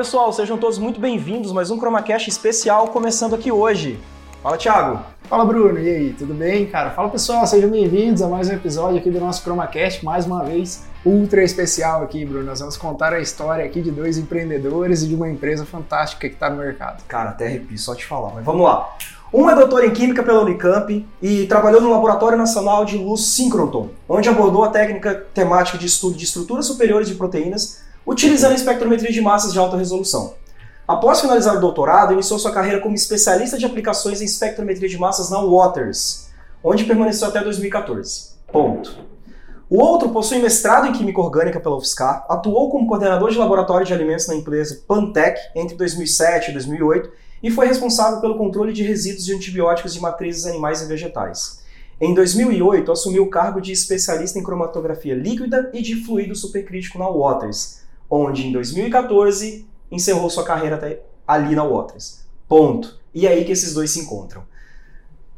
Pessoal, sejam todos muito bem-vindos. Mais um ChromaCast especial começando aqui hoje. Fala, Thiago. Fala, Bruno. E aí, tudo bem, cara? Fala, pessoal. Sejam bem-vindos a mais um episódio aqui do nosso ChromaCast. Mais uma vez, ultra especial aqui, Bruno. Nós vamos contar a história aqui de dois empreendedores e de uma empresa fantástica que está no mercado. Cara, até arrepio só te falar, mas vamos lá. Um é doutor em Química pela Unicamp e trabalhou no Laboratório Nacional de Luz Síncroton, onde abordou a técnica temática de estudo de estruturas superiores de proteínas utilizando espectrometria de massas de alta resolução. Após finalizar o doutorado, iniciou sua carreira como especialista de aplicações em espectrometria de massas na Waters, onde permaneceu até 2014. Ponto. O outro possui mestrado em Química Orgânica pela UFSCar, atuou como coordenador de laboratório de alimentos na empresa Pantec entre 2007 e 2008 e foi responsável pelo controle de resíduos de antibióticos de matrizes animais e vegetais. Em 2008, assumiu o cargo de especialista em cromatografia líquida e de fluido supercrítico na Waters, onde em 2014 encerrou sua carreira até ali na Waters. Ponto. E é aí que esses dois se encontram.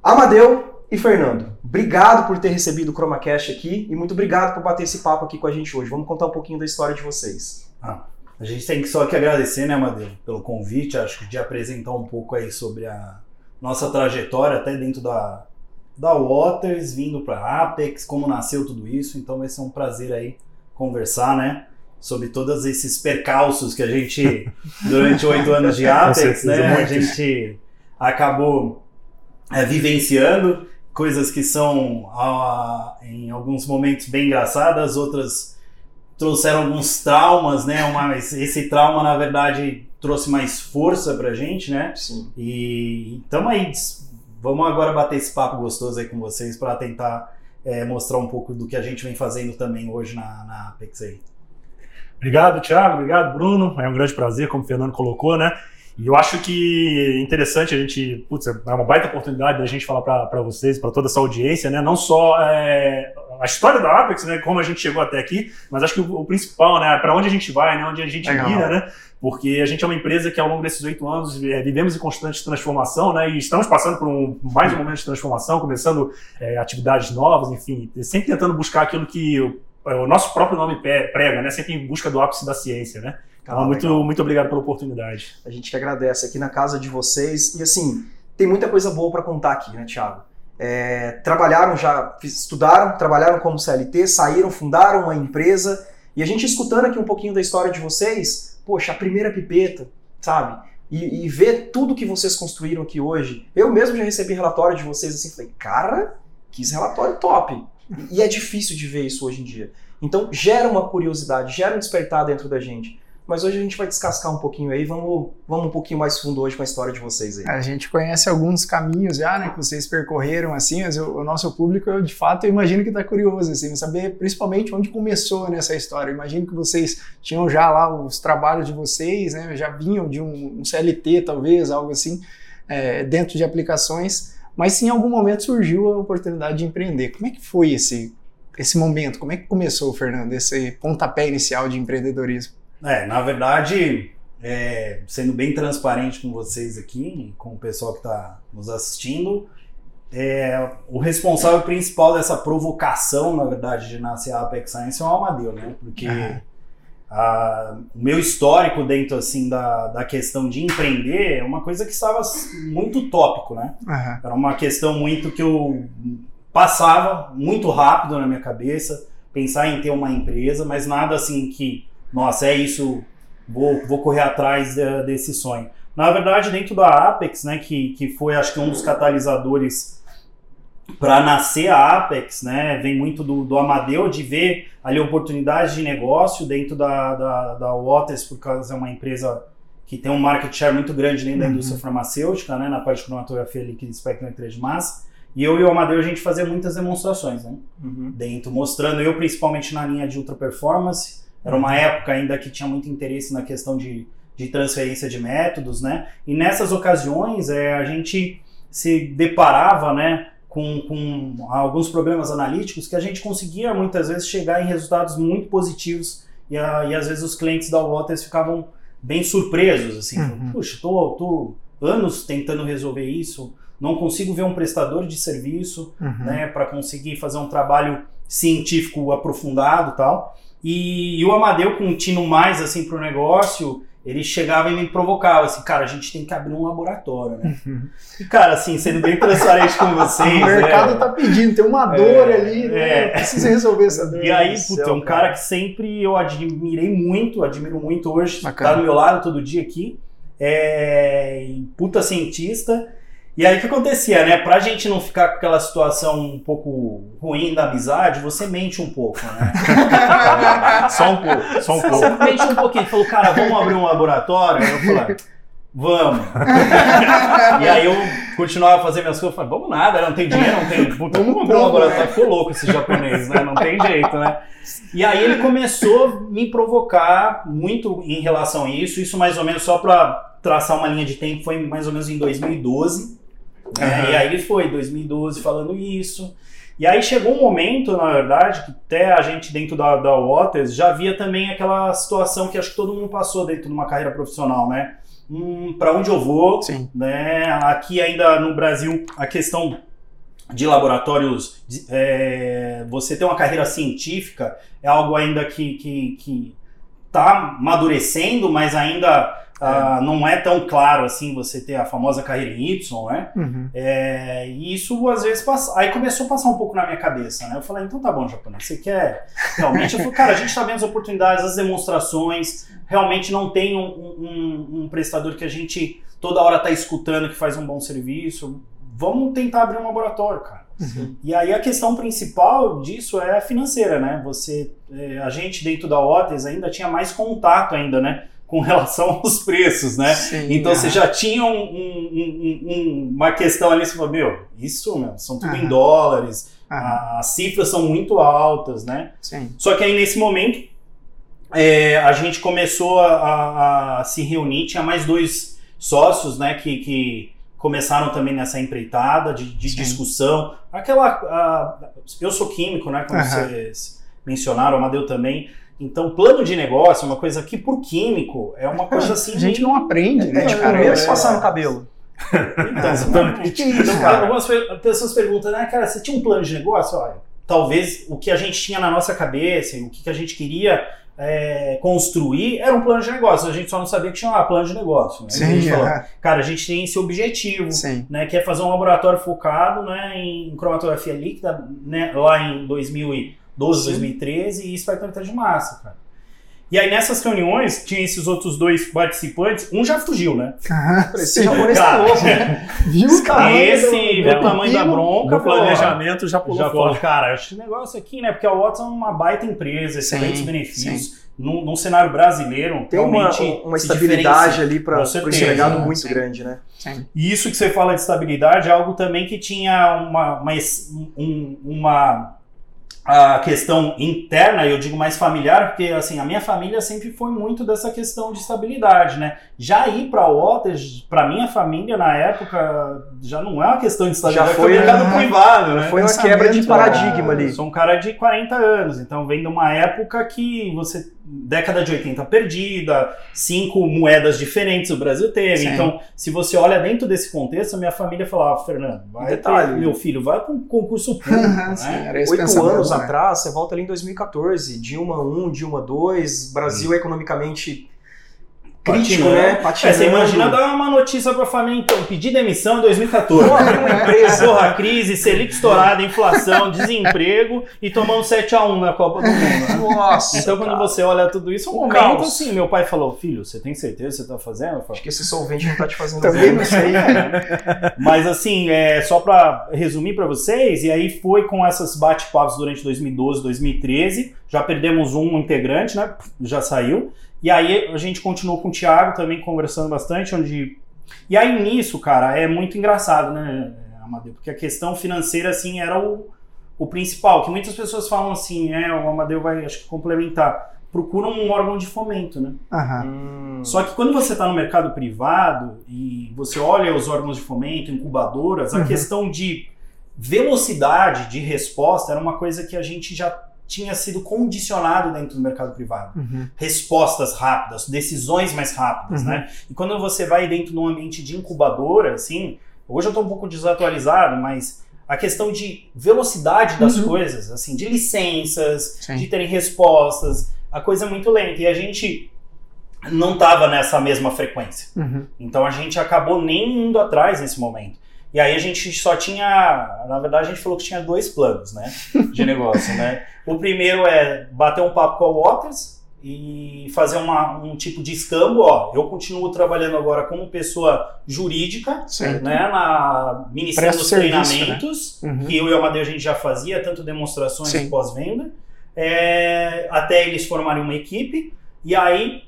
Amadeu e Fernando, obrigado por ter recebido o ChromaCast aqui e muito obrigado por bater esse papo aqui com a gente hoje. Vamos contar um pouquinho da história de vocês. Ah, a gente tem que só que agradecer, né, Amadeu, pelo convite, acho que de apresentar um pouco aí sobre a nossa trajetória até dentro da, da Waters, vindo para Apex, como nasceu tudo isso. Então vai ser um prazer aí conversar, né? Sobre todos esses percalços que a gente, durante oito anos de Apex, né, a gente acabou é, vivenciando, coisas que são, ah, em alguns momentos, bem engraçadas, outras trouxeram alguns traumas, né, uma, esse trauma, na verdade, trouxe mais força pra gente, né, Sim. e então aí, vamos agora bater esse papo gostoso aí com vocês para tentar é, mostrar um pouco do que a gente vem fazendo também hoje na, na Apex aí. Obrigado, Thiago. Obrigado, Bruno. É um grande prazer, como o Fernando colocou, né? E eu acho que é interessante a gente, putz, é uma baita oportunidade da gente falar para vocês, para toda essa audiência, né? Não só é, a história da Apex, né? Como a gente chegou até aqui, mas acho que o, o principal, né? Para onde a gente vai, né? Onde a gente Legal. mira, né? Porque a gente é uma empresa que ao longo desses oito anos é, vivemos em constante transformação, né? E estamos passando por um, mais um momento de transformação, começando é, atividades novas, enfim, sempre tentando buscar aquilo que o nosso próprio nome prega, né? Sempre em busca do ápice da ciência, né? Então, ah, muito, muito obrigado pela oportunidade. A gente que agradece aqui na casa de vocês. E assim, tem muita coisa boa para contar aqui, né, Thiago? É, trabalharam já, estudaram, trabalharam como CLT, saíram, fundaram uma empresa. E a gente escutando aqui um pouquinho da história de vocês, poxa, a primeira pipeta, sabe? E, e ver tudo que vocês construíram aqui hoje. Eu mesmo já recebi relatório de vocês assim, falei, cara, que relatório top. E é difícil de ver isso hoje em dia. Então gera uma curiosidade, gera um despertar dentro da gente. Mas hoje a gente vai descascar um pouquinho aí, vamos, vamos um pouquinho mais fundo hoje com a história de vocês aí. A gente conhece alguns caminhos já, né, que vocês percorreram, assim, mas o, o nosso público, eu, de fato, eu imagino que está curioso, assim, saber principalmente onde começou nessa história. Eu imagino que vocês tinham já lá os trabalhos de vocês, né, já vinham de um, um CLT, talvez, algo assim, é, dentro de aplicações, mas se em algum momento surgiu a oportunidade de empreender. Como é que foi esse, esse momento? Como é que começou, Fernando, esse pontapé inicial de empreendedorismo? É, na verdade, é, sendo bem transparente com vocês aqui, com o pessoal que está nos assistindo, é, o responsável principal dessa provocação, na verdade, de nascer a Apex Science é o Amadeu, né? Porque uhum. A, o meu histórico dentro, assim, da, da questão de empreender é uma coisa que estava muito tópico, né? Uhum. Era uma questão muito que eu passava muito rápido na minha cabeça, pensar em ter uma empresa, mas nada assim que nossa, é isso, vou, vou correr atrás de, desse sonho. Na verdade, dentro da Apex, né, que, que foi acho que um dos catalisadores para nascer a Apex, né, vem muito do, do Amadeu de ver ali oportunidades de negócio dentro da, da, da Waters, por causa é uma empresa que tem um market share muito grande dentro da uhum. indústria farmacêutica, né, na parte de cromatografia líquida e espectrometria de massa. E eu e o Amadeu a gente fazia muitas demonstrações, né, uhum. dentro, mostrando eu principalmente na linha de ultra performance, era uma época ainda que tinha muito interesse na questão de, de transferência de métodos, né? E nessas ocasiões é, a gente se deparava, né, com, com alguns problemas analíticos que a gente conseguia muitas vezes chegar em resultados muito positivos e, a, e às vezes os clientes da Waters ficavam bem surpresos, assim, uhum. puxa, tô, tô anos tentando resolver isso, não consigo ver um prestador de serviço, uhum. né, para conseguir fazer um trabalho científico aprofundado, tal. E, e, o Amadeu com um tino mais assim para o negócio ele chegava e me provocava, assim, cara, a gente tem que abrir um laboratório, né? E, cara, assim, sendo bem transparente com vocês. O mercado é, tá pedindo, tem uma dor É, ali, né? é. Precisa resolver essa dor. E aí, puta, é um cara. cara que sempre eu admirei muito, admiro muito hoje, Bacana. tá do meu lado todo dia aqui. É, puta cientista. E aí o que acontecia, né? Pra gente não ficar com aquela situação um pouco ruim da amizade, você mente um pouco, né? Só um pouco, só um Você pouco. mente um pouquinho. Falou, cara, vamos abrir um laboratório? Eu falei, vamos. e aí eu continuava a fazer minhas coisas, eu falei, vamos nada, não tem dinheiro, não tem. Puta, vamos abrir um laboratório. Ficou louco esse japonês, né? Não tem jeito, né? E aí ele começou a me provocar muito em relação a isso. Isso mais ou menos só para traçar uma linha de tempo foi mais ou menos em 2012. Né? Aham. E aí foi 2012 falando isso. E aí chegou um momento, na verdade, que até a gente dentro da, da Waters já via também aquela situação que acho que todo mundo passou dentro de uma carreira profissional, né? Hum, para onde eu vou? Sim. né? Aqui ainda no Brasil a questão de laboratórios, é, você ter uma carreira científica é algo ainda que que, que tá amadurecendo, mas ainda ah, não é tão claro assim você ter a famosa carreira em Y, né? Uhum. É, e isso às vezes passa. Aí começou a passar um pouco na minha cabeça, né? Eu falei, então tá bom, japonês, você quer realmente? Eu falei, cara, a gente tá vendo as oportunidades, as demonstrações, realmente não tem um, um- um prestador que a gente toda hora tá escutando que faz um bom serviço. Vamos tentar abrir um laboratório, cara. Uhum. E aí a questão principal disso é a financeira, né? Você, é, a gente dentro da Otis ainda tinha mais contato ainda, né? Com relação aos preços, né? Sim, Então aham. você já tinha um- um- um- um- uma questão ali, você falou, meu, isso, meu, são tudo em dólares, Aham. as cifras são muito altas, né? Sim. Só que aí nesse momento é, a gente começou a, a- a se reunir, tinha mais dois sócios, né, que, que começaram também nessa empreitada de, de discussão. Aquela, a- eu sou químico, né, como Aham. vocês mencionaram, o Amadeu também. Então, plano de negócio é uma coisa que, por químico, é uma coisa assim. A gente não aprende, né? É tipo cara? primeiro é- se passar no cabelo. Então, Exatamente. Então, algumas pe- pessoas perguntam, né, cara, você tinha um plano de negócio? Olha, talvez o que a gente tinha na nossa cabeça, e o que a gente queria é, construir era um plano de negócio. A gente só não sabia que tinha um plano de negócio. Né? a Sim, gente falou, aham. cara, a gente tem esse objetivo, sim. né, que é fazer um laboratório focado né, em cromatografia líquida, né, lá em 2012, Sim. 2013 e espectrometria de massa, cara. E aí nessas reuniões tinha esses outros dois participantes, um já fugiu, né? Aham, Esse sim. japonês tá louco, né? Viu o tamanho Esse do o tamanho da bronca, falou, planejamento já pulou já fora. falou, cara, esse negócio aqui, né? Porque a Watson é uma baita empresa, Sim, excelentes benefícios. Num, num cenário brasileiro, Tem uma, realmente uma estabilidade ali para o empregado né? muito Sim. grande, né? Sim. E isso que você fala de estabilidade é algo também que tinha uma, uma, um- uma a questão interna, eu digo mais familiar, porque assim, a minha família sempre foi muito dessa questão de estabilidade, né? Já ir para Waters, para minha família na época, já não é uma questão de estabilidade, Já foi mercado né? privado, né? Foi uma quebra de né? paradigma ali. Eu sou um cara de 40 anos, então vem de uma época que você. Década de 80 perdida, cinco moedas diferentes o Brasil teve. Sim. Então, se você olha dentro desse contexto, a minha família falava, Fernando, vai Detalhe. ter- meu filho, vai para um concurso público, né? era esse Oito anos né? atrás, você volta ali em 2014, Dilma 1, Dilma 2, Brasil economicamente crítico, Patinando. né? É, Patinando. você imagina dar uma notícia pra família, então, pedir demissão em 2014. Vou abrir uma empresa. Porra, crise, Selic estourada, inflação, desemprego e tomando 7x1 na Copa do Mundo. né? Nossa, Então, quando cara. você olha tudo isso, é um O momento caos. assim. Meu pai falou: Filho, você tem certeza que você tá fazendo? Eu falei, Acho que esse solvente não tá te fazendo Também bem. não sei, cara. Mas assim, é, só para resumir para vocês, e aí foi com essas bate-papos durante 2012, 2013, já perdemos um integrante, né? Já saiu. E aí a gente continuou com o Thiago também conversando bastante, onde E aí nisso, cara, é muito engraçado, né, Amadeu? Porque a questão financeira assim era o, o principal, que muitas pessoas falam assim, é, o Amadeu vai acho que complementar. Procura um órgão de fomento, né? Aham. Hum. Só que quando você está no mercado privado e você olha os órgãos de fomento, incubadoras, a Uhum. questão de velocidade de resposta era uma coisa que a gente já tinha sido condicionado dentro do mercado privado. Uhum. Respostas rápidas, decisões mais rápidas, Uhum. né? E quando você vai dentro de um ambiente de incubadora, assim, hoje eu estou um pouco desatualizado, mas a questão de velocidade das Uhum. coisas, assim, de licenças, Sim. de terem respostas, a coisa é muito lenta. E a gente não estava nessa mesma frequência. Uhum. Então a gente acabou nem indo atrás nesse momento. E aí a gente só tinha, na verdade a gente falou que tinha dois planos, né, de negócio, né. O primeiro é bater um papo com a Waters e fazer uma, um tipo de escambo, ó, eu continuo trabalhando agora como pessoa jurídica, Certo. né, na ministrando Presta os serviço, treinamentos, né? Uhum. que eu e o Amadeu a gente já fazia, tanto demonstrações Sim. e pós-venda, é, até eles formarem uma equipe, e aí,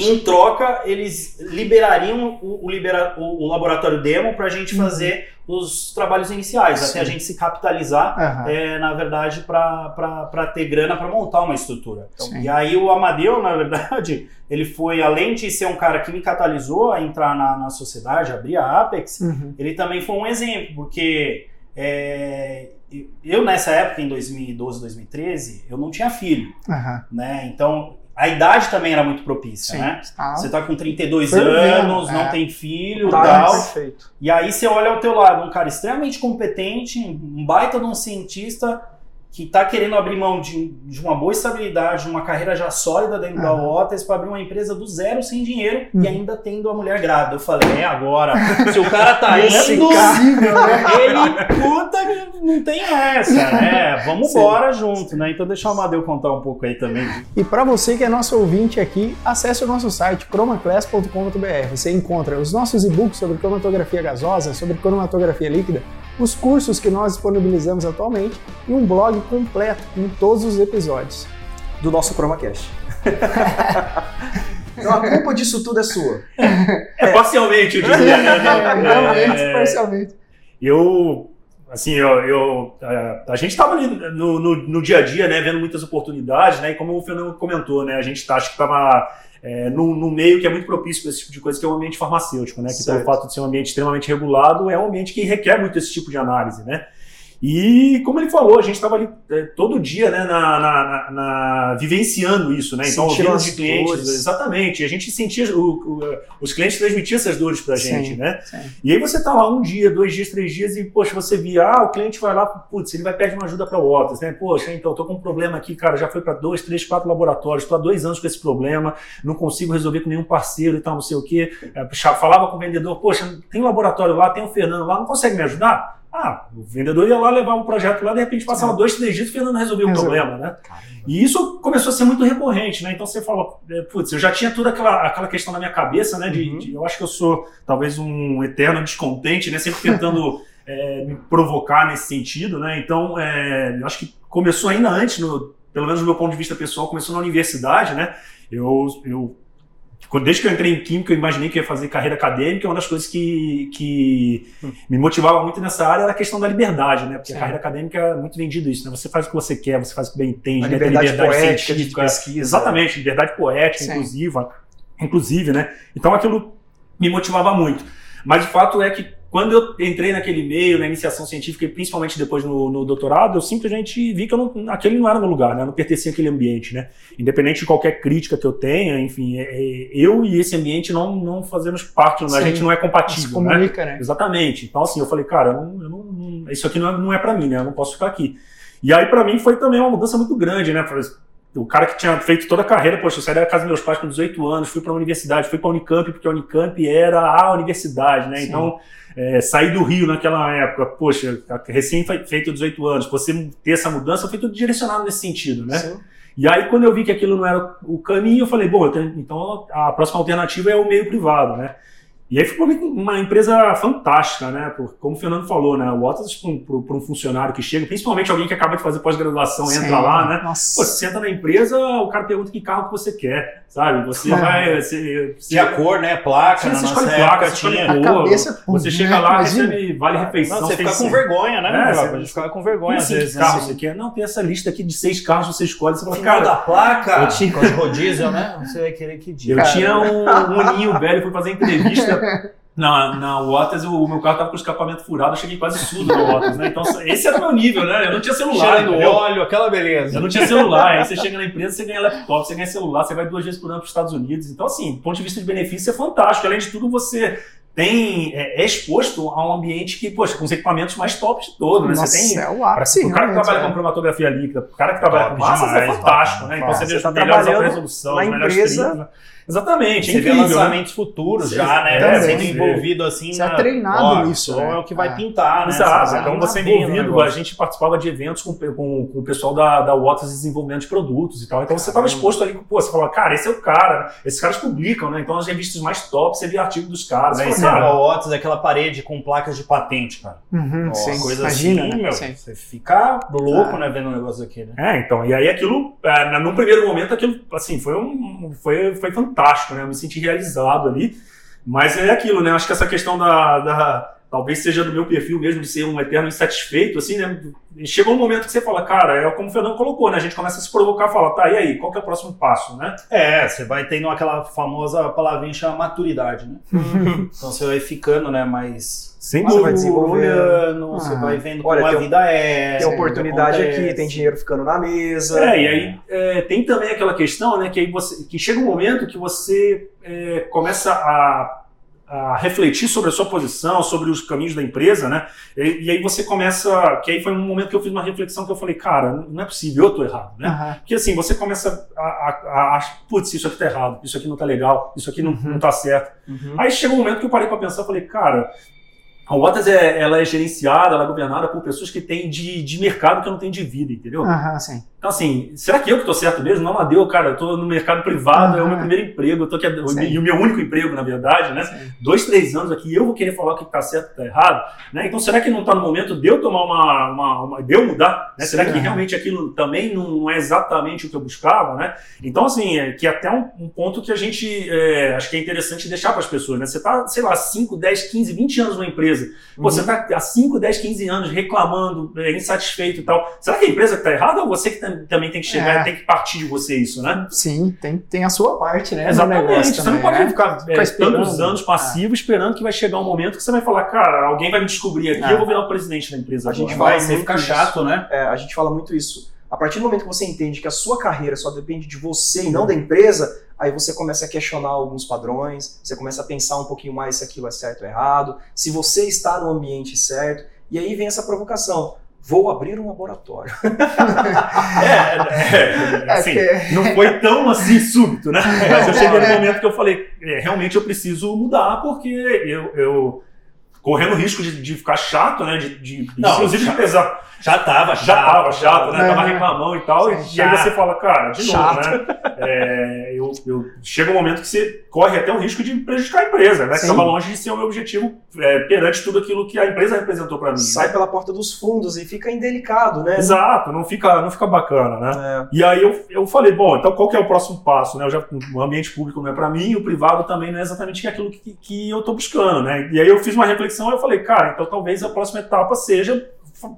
em troca, eles liberariam o, o, libera- o- o laboratório demo para a gente Uhum. fazer os trabalhos iniciais, Sim. até a gente se capitalizar, Aham. é, na verdade, para ter grana para montar uma estrutura. Então, e aí o Amadeu, na verdade, ele foi, além de ser um cara que me catalisou a entrar na, na sociedade, abrir a Apex, Uhum. ele também foi um exemplo, porque é, eu nessa época, em 2012, 2013, eu não tinha filho, né? Então a idade também era muito propícia, Sim. né? Ah, Você tá com 32 Fervendo, anos, é. não tem filho e Tá, tal. perfeito. E aí você olha ao teu lado, um cara extremamente competente, um baita de um cientista que tá querendo abrir mão de, de uma boa estabilidade, de uma carreira já sólida dentro da Aham. Waters para abrir uma empresa do zero sem dinheiro Uhum. e ainda tendo a mulher grávida. Eu falei, é agora. Se o cara tá indo, né? ele puta que não tem essa, né? Vamos Sim. embora junto, né? Então deixa o Amadeu contar um pouco aí também. E para você que é nosso ouvinte aqui, acesse o nosso site chromaclass.com.br. Você encontra os nossos e-books sobre cromatografia gasosa, sobre cromatografia líquida, os cursos que nós disponibilizamos atualmente e um blog completo com todos os episódios. Do nosso ChromaCast. então a culpa disso tudo é sua. É, parcialmente, eu diria. né? Realmente, É, parcialmente. eu, assim, eu, eu- a, a gente estava ali no, no, no dia a dia, né, vendo muitas oportunidades, né, e como o Fernando comentou, né, a gente tá, acho que estava é, num, num meio que é muito propício para esse tipo de coisa, que é o ambiente farmacêutico, né, que Certo. pelo fato de ser um ambiente extremamente regulado, é um ambiente que requer muito esse tipo de análise, né. E como ele falou, a gente estava ali é, todo dia, né, na, na- na- vivenciando isso, né? Então, ouvindo de clientes, dores. exatamente. A gente sentia, o- o- os clientes transmitiam essas dores pra Sim, gente, né? sim. E aí você tá lá um dia, dois dias, três dias e, poxa, você via, ah, o cliente vai lá, putz, ele vai pedir uma ajuda para o Waters, né? Poxa, então, tô com um problema aqui, cara, já foi para dois, três, quatro laboratórios, tô há dois anos com esse problema, não consigo resolver com nenhum parceiro e tal, não sei o quê. É, Falava com o vendedor, poxa, tem um laboratório lá, tem o Fernando lá, não consegue me ajudar? Ah, o vendedor ia lá levar um projeto lá, de repente passava dois, três dias e o Fernando resolvia o problema, né? E isso começou a ser muito recorrente, né? Então você fala, é, putz, eu já tinha toda aquela, aquela questão na minha cabeça, né? De, Uhum. de- eu acho que eu sou talvez um eterno descontente, né? Sempre tentando é, me provocar nesse sentido, né? Então, é, eu acho que começou ainda antes, no, pelo menos do meu ponto de vista pessoal, começou na universidade, né? Eu, eu quando- Desde que eu entrei em Química, eu imaginei que eu ia fazer carreira acadêmica. Uma das coisas que, que me motivava muito nessa área era a questão da liberdade, né? Porque Sim. a carreira acadêmica é muito vendido isso, né? Você faz o que você quer, você faz o que bem entende, A né? Tem liberdade poética científica. pesquisa. Exatamente, liberdade poética, Sim. inclusiva, inclusive, né? Então aquilo me motivava muito. Mas o fato é que quando eu entrei naquele meio, na iniciação científica e principalmente depois no, no doutorado, eu simplesmente vi que não, aquele não era meu lugar, né? Eu não pertencia àquele ambiente, né? Independente de qualquer crítica que eu tenha, enfim, é- é- eu e esse ambiente não, não fazemos parte, a Sim. gente não é Se compatível, né? comunica, né? Exatamente. Então, assim, eu falei, cara, eu não, eu não- não- isso aqui não é, não é para mim, né? Eu não posso ficar aqui. E aí, para mim, foi também uma mudança muito grande, né? O cara que tinha feito toda a carreira, poxa, eu saí da casa dos meus pais com 18 anos, fui para a universidade, fui para a Unicamp, porque a Unicamp era a universidade, né? Sim. Então, é, sair do Rio naquela época, poxa, recém fe- feito 18 anos, você ter essa mudança foi tudo direcionado nesse sentido, né? Sim. E aí, quando eu vi que aquilo não era o caminho, eu falei, bom, eu tenho- então a próxima alternativa é o meio privado, né? E aí ficou uma empresa fantástica, né? Por- como o Fernando falou, né? O Waters, para um funcionário que chega, principalmente alguém que acaba de fazer pós-graduação, entra lá, né? Pô, Nossa. você entra na empresa, o cara pergunta que carro que você quer, sabe? Você É. vai. Você, você, Tinha cor, né? Placa, Sim, na você nossa escolhe época placa, você escolhe tinha. cor. A cabeça você pum, chega né? lá, Imagina. recebe vale refeição. Não, você tem fica com sim. vergonha, né? É, meu você- jovem? A gente ficava com vergonha às assim, vezes. que né? carro você quer? Não, tem essa lista aqui de seis carros, você escolhe. Você fala, cara, da placa, eu tinha- com rodízio, né? Você vai querer que dia. Eu tinha um, um aninho velho, fui fazer entrevista na, na Waters, o meu carro tava com o escapamento furado, eu cheguei quase surdo na Waters, né? Então, esse era o meu nível, né? Eu não tinha celular, Cheirando entendeu? óleo, aquela beleza. Eu não tinha celular, aí você chega na empresa, você ganha laptop, você ganha celular, você vai duas vezes por ano para os Estados Unidos. Então, assim, do ponto de vista de benefício, é fantástico. Além de tudo, você tem é, é exposto a um ambiente que, poxa, com os equipamentos mais tops de todo, né? Nossa, Você tem é o Pra- ápice, o cara que trabalha é. com cromatografia líquida, o cara que trabalha Top com massas é fantástico, top, né? Então você vê tá as melhores resolução, na as melhores empresa tribos. Exatamente, é Você vê incrível, né? lançamentos futuros já, né? Também. Sendo envolvido assim. Você é na- treinado ó, nisso, né? É o que vai Ah. pintar, né? Exato, então você é no envolvido, a gente participava de eventos com, com, com o pessoal da, da Waters de desenvolvimento de produtos e tal. Então você estava exposto ali, pô, você falava, cara, esse é o cara, né? esses caras publicam, né? Então as revistas mais top, você via artigo dos caras. Fala, você cara, ao Otis, aquela parede com placas de patente, cara. Uhum, Nossa, sim. coisa Imagina, assim, né? meu. Sim. Você fica louco, Ah. né, vendo um negócio aqui, né? É, então, e aí aquilo, é, num primeiro momento, aquilo, assim, foi, um, foi, foi fantástico, né? Eu me senti realizado ali. Mas é aquilo, né? Acho que essa questão da, da- Talvez seja do meu perfil mesmo de ser um eterno insatisfeito, assim, né? Chegou um momento que você fala, cara, é como o Fernando colocou, né? A gente começa a se provocar e fala, tá, e aí, qual que é o próximo passo, né? É, você vai tendo aquela famosa palavrinha chama maturidade, né? então você vai ficando, né, mais Sem Você vai desenvolvendo. olhando, você Ah. vai vendo Olha, como a vida é. Tem oportunidade aqui, tem dinheiro ficando na mesa. É, e aí é, tem também aquela questão, né, que aí você, que chega um momento que você é, começa a, a refletir sobre a sua posição, sobre os caminhos da empresa, né, e, e aí você começa, que aí foi um momento que eu fiz uma reflexão que eu falei, cara, não é possível, eu tô errado, né, Aham. porque assim, você começa a, a, a achar, putz, isso aqui tá errado, isso aqui não tá legal, isso aqui não, não tá certo. Uhum. Aí chegou um momento que eu parei para pensar, falei, cara, a Waters é, ela é gerenciada, ela é governada por pessoas que têm de, de mercado que não tenho de vida, entendeu? Aham, sim. Então, assim, será que eu que tô certo mesmo? Não, Amadeu, cara, eu tô no mercado privado, é o meu primeiro emprego, eu tô aqui, Sim. e o meu único emprego, na verdade, né? Sim. Dois, três anos aqui, eu vou querer falar o que tá certo e tá errado, né? Então, será que não tá no momento de eu tomar uma, uma, uma de eu mudar, né? Será que realmente aquilo também não é exatamente o que eu buscava, né? Então, assim, é que até um, um ponto que a gente, é, acho que é interessante deixar para as pessoas, né? Você tá, sei lá, 5, 10, 15, 20 anos numa empresa, Pô, Uhum. você tá há 5, 10, 15 anos reclamando, é, insatisfeito e tal. Será que a empresa que tá errada ou você que tam- também tem que chegar É. tem que partir de você isso, né? Sim, tem, tem a sua parte, né? Exatamente. negócio Você também, não pode né? ficar, é, Ficar esperando. tantos anos passivo esperando que vai chegar um momento que você vai falar, cara, alguém vai me descobrir aqui, É. eu vou virar o presidente da empresa. A gente agora. Vai, você muito fica isso. chato, né? É, a gente fala muito isso. A partir do momento que você entende que a sua carreira só depende de você e não da empresa, aí você começa a questionar alguns padrões, você começa a pensar um pouquinho mais se aquilo é certo ou errado, se você está no ambiente certo, e aí vem essa provocação. Vou abrir um laboratório. É, é, é, assim, que- não foi tão assim súbito, né? Mas eu cheguei no é. momento que eu falei, é, realmente eu preciso mudar, porque eu, eu correndo risco de, de ficar chato, né? De, de, Não, inclusive de chato. pesar. Já tava, Já tava chato, né? É. Tava reclamando e tal. Sim, e aí chato. você fala, cara, de Chato. novo, né? É, eu, eu- chega um momento que você corre até o risco de prejudicar a empresa, né? Que Sim. estava longe de ser o meu objetivo é, perante tudo aquilo que a empresa representou para mim. Sai né? pela porta dos fundos e fica indelicado, né? Exato, não fica, não fica bacana, né? É. E aí eu, eu falei, bom, então qual que é o próximo passo? Né? Eu já, o ambiente público não é para mim, o privado também não é exatamente aquilo que, que eu estou buscando, né? E aí eu fiz uma reflexão e eu falei, cara, então talvez a próxima etapa seja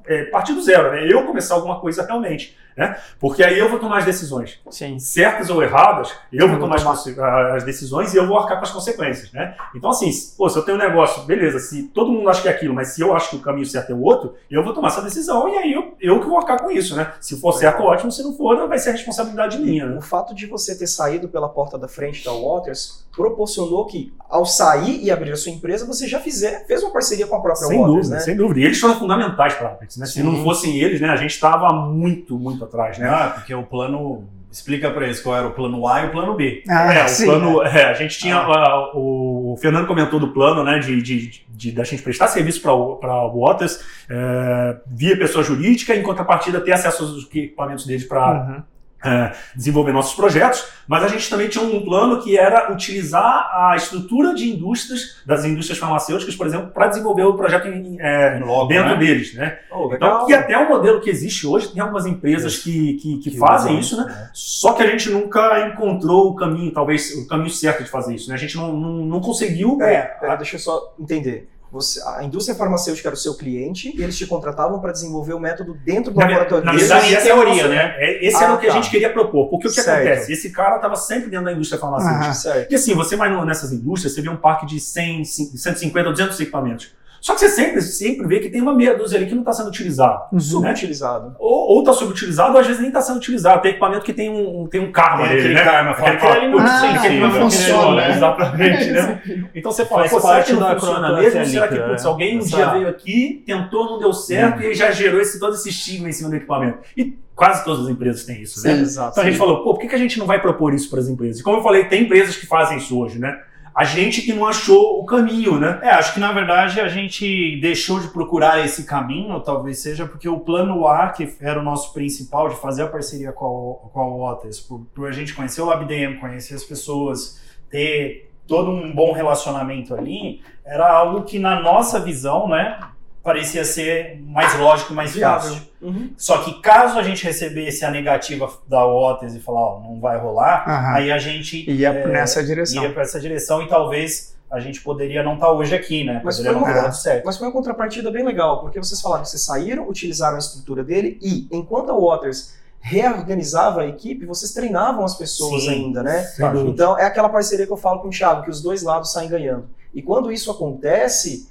é, partir do zero, né? Eu começar alguma coisa realmente, né? Porque aí eu vou tomar as decisões Sim. certas ou erradas, eu vou Eu vou tomar as, tomar. as decisões e eu vou arcar com as consequências, né? Então, assim, se- pô, se eu tenho um negócio, beleza, se todo mundo acha que é aquilo, mas se eu acho que o caminho certo é o outro, eu vou tomar essa decisão e aí eu, eu que vou arcar com isso, né? Se for certo, ótimo, se não for, vai ser a responsabilidade minha, né? O fato de você ter saído pela porta da frente da Waters proporcionou que, ao sair e abrir a sua empresa, você já fizer, fez uma parceria com a própria Sem Waters, dúvida, né? sem dúvida. E eles foram fundamentais para né? Se não fossem eles, né, a gente estava muito, muito atrás, né? Ah, porque o plano. Explica pra eles qual era o plano A e o plano B. Ah, é, o sim, plano. é, a gente tinha. Ah. ah, o, o Fernando comentou do plano, né, de, de, de, da gente prestar serviço para a Waters é, via pessoa jurídica, em contrapartida ter acesso aos equipamentos deles para Uhum. É, desenvolver nossos projetos, mas a gente também tinha um plano que era utilizar a estrutura de indústrias, das indústrias farmacêuticas, por exemplo, para desenvolver o projeto em, é, Logo, dentro né? deles, né? Oh, Então, que até o modelo que existe hoje, tem algumas empresas que, que, que fazem isso, né? Só que a gente nunca encontrou o caminho, talvez, o caminho certo de fazer isso, né? A gente não, não, não conseguiu. Pera, deixa eu só entender. Você, a indústria farmacêutica era o seu cliente e eles te contratavam para desenvolver o método dentro do Na, laboratório na verdade, essa era a teoria, né? é- Esse era Ah, o que a tá. gente queria propor. Porque o que Certo. acontece? Esse cara estava sempre dentro da indústria farmacêutica. Ah. Porque assim, você vai nessas indústrias, você vê um parque de 100, 150 ou 200 equipamentos. Só que você sempre, sempre vê que tem uma meia dúzia ali que não está sendo utilizado. Uhum. Subutilizado. Ou, ou tá subutilizado, ou às vezes nem está sendo utilizado. Tem equipamento que tem um, tem um karma nele, aquele né? karma, fala, Aquele aquele ali não não não funciona, né? Exatamente, né? Então você fala, Faz pô, será parte que não funciona mesmo? Será que, líquida, putz, né? alguém um dia veio aqui, tentou, não deu certo, e aí já gerou esse, todo esse estigma em cima do equipamento. E quase todas as empresas têm isso, né? Exato. Então a gente falou, pô, por que que a gente não vai propor isso para as empresas? E como eu falei, tem empresas que fazem isso hoje, né? A gente que não achou o caminho, né? É, acho que na verdade a gente deixou de procurar esse caminho, talvez seja porque o plano A, que era o nosso principal, de fazer a parceria com a, com a Waters, por, por a gente conhecer o LabDM, conhecer as pessoas, ter todo um bom relacionamento ali, era algo que na nossa visão, né, parecia ser mais lógico e mais Viável. fácil. Uhum. Só que caso a gente recebesse a negativa da Waters e falar, ó, não vai rolar, Aham. aí a gente Ia é, nessa direção. iria para essa direção e talvez a gente poderia não estar hoje aqui, né? Mas poderia foi uma- certo. Mas foi uma contrapartida bem legal, porque vocês falaram que vocês saíram, utilizaram a estrutura dele e, enquanto a Waters reorganizava a equipe, vocês treinavam as pessoas Sim. ainda, né? Então é aquela parceria que eu falo com o Thiago, que os dois lados saem ganhando. E quando isso acontece,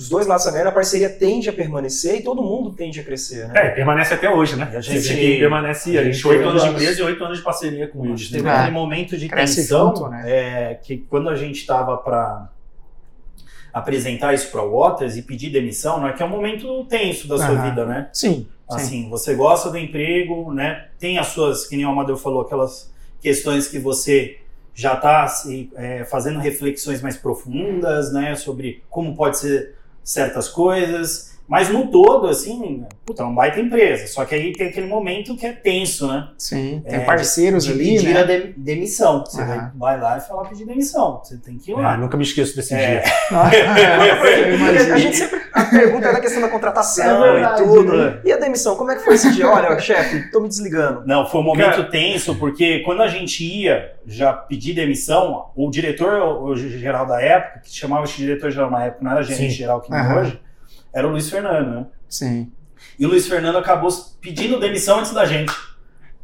os dois lados ganhando, a parceria tende a permanecer e todo mundo tende a crescer, né? É, permanece até hoje, né? E a gente- que permanece. A gente oito anos de empresa e oito anos de parceria com A eles. gente teve É. aquele momento de Cresce tensão, junto, né? é, que quando a gente estava para apresentar isso para Waters e pedir demissão, né, que é um momento tenso da sua Aham. vida, né? Sim. sim. Assim, você gosta do emprego, né? Tem as suas, que nem o Amadeu falou, aquelas questões que você já está fazendo reflexões mais profundas, né? Sobre como pode ser certas coisas. Mas no todo, assim, puta, é uma baita empresa. Só que aí tem aquele momento que é tenso, né? Sim. Tem É, parceiros de ali, pedir né? a de- demissão. Você vai, Aham. vai lá e falar pedir demissão. Você tem que ir lá. nunca me esqueço desse É. dia. Imagino. A gente sempre a pergunta é da questão da contratação É verdade, e tudo. né? E a demissão, como é que foi esse dia? Olha, chefe, tô me desligando. Não, foi um momento Cara- tenso, porque quando a gente ia já pedir demissão, o diretor o geral da época, que chamava de diretor geral na época, não era gerente Sim. geral que nem Aham. hoje, era o Luiz Fernando, né? Sim. E o Luiz Fernando acabou pedindo demissão antes da gente.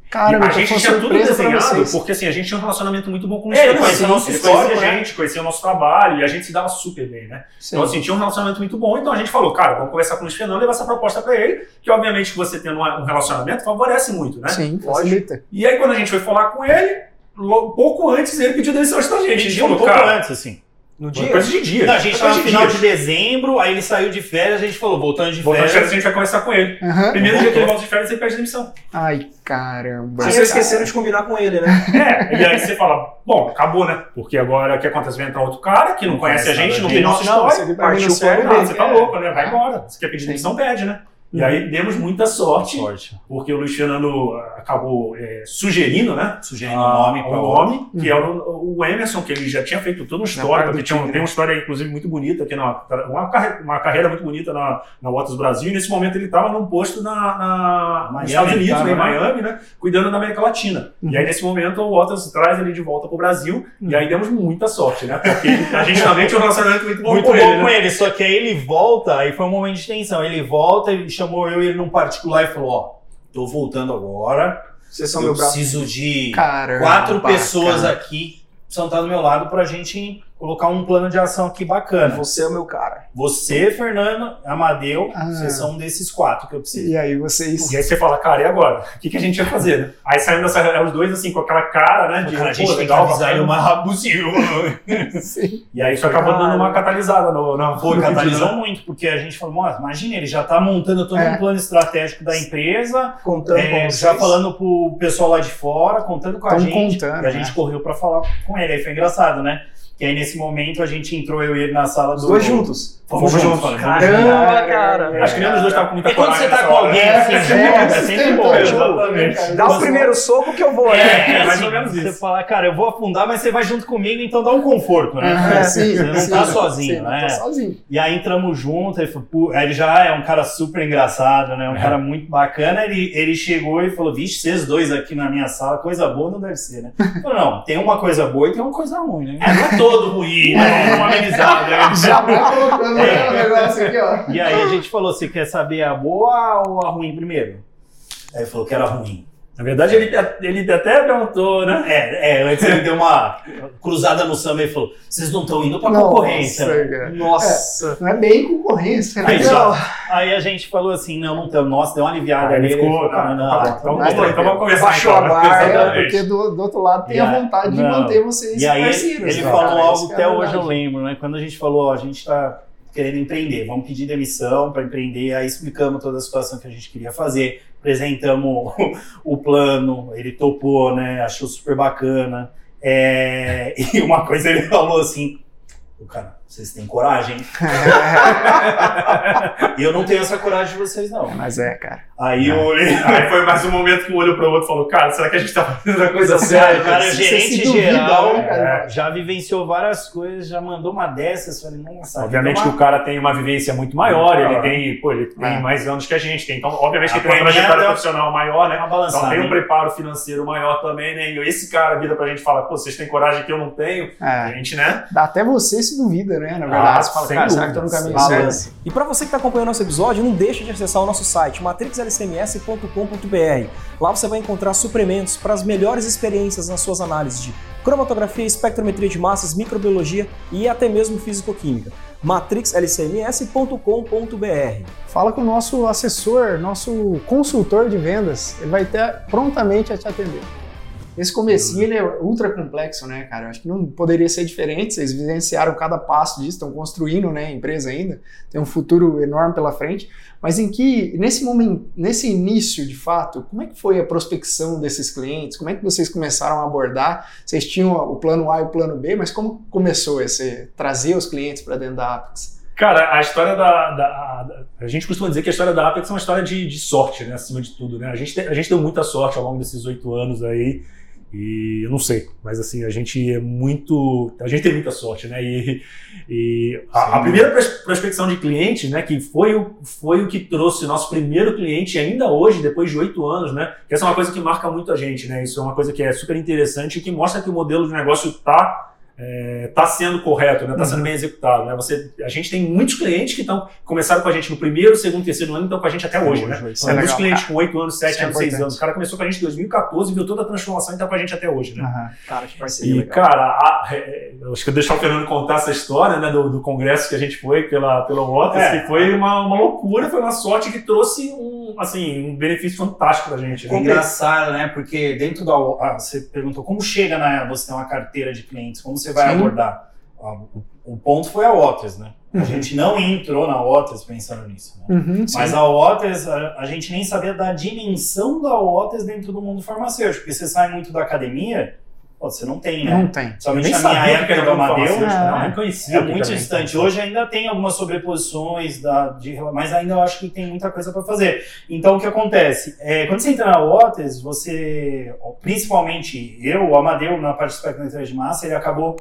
Caramba, a então gente tinha tudo desenhado, porque assim, a gente tinha um relacionamento muito bom com o Luiz É, ele Fernando. conhecia Ele nossa conhecia história, a gente, conhecia o nosso trabalho, e a gente se dava super bem, né? Sim. Então, assim, tinha um relacionamento muito bom, então a gente falou, cara, vamos conversar com o Luiz Fernando, levar essa proposta pra ele, que obviamente que você tendo um relacionamento favorece muito, né? Sim, facilita. E aí, quando a gente foi falar com ele, pouco antes ele pediu demissão da gente. A gente Pediu um pouco cara, antes, assim. No dia? coisa de dia. Não, a gente tava no final de dia. dezembro, aí ele saiu de férias, a gente falou, voltando de Voltando de férias. férias, a gente vai conversar com ele. Aham. Primeiro dia que ele volta de férias, ele pede demissão. Ai, caramba. Vocês esqueceram de combinar com ele, né? É, e aí você fala, bom, acabou, né? Porque agora o que acontece? Vai entrar outro cara que não, Não conhece a gente, nada não tem nossa Não, história. pra mim Partiu não fora, Ah, você tá É. louco, né? Vai embora. Você quer pedir demissão, pede, né? E aí demos muita sorte, Sorte. porque o Luiz Fernando acabou é, sugerindo, né? Sugerindo o Ah, nome para o o nome, que era o, o Emerson, que ele já tinha feito toda uma história, do tinha, tem né? uma história, inclusive, muito bonita aqui na. Uma, carre- uma carreira muito bonita na, na Waters Brasil, e nesse momento ele estava num posto na, na, nos Estados Unidos, tava, né, em né? Miami, né? Cuidando da América Latina. Uhum. E aí, nesse momento, o Waters traz ele de volta pro Brasil, e aí demos muita sorte, né? Porque a gente também tinha um relacionamento muito bom Muito com bom ele. com né? ele, só que aí ele volta, aí foi um momento de tensão. Ele volta e chamou eu e ele num particular e falou: Ó, tô voltando agora. Vocês são eu meu braço. preciso de Caramba, quatro pessoas cara. aqui que precisam estar do meu lado pra gente colocar um plano de ação aqui bacana. Você é o meu cara. Você, Fernando, Amadeu, Ah. vocês são um desses quatro que eu preciso. E aí vocês. E aí você fala, cara, e agora? O que, que a gente ia fazer, né? Aí saindo dessa reunião, os dois assim, com aquela cara, né? De, Cara, a gente pô, tem que legal, avisar ele o bacana. mais rápido possível. Sim. E aí isso acabou dando uma catalisada no, no, Foi, catalisou muito, porque a gente falou, "Nossa, imagina, ele já tá montando todo É. um plano estratégico da empresa, Contando é, com já falando pro pessoal lá de fora, contando com a Tão gente. contando, e a gente né? correu pra falar com ele. Aí foi engraçado, né? Que aí nesse momento a gente entrou, eu e ele na sala Os do. dois juntos. Fomos Fomos juntos. juntos. falando, Caramba, cara. Acho que nenhum dos dois tava com muita E quando coragem você tá com hora. alguém É, assim, é, junto, é sempre bom. né, Exatamente. Dá o primeiro soco que eu vou, né? É, mais ou menos Você isso. fala, cara, eu vou afundar, mas você vai junto comigo, então dá um conforto, né? Aham, sim, Você não sim, tá sim, sozinho, sim, né? Não tô sozinho. E aí entramos junto, ele, falou, "Pô", ele já é um cara super engraçado, né? Um É. cara muito bacana. Ele, ele chegou e falou: Vixe, vocês dois aqui na minha sala, coisa boa não deve ser, né? Eu falei, não, tem uma coisa boa e tem uma coisa ruim, né? É, não é todo ruim, né? Vamos amenizar, né? Já colocando É. o negócio aqui, ó. E aí a gente falou: você quer saber a boa ou a ruim primeiro? Aí ele falou que era ruim. Na verdade, ele, ele até perguntou, né? É, é, antes ele deu uma cruzada no samba e falou: vocês não estão indo pra concorrência. Nossa, Nossa. É, não é bem concorrência, né? Aí, Não. Aí a gente falou assim: não, não estamos. Nossa, deu uma aliviada Aí nele. ficou, cara, tá, não, tá então então, vamos- começar baixou então, a né? barra, É, porque do, do outro lado tem E a vontade de não. manter vocês E aí parceiros. ele né, falou cara? algo é até hoje eu lembro, né? Quando a gente falou, ó, a gente está querendo empreender, vamos pedir demissão para empreender, aí explicamos toda a situação que a gente queria fazer, apresentamos o, o plano, ele topou, né? Achou super bacana. É, e uma coisa ele falou assim, o cara, vocês têm coragem? e eu não tenho essa coragem de vocês, não. Mas é, cara. Aí eu olhei, Aí foi mais um momento que um olhou pro outro e falou, cara, será que a gente tá fazendo a coisa Cara, certa? o cara é Você gerente se duvida, geral, né, cara? é, já vivenciou várias coisas, já mandou uma dessas, falei, nossa. Obviamente que então o cara tem uma vivência muito maior, Muito ele maior. tem, pô, ele tem É. mais anos que a gente tem. Então, obviamente que A ele tem uma trajetória profissional maior, né? uma Então tem um hein? preparo financeiro maior também, né? E esse cara vira pra gente e fala, pô, vocês têm coragem que eu não tenho. A É. gente, né? Dá até você se duvida, né? Na verdade, Ah, você fala, cara, será que no caminho certo? E para você que está acompanhando nosso episódio, não deixe de acessar o nosso site matrixlcms.com.br. Lá você vai encontrar suprimentos para as melhores experiências nas suas análises de cromatografia, espectrometria de massas, microbiologia e até mesmo físico-química. matrixlcms.com.br. Fala com o nosso assessor, nosso consultor de vendas. Ele vai estar prontamente a te atender. Esse comecinho ele é ultra complexo, né, cara? Eu acho que não poderia ser diferente. Vocês vivenciaram cada passo disso, estão construindo, né, a empresa ainda. Tem um futuro enorme pela frente. Mas em que nesse momento, nesse início, de fato, como é que foi a prospecção desses clientes? Como é que vocês começaram a abordar? Vocês tinham o plano A e o plano B, mas como começou esse trazer os clientes para dentro da Apex? Cara, a história da, da- da- A gente costuma dizer que a história da Apex é uma história de, de sorte, né? Acima de tudo, né? A gente, te- a gente deu muita sorte ao longo desses oito anos aí. E eu não sei, mas assim, a gente é muito. A gente tem muita sorte, né? E, e a, a primeira pros- prospecção de cliente, né, que foi o, foi o que trouxe nosso primeiro cliente ainda hoje, depois de oito anos, né? Que essa é uma coisa que marca muito a gente, né? Isso é uma coisa que é super interessante e que mostra que o modelo de negócio está está sendo correto, está sendo bem executado. Né? Você, a gente tem muitos clientes que estão começaram com a gente no primeiro, segundo, terceiro ano e estão com a gente até hoje. Né? Isso Tem é muitos legal. clientes com 8 anos, 7 Isso é anos, 6 importante. anos. O cara começou com a gente em 2014, viu toda a transformação e está com a gente até hoje. Né? Aham. Cara, que parceria E, legal. cara, a- é, eu acho que eu deixar o Fernando contar essa história né, do, do congresso que a gente foi pela, pela Waters, É. que foi uma, uma loucura, foi uma sorte que trouxe um, assim, um benefício fantástico pra gente. É Né? engraçado, né? Porque dentro da. Ah, você perguntou como chega na você ter uma carteira de clientes, como você vai Sim. abordar? O, ponto foi a Waters, né? A gente não entrou na Waters pensando nisso. Né? Uhum. Mas a Waters, a, a gente nem sabia da dimensão da Waters dentro do mundo farmacêutico. Porque você sai muito da academia, pô, você não tem, né? Não tem. Somente na minha época do Amadeu, é. não, nem conhecia. é muito era distante. Hoje ainda tem algumas sobreposições, da, de, mas ainda eu acho que tem muita coisa para fazer. Então o que acontece? É, quando você entra na Waters, você, principalmente eu, o Amadeu, na parte de espectrometria de massa, ele acabou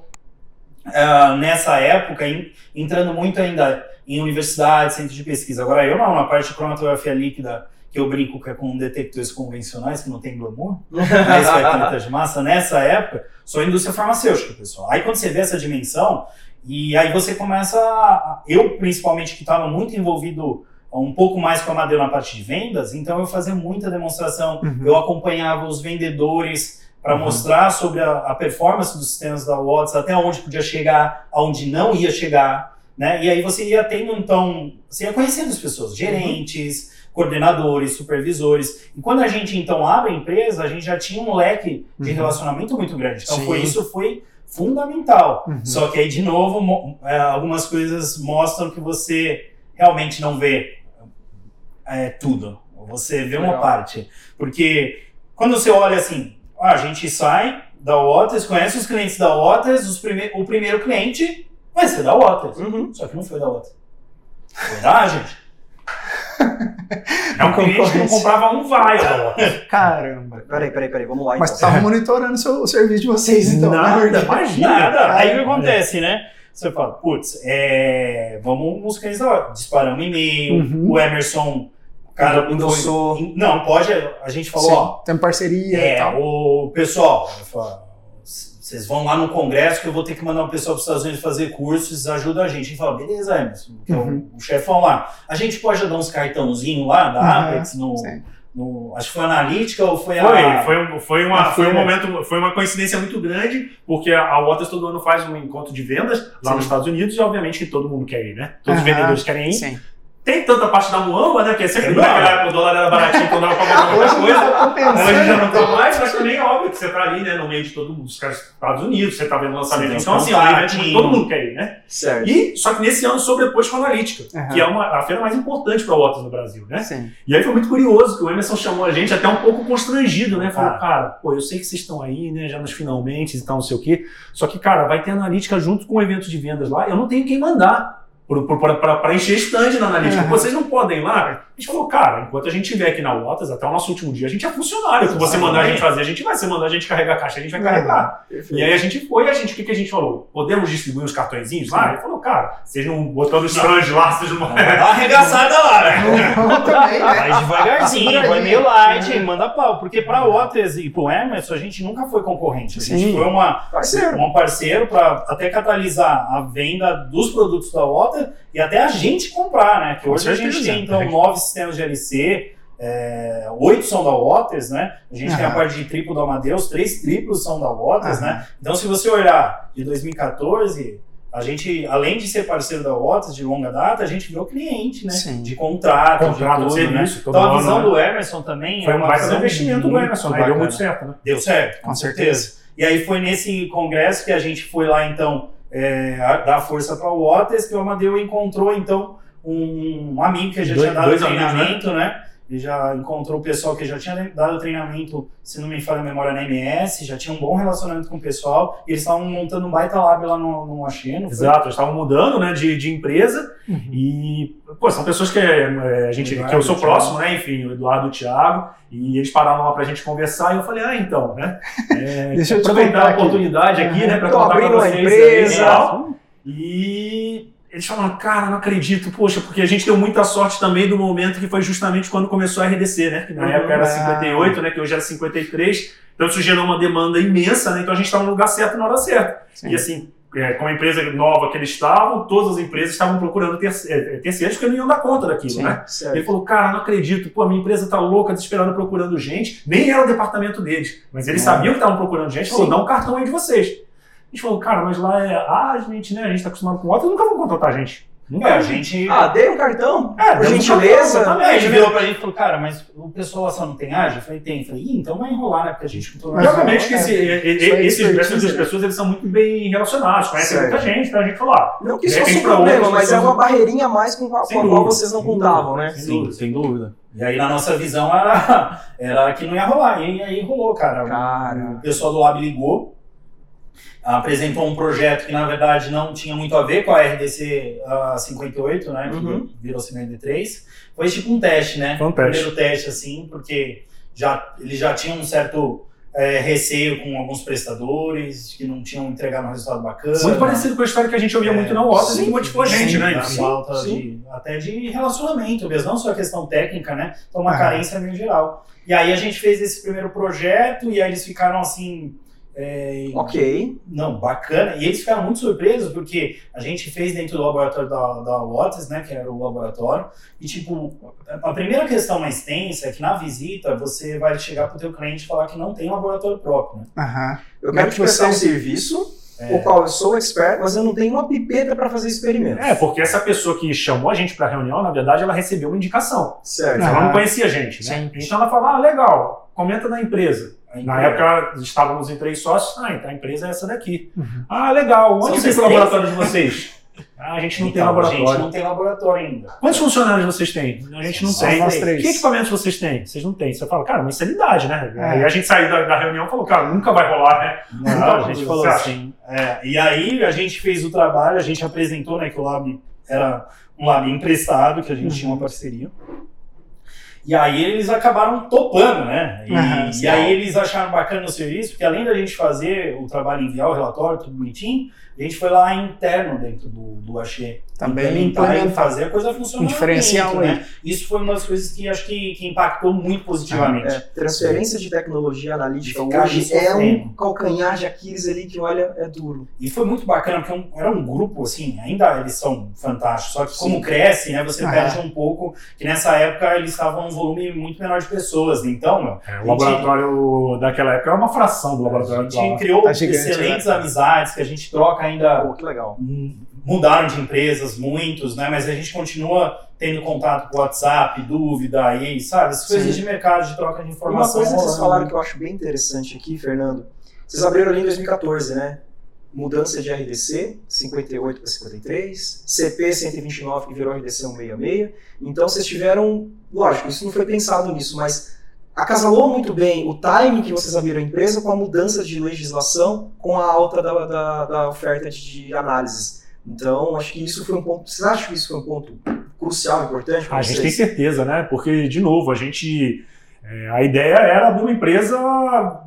ah, nessa época en- entrando muito ainda em universidades, centros de pesquisa. Agora eu não, na parte de cromatografia líquida, que eu brinco que é com detectores convencionais, que não tem glamour, na espectrometria de massa, nessa época, sou indústria farmacêutica, pessoal. Aí quando você vê essa dimensão, e aí você começa. a- Eu, principalmente, que estava muito envolvido um pouco mais com a Amadeu na parte de vendas, então eu fazia muita demonstração, Uhum. eu acompanhava os vendedores para mostrar sobre a, a performance dos sistemas da Watts, até onde podia chegar, aonde não ia chegar, né? E aí você ia tendo, então, você ia conhecendo as pessoas, gerentes, coordenadores, supervisores. E quando a gente, então, abre a empresa, a gente já tinha um leque de Uhum. relacionamento muito grande. Então, Sim. foi, isso foi fundamental. Uhum. Só que aí, de novo, é, algumas coisas mostram que você realmente não vê é, tudo. Você vê uma Legal. parte. Porque quando você olha assim, a gente sai da Waters, conhece os clientes da Waters, os prime o primeiro cliente vai ser da Waters. Uhum. Só que não foi da Waters. Foi da gente. É um cliente que não comprava um vai. Caramba. Peraí, peraí, peraí, vamos lá Mas então. tava monitorando o, seu- o serviço de vocês, então. na Nada, imagina. Nada. Aí o que É. acontece, né? Você fala, putz, é, vamos nos Waters. Disparamos e-mail, Uhum. o Emerson, o cara Endossou. Não, pode, a gente falou, Sim, ó, Tem parceria e É, tal. o pessoal, eu falo, vocês vão lá no congresso que eu vou ter que mandar um pessoal para os Estados Unidos fazer cursos, ajuda a gente. A gente fala, beleza, Emerson, que é o- Uhum. o chefão lá. A gente pode dar uns cartãozinhos lá da Uhum, Apex no, sim. no- acho que foi a analítica ou foi, Foi, a. foi, foi, uma, a foi um feira. momento, foi uma coincidência muito grande, porque a Waters todo ano faz um encontro de vendas lá Sim. nos Estados Unidos e obviamente que todo mundo quer ir, né? Todos os vendedores querem ir. Sim. Tem tanta parte da muamba, né? Que é sempre É naquela época o dólar era baratinho, então dava pra comprar muita Hoje coisa. tá. Hoje já não tá mais, mas também é óbvio que você tá ali, né, no meio de todo mundo, os caras dos Estados Unidos, você tá vendo lançamento. Sim, Então, assim, é um contatinho. evento que todo mundo quer ir, né? Certo. E, só que nesse ano sobrepôs com a Analítica, Aham. que é uma, a feira mais importante para Waters no Brasil, né? Sim. E aí foi muito curioso que o Emerson chamou a gente até um pouco constrangido, né? Falou, Ah. cara, pô, eu sei que vocês estão aí, né, já nos finalmente e tal, não sei o quê. Só que, cara, vai ter analítica junto com o evento de vendas lá, eu não tenho quem mandar para encher stand na analítica. Aham. Vocês não podem ir lá. A gente falou, cara, enquanto a gente estiver aqui na Waters, até o nosso último dia, a gente é funcionário. Se você mandar a gente fazer, a gente vai. Se mandar a gente carregar a caixa, a gente vai carregar. E aí a gente foi, e a gente, o que, que a gente falou? Podemos distribuir os cartõezinhos lá? Ele falou, cara, vocês não botando stand lá, vocês não. Dá uma arregaçada lá, né? Também, né? Vai devagarzinho, vai meio light, manda pau. Porque pra Waters e pro Emerson, a gente nunca foi concorrente. A gente Sim. foi uma, Parceiro. um parceiro para até catalisar a venda dos produtos da Waters e até a gente comprar, né? Que Com hoje a gente certeza. tem, então, nove sistemas de LC, é, oito são da Waters, né? A gente tem a parte de triplo da Amadeus, três triplos são da Waters, Aham. né? Então, se você olhar de 2014, a gente, além de ser parceiro da Waters de longa data, a gente virou cliente, né? Sim. De contrato, Contrato, de tudo, né? Então, a visão né? do Emerson também Foi é um uma visão investimento do Emerson, né? Deu muito certo, né? Deu certo, Com certeza. E aí foi nesse congresso que a gente foi lá, então, é, dar força para o Waters, que o Amadeu encontrou, então, um, um amigo que já Dois- tinha dado dois amigos, treinamento, né? Ele já encontrou o pessoal que já tinha dado treinamento, se não me falha a memória, na MS, já tinha um bom relacionamento com o pessoal, e eles estavam montando um baita lab lá no, no foi? Exato, eles estavam mudando né, de, de empresa Uhum. e, pô, são pessoas que é, a gente, Eduardo, que eu sou próximo, né, enfim, o Eduardo e o Thiago, e eles pararam lá pra gente conversar e eu falei, ah, então, né, é, Deixa eu aproveitar a aqui. oportunidade aqui, né, pra Tô contar pra vocês empresa. aí, e. E eles falaram, cara, não acredito, poxa, porque a gente deu muita sorte também do momento que foi justamente quando começou a RDC, né? Que na Uhum. época era Ah. 58, né? Que hoje era 53. Então isso gerou uma demanda imensa, né? Então a gente estava no lugar certo na hora certa. Sim. E assim, é, com a empresa nova que eles estavam, todas as empresas estavam procurando terce- é, terceiros porque não iam dar conta daquilo, Sim. né? Certo. Ele falou, cara, não acredito, pô, a minha empresa tá louca, desesperada, procurando gente. Nem era o departamento deles, mas eles É. sabiam que estavam procurando gente. Falou, dá um cartão aí de vocês. A gente falou, cara, mas lá é a gente, né? A gente tá acostumado com outros, nunca vão contratar a gente. Nunca. É, a gente... Ah, dei um cartão, É, por um gentileza. cartão, ele né? virou pra gente e falou, cara, mas o pessoal lá só não tem ágil? Eu falei, tem. Eu falei, Ih, então vai enrolar, né? Porque a gente não Mas, E obviamente que é, esse, é esses, duas né? pessoas eles são muito bem relacionados, conhecem Certo. muita gente, então a gente falou, ah, Não que isso fosse um repente, pra problema, mas é uma barreirinha a mais com a, a qual vocês não contavam, né? dúvida. Sim, sem dúvida. E aí na nossa visão era, era que não ia rolar. E aí rolou, cara. Cara. O pessoal do Lab ligou, apresentou um projeto que na verdade não tinha muito a ver com a RDC ah, 58, né? Que Uhum. virou 53. Foi tipo um teste, né? Foi um teste. Primeiro teste, assim, porque já, eles já tinham um certo é, receio com alguns prestadores, que não tinham entregado um resultado bacana. muito parecido com a história que a gente ouvia É, muito na e sim, que motivou a gente, Sim, né? Enfim. falta sim. de, até de relacionamento mesmo, não só a questão técnica, né? Então uma Ah. carência no geral. E aí a gente fez esse primeiro projeto e aí eles ficaram assim. É, Ok. Não, bacana. E eles ficaram muito surpresos porque a gente fez dentro do laboratório da, da Waters, né? Que era o laboratório. E, tipo, a primeira questão mais tensa é que na visita você vai chegar pro teu cliente e falar que não tem laboratório próprio, né? Aham. Eu é quero que te prestar um serviço, o qual eu sou expert, mas eu não tenho uma pipeta para fazer experimento. É, porque essa pessoa que chamou a gente pra reunião, na verdade, ela recebeu uma indicação. Certo. Ela não conhecia a gente, né? Sim. Então ela falou, ah, legal, comenta da empresa. Na época estávamos em três sócios, ah, então a empresa é essa daqui. Uhum. Ah, legal, onde fica o laboratório de vocês? Ah, a gente não tem Então, laboratório. A gente não tem laboratório ainda. Quantos funcionários vocês têm? A gente não Só tem. nós três. Que equipamentos vocês têm? Vocês não têm. Você fala, cara, uma insanidade, né? É. Aí a gente saiu da, da reunião e falou, cara, nunca vai rolar, né? Não, Não, a gente falou assim. é, e aí a gente fez o trabalho, a gente apresentou né, que o Lab era um Lab emprestado, que a gente tinha uma parceria. E aí eles acabaram topando, né? E, Aham, e aí eles acharam bacana o serviço, porque além da gente fazer o trabalho, enviar o relatório, tudo bonitinho, a gente foi lá interno dentro do, do Axê. Também implementar e implementar. fazer a coisa funcionar. Um diferencial dentro, aí. né? Isso foi uma das coisas que acho que, que impactou muito positivamente. É, transferência de tecnologia analítica Ficar hoje é um calcanhar de Aquiles ali que, olha, é duro. E foi muito bacana, porque um- era um grupo, assim, ainda eles são fantásticos, só que como Sim. cresce, né, você Ah. perde um pouco, que nessa época eles estavam um volume muito menor de pessoas, então, meu, É, a o gente- laboratório daquela época era uma fração do a laboratório gente atual. criou Tá gigante, excelentes né? amizades, que a gente troca ainda Pô, que legal. Mudaram de empresas, muitos, né? Mas a gente continua tendo contato com o WhatsApp, dúvida aí, sabe? As coisas Sim. de mercado, de troca de E uma informação. coisa que vocês falaram que eu acho bem interessante aqui, Fernando. Vocês abriram ali em 2014, né? Mudança de RDC, 58 para 53, CP 129 que virou RDC 166. Então vocês tiveram, lógico, isso não foi pensado nisso, mas acasalou muito bem o timing que vocês abriram a empresa com a mudança de legislação, com a alta da, da, da oferta de análises. Então, acho que isso foi um ponto. Vocês acham que isso foi um ponto crucial, importante? A gente tem vocês? certeza, né? Porque, de novo, a gente. é, a ideia era abrir uma empresa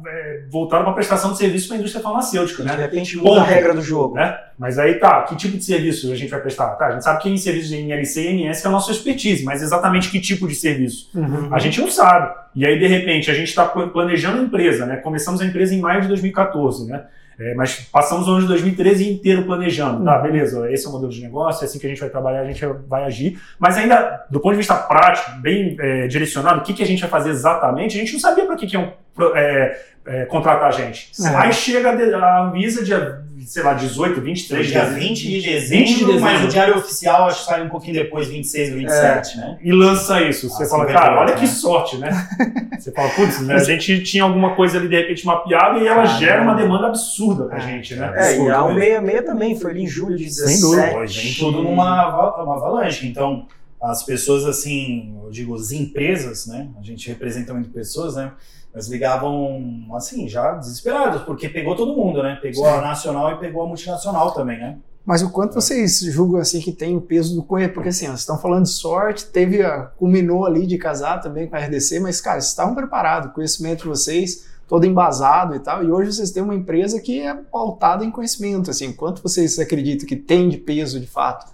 é, voltada para prestação de serviço para a indústria farmacêutica, De né? repente muda a Ponto. regra do jogo. né? Mas aí tá, que tipo de serviço a gente vai prestar? Tá, a gente sabe que em serviços de NLC e MS que é a nossa expertise, mas exatamente que tipo de serviço? Uhum. A gente não sabe. E aí, de repente, a gente está planejando a empresa, né? Começamos a empresa em maio de 2014, né? É, mas passamos o ano de 2013 inteiro planejando. Tá, beleza, esse é o modelo de negócio, é assim que a gente vai trabalhar, a gente vai agir. Mas ainda, do ponto de vista prático, bem é, direcionado, o que, que a gente vai fazer exatamente, a gente não sabia para que, que iam é, é, contratar a gente. É. Aí chega a Anvisa dia, sei lá, 18, 23 Dia de 20 de 20 de dezembro, mas dezembro. o diário oficial acho que sai um pouquinho depois, 26 ou 27, né? e lança isso. Você Ah, fala, 58, cara, olha né? que sorte, né? Você fala, putz, né? a gente tinha alguma coisa ali de repente mapeada e ela Caramba. gera uma demanda absurda pra É. gente, né? É, e a Absurda. 166 também foi ali em julho de Sem 17. dúvida. Vem tudo numa uma avalanche. Então, as pessoas, assim, eu digo, as empresas, né? A gente representa muito pessoas, né? Mas ligavam, assim, já desesperados, porque pegou todo mundo, né? Pegou a nacional e pegou a multinacional também, né? Mas o quanto vocês julgam assim que tem o peso do conhecimento? Porque assim, ó, vocês estão falando de sorte, teve a, culminou ali de casar também com a RDC, mas cara, vocês estavam preparados, o conhecimento de vocês todo embasado e tal, e hoje vocês têm uma empresa que é pautada em conhecimento, assim, quanto vocês acreditam que tem de peso de fato?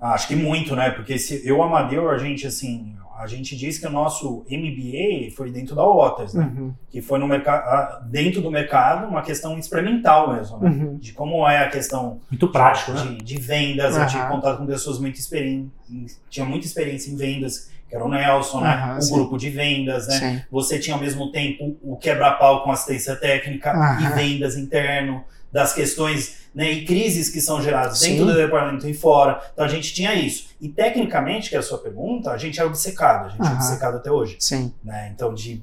Ah, acho que muito, né? Porque se eu, Amadeu, a gente, assim, a gente diz que o nosso MBA foi dentro da Waters, né? Uhum, Que foi no mercado, dentro do mercado, uma questão experimental mesmo, né? uhum, De como é a questão Muito prático, né? de, de vendas, eu tive contato com pessoas muito experientes, tinha muita experiência em vendas, que era o Nelson, né? O sim. grupo de vendas, né? sim. Você tinha ao mesmo tempo o quebra-pau com assistência técnica e vendas interno, das questões né, e crises que são geradas Sim. dentro do departamento e fora. Então a gente tinha isso. E tecnicamente, que é a sua pergunta, a gente é obcecado, a gente é Aham. obcecado até hoje Sim. né? Então, de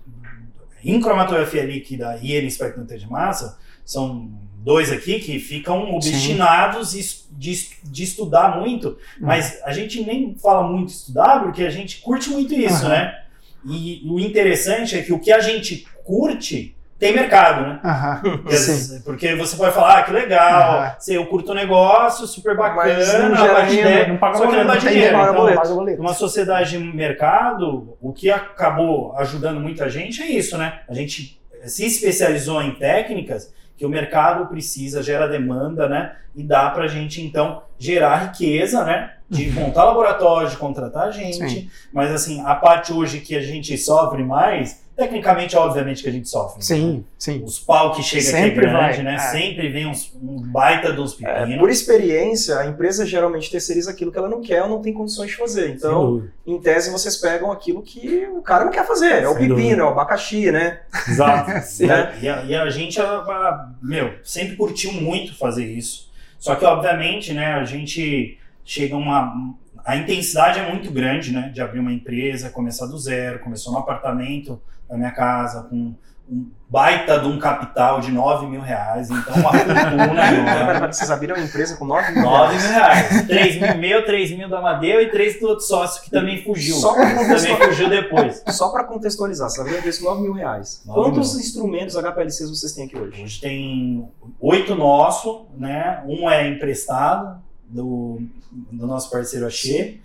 em cromatografia líquida e ele expectante de massa, são dois aqui que ficam obstinados de, de estudar muito, mas a gente nem fala muito estudar porque a gente curte muito isso, Aham. né? E o interessante é que o que a gente curte tem mercado, né? Aham, Porque, sim. porque você pode falar, ah, que legal, Aham. sei, eu curto o negócio, super Mas bacana, não gera renda, ideia, não paga só que não dá não dinheiro. paga Então, boleto. Paga boleto. numa sociedade de mercado, o que acabou ajudando muita gente é isso, né? A gente se especializou em técnicas que o mercado precisa, gera demanda, né? E dá pra gente, então, gerar riqueza, né? De montar laboratório, de contratar gente. Uhum. Sim. Mas, assim, a parte hoje que a gente sofre mais, tecnicamente, obviamente que a gente sofre. né? Sim, sim. Os pau que chega aqui é Sempre grande, vai, né? é. Sempre vem uns, um baita dos É, pepinos. por experiência, a empresa geralmente terceiriza aquilo que ela não quer ou não tem condições de fazer. Então, em tese, vocês pegam aquilo que o cara não quer fazer. É o Sem pepino, é o abacaxi, né? Exato. Né? E a, e a gente, a- a- meu, sempre curtiu muito fazer isso. Só que, obviamente, né, a gente chega a uma. A intensidade é muito grande, né? De abrir uma empresa, começar do zero. Começou no apartamento da minha casa, com um baita de um capital de 9 mil reais. Então, uma fortuna enorme. Vocês abriram uma empresa com 9 mil 9 reais. mil reais. 3 mil meu, 3 mil do Amadeu e 3 do outro sócio que também fugiu. Só Também contextualizar, fugiu depois. só pra contextualizar, você abriu uma empresa com 9 mil reais. 9 Quantos mil. instrumentos HPLCs vocês têm aqui hoje? Hoje tem oito nosso, né? Um é emprestado do, do nosso parceiro Axê,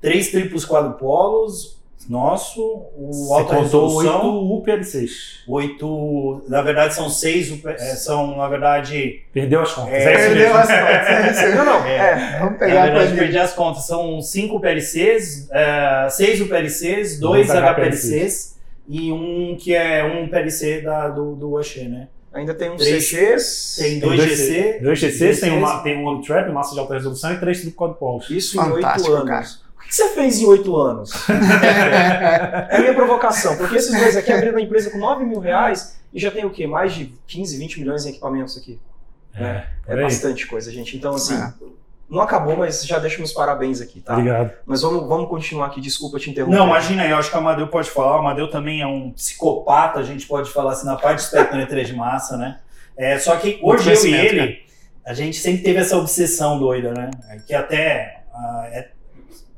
três triplos quadrupolos, nosso, o Você alta contou resolução, 8 UPLCs. oito, na verdade são seis, é, são na verdade, Perdeu as contas. É, É, isso Perdeu as contas. é. Não, não. É. É. Vamos na pegar a verdade perdi as contas, são cinco UPLCs, é, seis UPLCs, dois Dois HPLCs e um que é um PLC da, do, do Oxê, né? Ainda tem uns Três- CGs. Tem dois GC, Dois GCs, tem, GCs. uma, tem um One Trap, massa de alta resolução e três quadrupolos. Isso em oito Fantástico, anos. cara. O que você fez em oito anos? é a minha provocação, porque esses dois aqui abriram uma empresa com 9 mil reais e já tem o quê? Mais de 15, 20 milhões em equipamentos aqui. É, É por aí. bastante coisa, gente. Então, assim, É. não acabou, mas já deixo meus parabéns aqui, tá? Obrigado. Mas vamos, vamos continuar aqui, desculpa te interromper. Não, imagina aí, eu acho que o Amadeu pode falar. O Amadeu também é um psicopata, a gente pode falar assim, na parte de espectrometria de massa, né? É, só que hoje eu e ele, a gente sempre teve essa obsessão doida, né? Que até ah, é-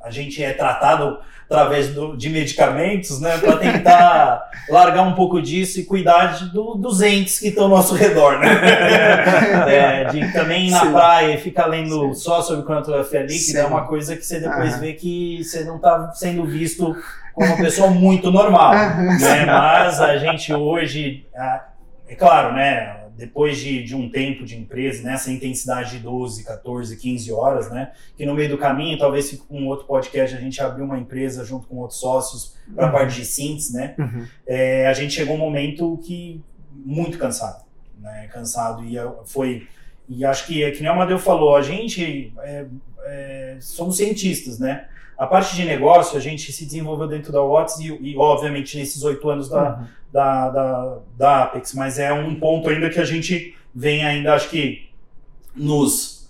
a gente é tratado através do- de medicamentos, né? Para tentar largar um pouco disso e cuidar de- do- dos entes que estão ao nosso redor, né? É, de também ir na Sim. praia e ficar lendo só sobre cromatografia líquida é Sim. uma coisa que você depois vê que você não está sendo visto como uma pessoa muito normal, né? Mas a gente hoje, é claro, né? Depois de, de um tempo de empresa, nessa intensidade de 12, 14, 15 horas, né? Que no meio do caminho, talvez fique com um outro podcast, a gente abriu uma empresa junto com outros sócios para a parte de síntese, né? Uhum. é, a gente chegou um momento que muito cansado, né? Cansado e eu- foi e acho que é que nem o Amadeu falou, a gente é, é, somos cientistas, né? A parte de negócio a gente se desenvolveu dentro da Watts e, e, obviamente nesses oito anos da, Uhum. Da, da, da Apex, mas é um ponto ainda que a gente vem ainda, acho que nos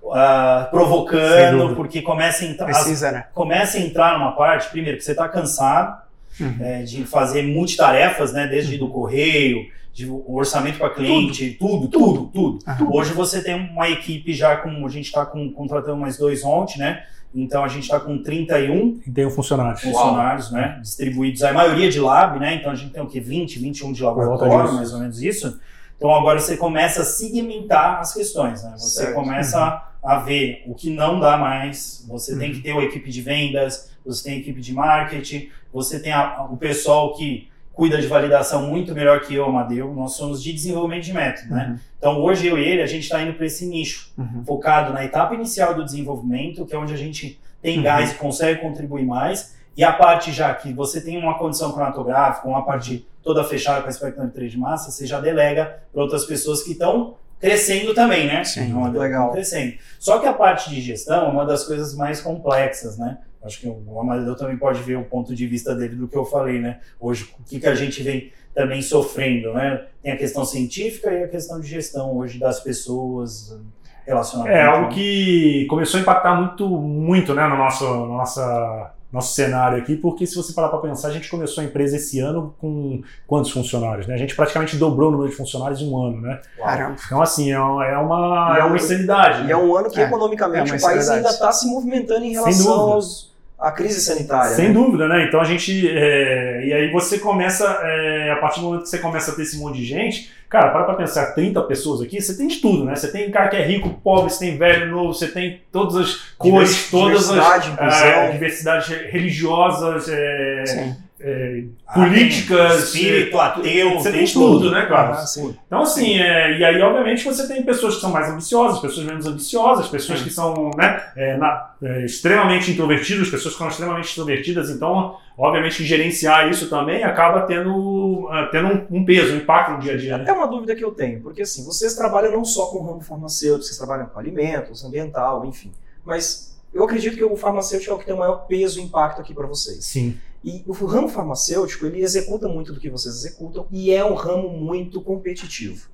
Sem provocando, porque começa a entrar, Precisa, né? começa a entrar numa parte, primeiro, que você está cansado Uhum. é, de fazer multitarefas, né? Desde do correio, de o orçamento para cliente, tudo, tudo, tudo. Aham. Hoje você tem uma equipe já com. A gente está contratando mais dois ontem, né? Então a gente está com 31 E tem um funcionário. funcionários, né? Distribuídos, a maioria de lab, né? Então a gente tem o quê? 20, 21 de laboratório, mais ou menos isso. Então agora você começa a segmentar as questões, né? Você Certo. começa a ver o que não dá mais, você tem Uhum. que ter uma equipe de vendas, você tem a equipe de marketing, você tem a- o pessoal que cuida de validação muito melhor que eu, Amadeu. Nós somos de desenvolvimento de método, né? Então hoje eu e ele, a gente está indo para esse nicho, Uhum. focado na etapa inicial do desenvolvimento, que é onde a gente tem Uhum. gás e consegue contribuir mais, e a parte já que você tem uma condição cromatográfica, uma parte toda fechada com a espectrometria de massa, você já delega para outras pessoas que estão crescendo também, né? Sim, Então, legal. crescendo. Só que a parte de gestão é uma das coisas mais complexas, né? Acho que o Amadeu também pode ver o ponto de vista dele do que eu falei, né? Hoje, o que, que a gente vem também sofrendo, né? Tem a questão científica e a questão de gestão hoje das pessoas, relacionamento. É algo né? que começou a impactar muito, muito né, no nosso, no nossa, nosso cenário aqui, porque se você parar para pensar, a gente começou a empresa esse ano com quantos funcionários? Né? A gente praticamente dobrou o número de funcionários em um ano. Né? Caramba. Então, assim, é uma, é uma, é uma insanidade. E né? é um ano que É, economicamente é o país ainda está se movimentando em relação aos, à crise sanitária. Sem né? dúvida, né? Então a gente. é, e aí você começa, é, a partir do momento que você começa a ter esse monte de gente, cara, para pra pensar, 30 pessoas aqui, você tem de tudo, né? Você tem cara que é rico, pobre, você tem velho, novo, você tem todas as cores, todas as. diversidade, inclusão. é, diversidades religiosas, é, Sim. É, Ah, políticas. tem espírito, ateu, Você tem tem tudo, né, cara? Ah, sim. Então, assim, é, e aí, obviamente, você tem pessoas que são mais ambiciosas, pessoas menos ambiciosas, pessoas que são né, é, na- é, extremamente introvertidas, pessoas que são extremamente extrovertidas. Então, obviamente, gerenciar isso também acaba tendo, ah, tendo um, um peso, um impacto no dia a dia. Né? É uma dúvida que eu tenho, porque assim, vocês trabalham não só com o ramo farmacêutico, vocês trabalham com alimentos, ambiental, enfim. Mas eu acredito que o farmacêutico é o que tem o maior peso e impacto aqui para vocês. Sim. E o ramo farmacêutico, ele executa muito do que vocês executam e é um ramo muito competitivo.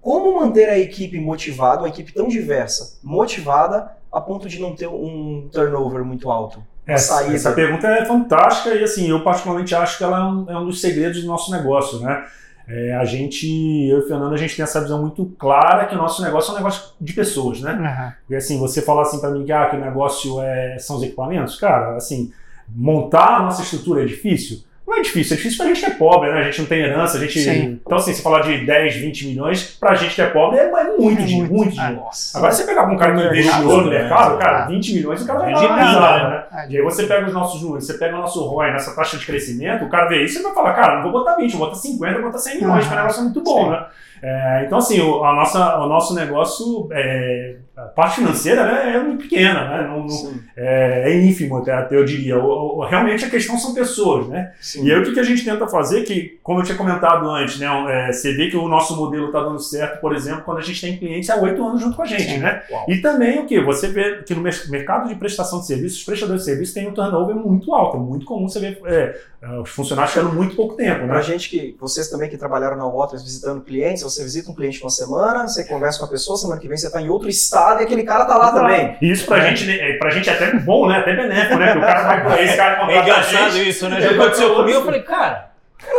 Como manter a equipe motivada, uma equipe tão diversa, motivada, a ponto de não ter um turnover muito alto? Essa, essa pergunta é fantástica e, assim, eu particularmente acho que ela é um, é um dos segredos do nosso negócio, né? É, a gente, eu e o Fernando, a gente tem essa visão muito clara que o nosso negócio é um negócio de pessoas, né? Aham. Porque assim, você falar assim para mim que, ah, que o negócio é, são os equipamentos, cara, assim, montar a nossa estrutura é difícil? não é difícil, é difícil pra gente que é pobre, né? A gente não tem herança, a gente. Sim. Então, assim, se falar de 10, 20 milhões, pra gente que é pobre é, é muito É dinheiro, muito. muito dinheiro. Nossa. Agora você pegar um cara que No investiu mercado, no né? mercado, cara, 20 milhões, o cara vai dar uma nada, risada, né? né? E aí você pega os nossos números, você pega o nosso ROI nessa taxa de crescimento, o cara vê isso e vai falar, cara, não vou botar 20, vou botar 50, vou botar 100 milhões, porque o negócio é muito bom, Sim. né? É, então, assim, o, a nossa, o nosso negócio, é, a parte financeira né, é muito pequena, né? Não- não- é, é ínfimo, até, até eu diria. O- o- realmente a questão são pessoas, né? sim. E aí o que, que a gente tenta fazer, que, como eu tinha comentado antes, né, é, você vê que o nosso modelo está dando certo, por exemplo, quando a gente tem clientes há oito anos junto com a gente, Sim. né? Uau. E também o que? Você vê que no mer- mercado de prestação de serviços, os prestadores de serviços têm um turnover muito alto, é muito comum você ver é, os funcionários ficando muito pouco tempo, Pra né? gente que, vocês também que trabalharam na Waters visitando clientes, você visita um cliente uma semana, você conversa com a pessoa, semana que vem você tá em outro estado e aquele cara tá lá também. E isso pra, gente, né, pra gente é até bom, né? Até benéfico, né? Porque o cara vai esse cara É contrata engraçado gente. isso, né? Já aconteceu pra comigo, eu falei, cara.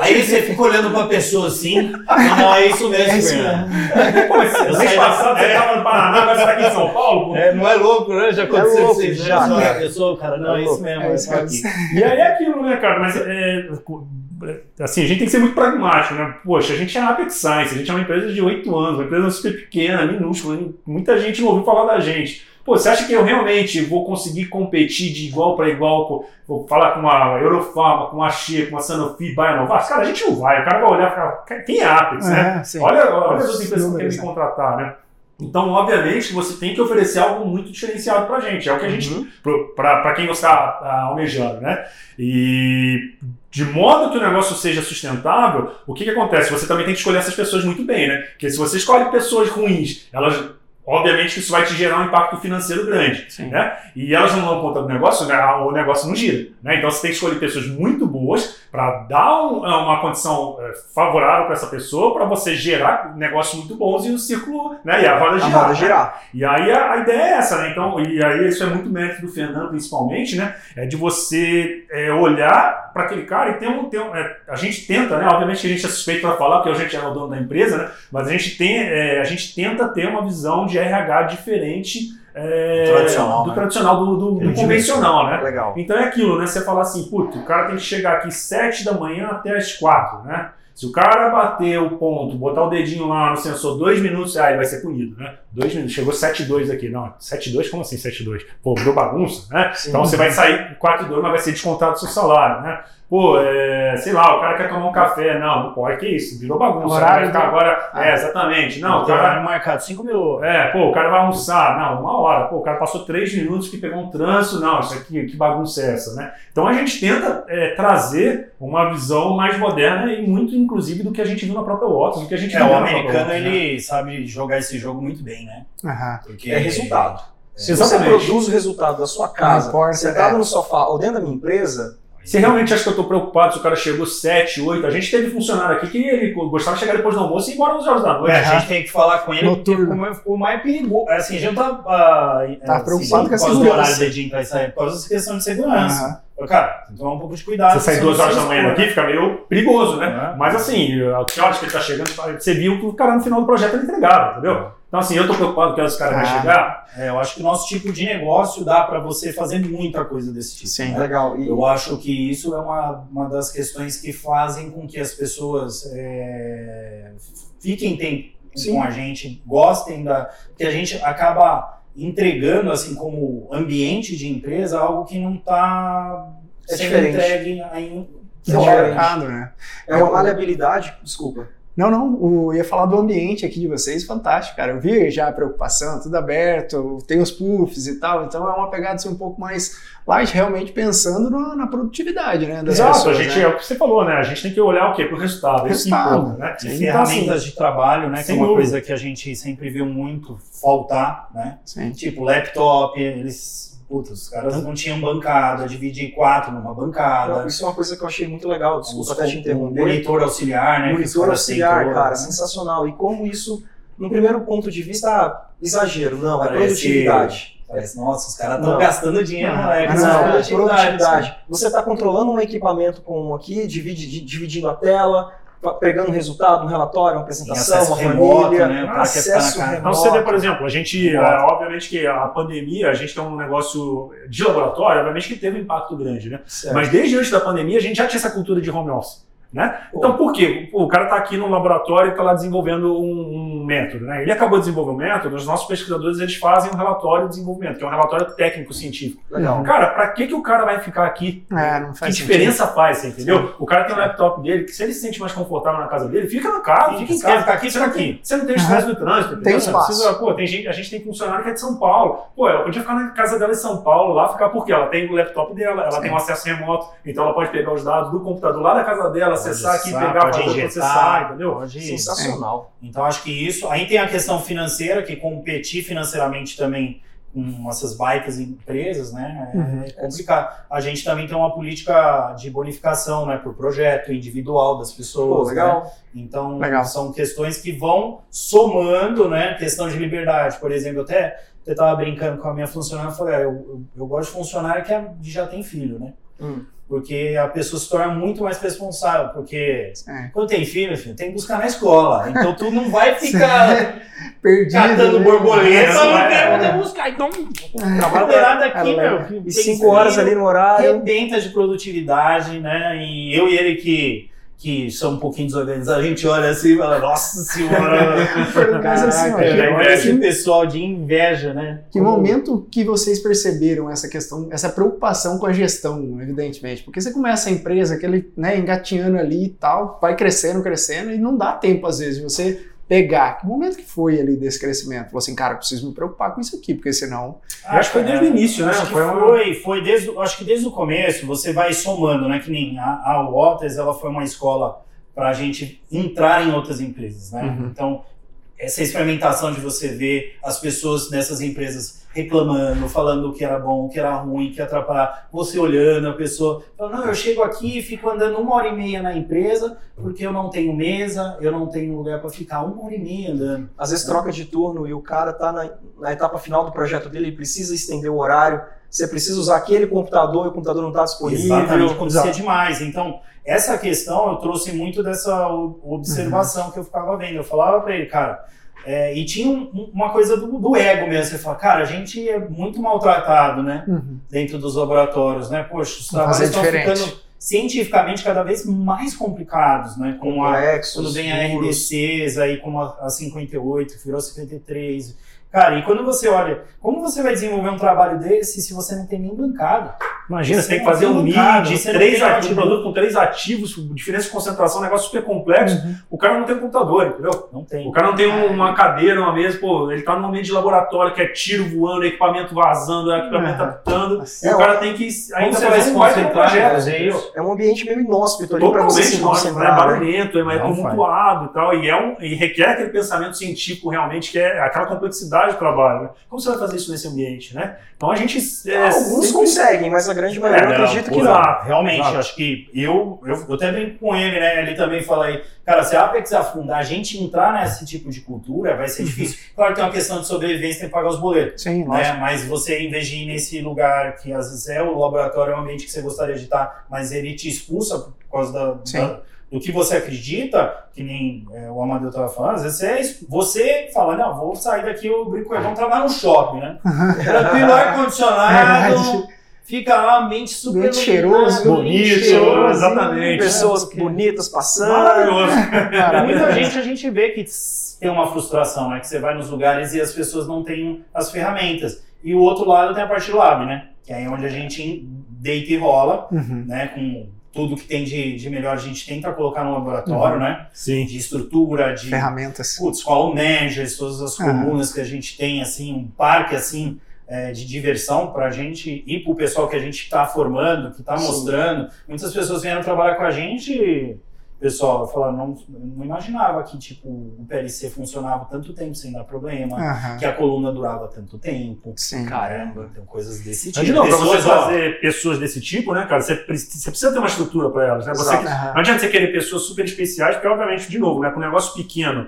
Aí você fica olhando pra pessoa assim, não, não, é isso mesmo, É isso Fernando. Mas Eu mês saí passado você tava no Paraná, agora você tá aqui em São Paulo. É, não é louco, né? Já aconteceu É louco, né? já, a pessoa, cara, não, é isso mesmo, É é isso isso aqui. E aí é aquilo, né, cara? Mas é, assim, a gente tem que ser muito pragmático, né? Poxa, a gente é a Apex Science, a gente é uma empresa de 8 anos, uma empresa super pequena, minúscula, hein? muita gente não ouviu falar da gente. Pô, você acha que eu realmente vou conseguir competir de igual para igual, com- vou falar com a Eurofarma, com a Shea, com a Sanofi, Bionovax? Cara, a gente não vai. O cara vai olhar e falar, "Cara, quem é a Apex, né? É. Olha, olha as outras empresas que querem me né? contratar, né? Então, obviamente, você tem que oferecer algo muito diferenciado pra gente. É o que a gente. para quem você está almejando, né? E de modo que o negócio seja sustentável, o que, que acontece? Você também tem que escolher essas pessoas muito bem, né? Porque se você escolhe pessoas ruins, elas. Obviamente que isso vai te gerar um impacto financeiro grande, Sim. né? E elas não dão conta do negócio, né? o negócio não gira, né? Então você tem que escolher pessoas muito boas para dar um- uma condição eh, favorável para essa pessoa, para você gerar negócios muito bons e o círculo, né? E a roda A girar. roda né? girar. E aí a, a ideia é essa, né? Então, e aí isso é muito mérito do Fernando, principalmente, né? É de você é, olhar para aquele cara e ter um. Ter um é, a gente tenta, né? Obviamente que a gente é suspeito para falar, porque a gente é o dono da empresa, né? Mas a gente, tem, é, a gente tenta ter uma visão de RH diferente é, Tradicional, do né? tradicional, do, do- do convencional, né? Legal. Então é aquilo, né? Você falar assim, putz, o cara tem que chegar aqui 7 da manhã até as 4, né? Se o cara bater o ponto, botar o dedinho lá no sensor dois minutos, aí vai ser punido, né? Dois minutos, chegou 7,2 aqui. Não, 7,2? Como assim 7,2? Pô, virou bagunça, né? Sim. Então você vai sair 4,2, mas vai ser descontado do seu salário, né? Pô, é, sei lá, o cara quer tomar um café. Não, não pode, que isso, virou bagunça. Horário vai ficar agora. Ah. É, exatamente. Não, o cara marcado, cinco minutos. é, pô, o cara vai almoçar, não, uma hora, pô, o cara passou três minutos que pegou um trânsito, não, isso aqui, que bagunça é essa, né? Então a gente tenta é, trazer uma visão mais moderna e muito, inclusive, do que a gente viu na própria Waters, do que a gente É, viu o na própria americano, né? ele sabe jogar esse jogo muito bem, né? Aham. Porque É resultado. Se você produz o resultado da sua casa, sentado é. no sofá ou dentro da minha empresa, Você realmente acha que eu tô preocupado se o cara chegou 7, 8? A gente teve funcionário aqui que ele gostava de chegar depois do almoço e ir embora 11 horas da noite. É, a gente tem que falar com ele porque Noturno. como é- o mais perigoso. Assim, a gente tá, ah, Tá assim, preocupado com a por causa do segurança. horário da gente vai sair, por causa dessa questão de segurança. Falei, Cara, tem que tomar um pouco de cuidado. Você sai duas horas da manhã daqui, fica meio perigoso, né? né? Mas assim, a que horas que ele tá chegando, você viu que o cara no final do projeto ele entregava, entendeu? Então assim, eu tô preocupado que esse cara vai Ah. chegar. É, eu acho que o nosso tipo de negócio dá para você fazer muita coisa desse tipo. Sim. né? legal. E, Eu acho que isso é uma, uma das questões que fazem com que as pessoas é, fiquem tem- Sim. com a gente, gostem da. Porque a gente acaba entregando, assim, como ambiente de empresa, algo que não está É sendo diferente. entregue ainda. É diferente. mercado, né? é uma maleabilidade, desculpa. Não, não, o- eu ia falar do ambiente aqui de vocês, fantástico, cara. Eu vi já a preocupação, tudo aberto, tem os puffs e tal, então é uma pegada assim, um pouco mais light, realmente pensando na, na produtividade, né? Das Exato, pessoas, a gente, né? é o que você falou, né? A gente tem que olhar o quê? Pro resultado. Isso que Resultado. importa, né? E. Então, assim, ferramentas de trabalho, né? Que é sem uma dúvida. coisa que a gente sempre viu muito faltar, né? Sim. Tipo, laptop, eles. Putz, os caras não tinham bancada, dividir quatro numa bancada. Isso é uma coisa que eu achei muito legal, desculpa Os- até te o interromper. Monitor auxiliar, né? Monitor auxiliar, tentou, cara, né? sensacional. E como isso, no primeiro ponto de vista, ah, exagero, não, é Parece- produtividade. Parece, nossa, os caras estão gastando dinheiro, Não, mas Não, é é produtividade. Você está controlando um equipamento com um aqui, dividi- di- dividindo a tela, pegando um resultado, um relatório, uma apresentação, uma remoto, planilha, né? Na acesso casa. Então, remoto. você vê, por exemplo, a gente, Remoto. é, obviamente que a pandemia, a gente tem um negócio de laboratório, obviamente que teve um impacto grande, né? Certo. Mas desde antes da pandemia, a gente já tinha essa cultura de home office. Né? Então, por quê? O cara está aqui no laboratório e está lá desenvolvendo um, um método. Né? Ele acabou de desenvolver um método, os nossos pesquisadores eles fazem um relatório de desenvolvimento, que é um relatório técnico-científico. Legal. Cara, para que, que o cara vai ficar aqui? É, Que faz diferença faz, você entendeu? O cara tem um laptop dele, que se ele se sente mais confortável na casa dele, fica na casa, fica em Fica, casa. ficar aqui, fica aqui. Você não tem estresse do trânsito, entendeu? Tem espaço. precisa- pô, tem gente, a gente tem funcionário que é de São Paulo. Pô, ela podia ficar na casa dela em São Paulo, lá ficar porque ela tem o laptop dela, ela Sim. tem um acesso remoto, então ela pode pegar os dados do computador lá da casa dela, acessar aqui, pegar, injetar, processar, entendeu? Pode Sensacional. Então acho que isso. Aí tem a questão financeira, que competir financeiramente também com essas bikes empresas, né? É Uhum. complicado. A gente também tem uma política de bonificação, né? Por projeto individual das Pô, pessoas. né? legal. Então Legal. são questões que vão somando, né? Questão de liberdade. Por exemplo, eu até eu tava brincando com a minha funcionária e falei, ah, eu, eu, eu gosto de funcionário que, é- que já tem filho, né? Hum. Porque a pessoa se torna muito mais responsável, porque É. quando tem filho, filho, tem que buscar na escola. Então tu não vai ficar Perdido. catando né? borboleta, É, não é. quero onde buscar. Então, Trabalho trabalhar aqui, é, meu. E cinco horas ali no horário. Arrebenta de produtividade, né? E eu e ele que, que são um pouquinho desorganizados, a gente olha assim e fala, nossa senhora, Mas assim, ó, caraca, que- olha esse pessoal de inveja, né? Que momento que vocês perceberam essa questão, essa preocupação com a gestão, evidentemente? Porque você começa a empresa, aquele, né, engatinhando ali e tal, vai crescendo, crescendo, e não dá tempo, às vezes, de você pegar. Que momento que foi ali desse crescimento? Falou assim, cara, eu preciso me preocupar com isso aqui, porque senão. Acho que foi desde o início, né? Acho que Foi foi, uma- foi, desde, o- acho que desde o começo você vai somando, né? Que nem a, a Waters, ela foi uma escola para a gente entrar em outras empresas, né? Uhum. Então, essa experimentação de você ver as pessoas nessas empresas reclamando, falando o que era bom, o que era ruim, que atrapalhar, você olhando, a pessoa falando, não, eu chego aqui e fico andando uma hora e meia na empresa porque eu não tenho mesa, eu não tenho lugar para ficar uma hora e meia andando. Às vezes troca de turno e o cara tá na, na etapa final do projeto dele, ele precisa estender o horário, você precisa usar aquele computador e o computador não está disponível. Exatamente, acontecia demais. Então, essa questão eu trouxe muito dessa observação Uhum. que eu ficava vendo. Eu falava pra ele, cara, é, e tinha um- um- uma coisa do, do ego mesmo. Você fala, cara, a gente é muito maltratado, né? Dentro dos laboratórios, né? Poxa, os trabalhos estão diferente. ficando cientificamente cada vez mais complicados, né? Com a, Complexos, quando vem a. RDCs aí como a, a 58, que virou 53. Cara, e quando você olha, como você vai desenvolver um trabalho desse se você não tem nem bancada? Imagina, você tem que fazer um não três ativos, um produto com três ativos, diferença de concentração, um negócio super complexo. O cara não tem computador, entendeu? Não tem. O cara não tem um- uma cadeira, uma mesa, pô, ele tá num ambiente de laboratório que é tiro voando, equipamento vazando, equipamento Uhum. apitando, e É, o cara tem que ainda você vai fazer se concentrar isso? É um ambiente meio inóspito ali para você se é concentrar. né? barulhento, é mais tumultuado e tal, e, é um, e requer aquele pensamento científico realmente, que é aquela complexidade do trabalho. Né? Como você vai fazer isso nesse ambiente, né? Então a gente... É, Alguns sempre- conseguem, mas a grande maioria É, eu não, acredito que não. exato. Realmente, acho que eu, eu, eu até brinco com ele, né? Ele também fala aí, cara, se a Apex afundar, a gente entrar nesse tipo de cultura vai ser difícil. Claro que tem uma questão de sobrevivência, tem que pagar os boletos. Sim. Né? Mas você, em vez de ir nesse lugar que às vezes é o laboratório, é um ambiente que você gostaria de estar, mas ele te expulsa por causa da, da- do que você acredita, que nem é, o Amadeu estava falando, às vezes você, é você fala, não, vou sair daqui, eu brinco, com vamos trabalhar no shopping, né? Tranquilo, ar-condicionado, Verdade. fica lá, ambiente super Ambiente cheiroso, ambiente bonito, cheiroso, exatamente. Pessoas porque- bonitas passando. Maravilhoso. Muita gente a gente vê que tem uma frustração, né? Que você vai nos lugares e as pessoas não têm as ferramentas. E o outro lado tem a parte lab, né? Que é onde a gente deita e rola, Uhum. né? Com tudo que tem de, de melhor a gente tenta colocar no laboratório, né? Sim. De estrutura, de Ferramentas. putz, qual managers, todas as Aham. colunas que a gente tem, assim, um parque, assim, é, de diversão para a gente e para o pessoal que a gente está formando, que está mostrando. Muitas pessoas vieram trabalhar com a gente, pessoal, falaram, não, não imaginava que, tipo, o PLC funcionava tanto tempo sem dar problema, que a coluna durava tanto tempo. Sim. Caramba. Então, coisas desse tipo. Mas, de novo, pra você Pessoas, ó, fazer pessoas desse tipo, né, cara, você, você precisa ter uma estrutura para elas, né? Você, não adianta você querer pessoas super especiais, porque, obviamente, de novo, né, com um negócio pequeno,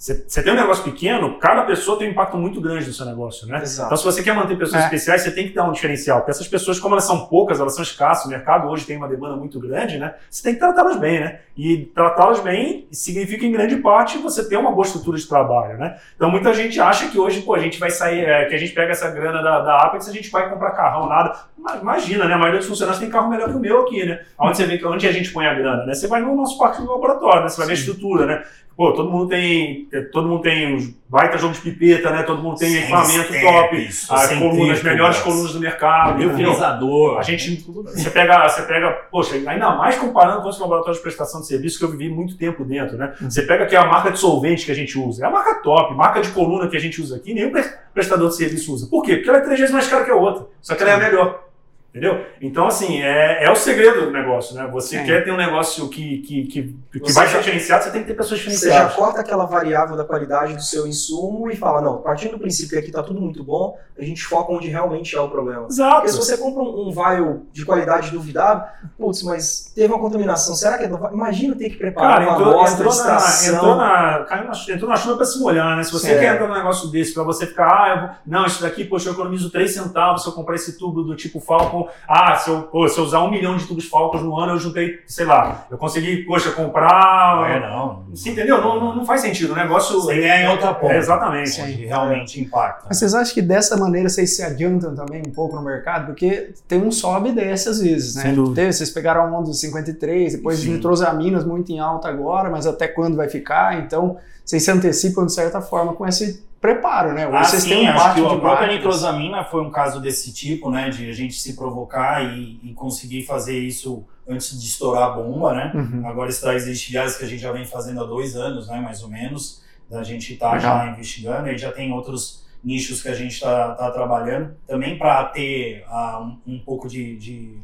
Você tem um negócio pequeno, cada pessoa tem um impacto muito grande no seu negócio, né? Exato. Então, se você quer manter pessoas É. especiais, você tem que dar um diferencial. Porque essas pessoas, como elas são poucas, elas são escassas, o mercado hoje tem uma demanda muito grande, né? Você tem que tratá-las bem, né? E tratá-las bem significa, em grande parte, você ter uma boa estrutura de trabalho, né? Então, muita gente acha que hoje, pô, a gente vai sair, é, que a gente pega essa grana da, da Apex, a gente vai comprar carrão, nada. Mas Imagina, né? A maioria dos funcionários tem carro melhor que o meu aqui, né? Onde você vê que onde a gente põe a grana, né? Você vai no nosso parque do laboratório, né? Você vai ver a estrutura, né? Pô, todo mundo tem, todo mundo tem os baita jogo de pipeta, né? Todo mundo tem equipamento top, as colunas, as melhores colunas do mercado. entendeu? Utilizador. A gente, você pega, você pega, poxa, ainda mais comparando com os laboratórios de prestação de serviço que eu vivi muito tempo dentro, né? Você pega aqui a marca de solvente que a gente usa, é a marca top, marca de coluna que a gente usa aqui, nenhum pre- prestador de serviço usa. Por quê? Porque ela é três vezes mais cara que a outra, só que ela é a melhor. Entendeu? Então, assim, é, é o segredo do negócio, né? Você É. quer ter um negócio que, que, que, que Você vai ser diferenciado, você tem que ter pessoas Você já corta aquela variável da qualidade do seu insumo e fala, não, partindo do princípio que aqui está tudo muito bom, a gente foca onde realmente é o problema. Exato. Porque se você compra um, um vial de qualidade duvidável, putz, mas teve uma contaminação, será que é do- Imagina ter que preparar Cara, uma entrou, amostra, entrou, na, entrou, na, caiu na, entrou na chuva pra se molhar, né? Se você É. quer entrar num negócio desse pra você ficar, ah, vou, não, isso daqui, poxa, eu economizo 3 centavos se eu comprar esse tubo do tipo Falcon. Ah, se eu, pô, se eu usar um milhão de tubos Falcons no ano, eu juntei, sei lá, eu consegui, poxa, comprar. É, não. Você entendeu? Não, não, não faz sentido. O negócio. Você ganha em outra ponta. É, exatamente. Sim. Onde realmente impacta. Mas vocês acham que dessa maneira vocês se adiantam também um pouco no mercado? Porque tem um sobe e desce às vezes, né? Sem dúvida. Teve, vocês pegaram a onda dos 53, depois Sim. nitrosaminas muito em alta agora, mas até quando vai ficar? Então, vocês se antecipam de certa forma com esse preparo, né? Hoje Ah, vocês sim, um acho que a de própria nitrosamina foi um caso desse tipo, né? De a gente se provocar e, e conseguir fazer isso antes de estourar a bomba, né? Uhum. Agora está existe viagens que a gente já vem fazendo há dois anos, né? Mais ou menos, da gente Legal. já investigando e já tem outros nichos que a gente está tá trabalhando também para ter ah, um, um pouco de, de,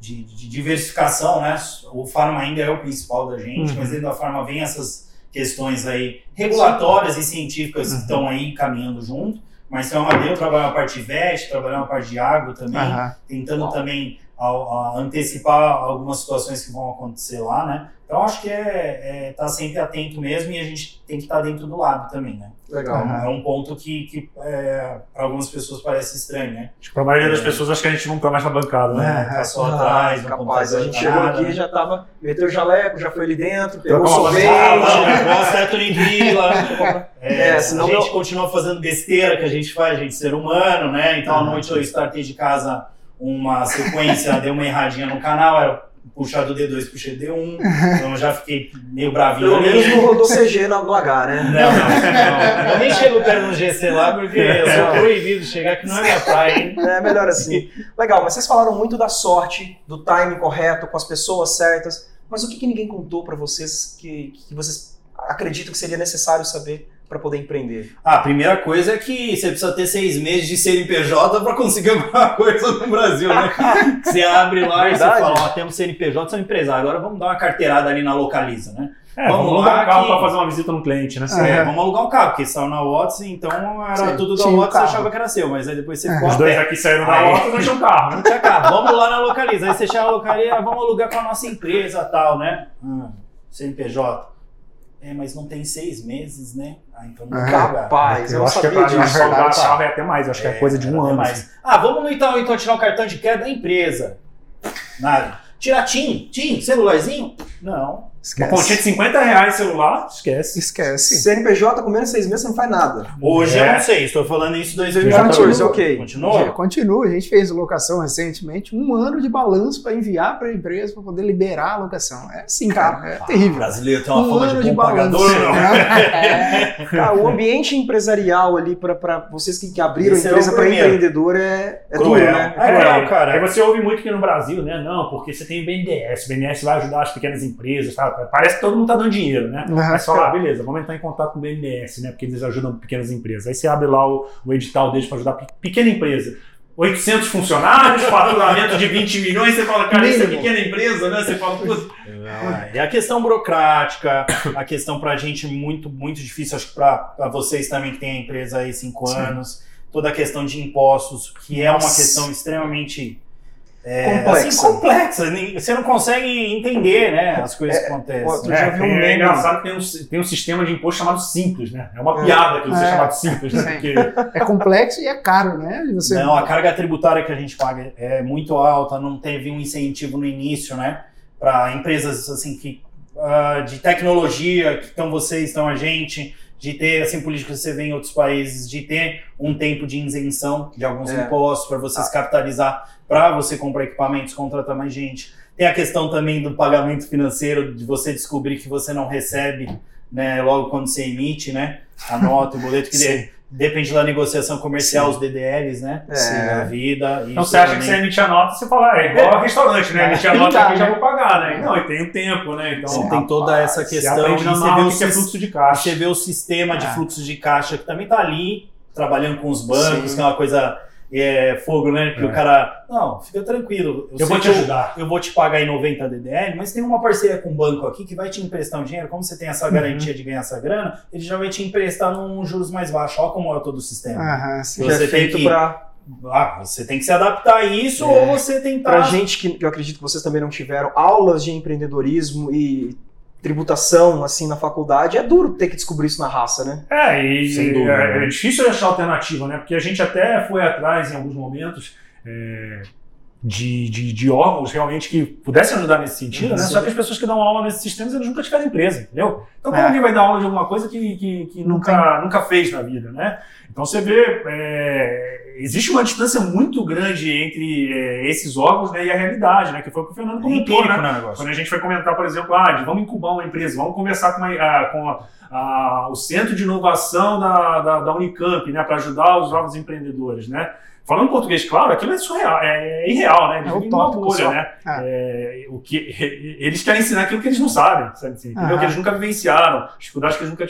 de- de diversificação, né? O farma ainda é o principal da gente, Uhum. mas dentro da farma vem essas questões aí regulatórias e científicas Uhum. que estão aí caminhando junto. Mas então, eu trabalho na parte de VET, trabalhar na parte de agro também, Aham. tentando também ao- a antecipar algumas situações que vão acontecer lá, né? Então acho que é estar sempre atento mesmo e a gente tem que estar dentro do lado também, né? Legal. Aham. É um ponto que, que é, para algumas pessoas parece estranho, né? Acho que pra maioria das pessoas, acho que a gente não tá mais na bancada, né? Tá só Ah, atrás, não capaz. A gente chegou nada, aqui né? já tava, meteu o jaleco, já foi ali dentro, pegou uma sorvete. Não, em vila. É, É, senão a gente meu- continua fazendo besteira que a gente faz, a gente é ser humano, né? Então à noite eu startei de casa uma sequência, deu uma erradinha no canal, era puxar do D2 puxei D1, então eu já fiquei meio bravinho Pelo menos não rodou CG na- no H, né? Não, não, não. Eu nem chego perto do GC lá porque eu sou proibido de chegar, que não é minha praia, hein? É melhor assim. Legal, mas vocês falaram muito da sorte, do timing correto, com as pessoas certas. Mas o que, que ninguém contou pra vocês que, que vocês acreditam que seria necessário saber para poder empreender? Ah, a primeira coisa é que você precisa ter seis meses de CNPJ para conseguir alguma coisa no Brasil, né? Você abre lá e Verdade. você fala, ó, temos CNPJ, são empresário, agora vamos dar uma carteirada ali na Localiza, né? É, Vamos vamos alugar um carro que- pra fazer uma visita no cliente, né? Ah, É, é. vamos alugar um carro, porque saiu na Watts, então era Sim, tudo da tinha um Watts, você achava que era seu, mas aí depois você É. ficou Os dois aqui saíram da e não tinham carro, né? Não tinha carro, vamos lá na Localiza. Aí você chega na Localiza, ah, vamos alugar com a nossa empresa tal, né? Hum, CNPJ. É, mas não tem seis meses, né? Ah, então não pra alugar. Capaz, eu, não acho que é sabia pra disso. verdade, alugar tá. carro é até mais, acho que é coisa de um era ano. demais. Ah, vamos no Itaú então tirar o cartão de crédito da empresa. Nada. Tirar TIM? TIM? Celularzinho? Não. Uma continha de 50 reais celular, esquece. Esquece. CNPJ com menos de seis meses você não faz nada. Hoje É. eu não sei, estou falando isso em 2014, 2014. ok. Continua? Continua, a gente fez locação recentemente, um ano de balanço para enviar para a empresa para poder liberar a locação. É assim, cara, é O terrível. brasileiro tem uma Um ano de de pagador, balanço. não? É. Cara, o ambiente empresarial ali para vocês que, que abriram Esse a é empresa para empreendedor é, é duro, né? É cruel, cara. Aí você ouve muito aqui no Brasil, né? Não, porque você tem o BNDES, o BNDES vai ajudar as pequenas empresas, Parece que todo mundo tá dando dinheiro, né? Uhum. Mas fala, ah, beleza, vamos entrar em contato com o BNDES, né? Porque eles ajudam pequenas empresas. Aí você abre lá o, o edital deles para ajudar pe- pequena empresa. 800 funcionários, faturamento de 20 milhões, você fala, cara, isso é pequena empresa, né? Você fala, putz, E a questão burocrática, a questão pra gente muito, muito difícil, acho que pra, pra vocês também que têm a empresa aí cinco Sim. anos, toda a questão de impostos, que é uma questão extremamente é, Complexa. assim, complexa. Você não consegue entender, né, as coisas que acontecem. dia eu vi um é, meme. é engraçado que tem um, tem um sistema de imposto chamado simples, né? É uma É. piada aquilo ser É. chamado simples, né? Porque É complexo e é caro, né? Você... Não, a carga tributária que a gente paga é muito alta, não teve um incentivo no início, né? Para empresas assim que ah, de tecnologia, que estão vocês, estão a gente, de ter assim políticas que você vê em outros países, de ter um tempo de isenção de alguns É. impostos para você se capitalizar, para você comprar equipamentos, contratar mais gente. Tem a questão também do pagamento financeiro, de você descobrir que você não recebe, né, logo quando você emite, né, a nota, o boleto que de- depende da negociação comercial, Sim. os DDLs, né? É. da vida. Então você acha que também- você emite a nota, você fala, é igual a restaurante, né? Emite a nota Tá, aqui já né? vou pagar, né? Não, e tem o tempo, né? Então, Você tem toda essa questão aprende e na você vê o que é fluxo de caixa. Você vê o sistema de É. fluxo de caixa que também tá ali, trabalhando com os bancos, Sim. que é uma coisa é, fogo, né? Que É. o cara. Não, fica tranquilo. Eu sei vou te ajudar. Eu, vou te pagar em 90 DDL, mas tem uma parceria com o banco aqui que vai te emprestar um dinheiro. Como você tem essa Uhum. garantia de ganhar essa grana, ele já vai te emprestar num juros mais baixo. Olha como é todo o sistema. Aham, sim. É Você tem feito que- pra, Ah, você tem que se adaptar a isso É. ou você tentar. pra gente que, que eu acredito que vocês também não tiveram aulas de empreendedorismo e tributação assim na faculdade. É duro ter que descobrir isso na raça, né? É, e Sem dúvida, é, né? é difícil achar alternativa, né? Porque a gente até foi atrás em alguns momentos é, de, de, de órgãos realmente que pudessem ajudar nesse sentido, né? Sim. Só que as pessoas que dão aula nesses sistemas, eles nunca tiveram empresa, entendeu? Então como É. alguém vai dar aula de alguma coisa que, que, que nunca, nunca fez na vida, né? Então você vê, é, existe uma distância muito grande entre é, esses órgãos né, e a realidade, né? Que foi o que o Fernando É comentou, empírico, né? né? Quando a gente vai comentar, por exemplo, ah, de vamos incubar uma empresa, vamos conversar com, ah, com a- a- o Centro de Inovação da, da, da Unicamp, né, para ajudar os jovens empreendedores, né? Falando em português, claro, aquilo é surreal, é irreal, né? Eles É vivem numa bolha, só. né? Ah. É, o que, eles querem ensinar aquilo que eles não sabem, sabe? assim? Aham. Que eles nunca vivenciaram, dificuldades que eles nunca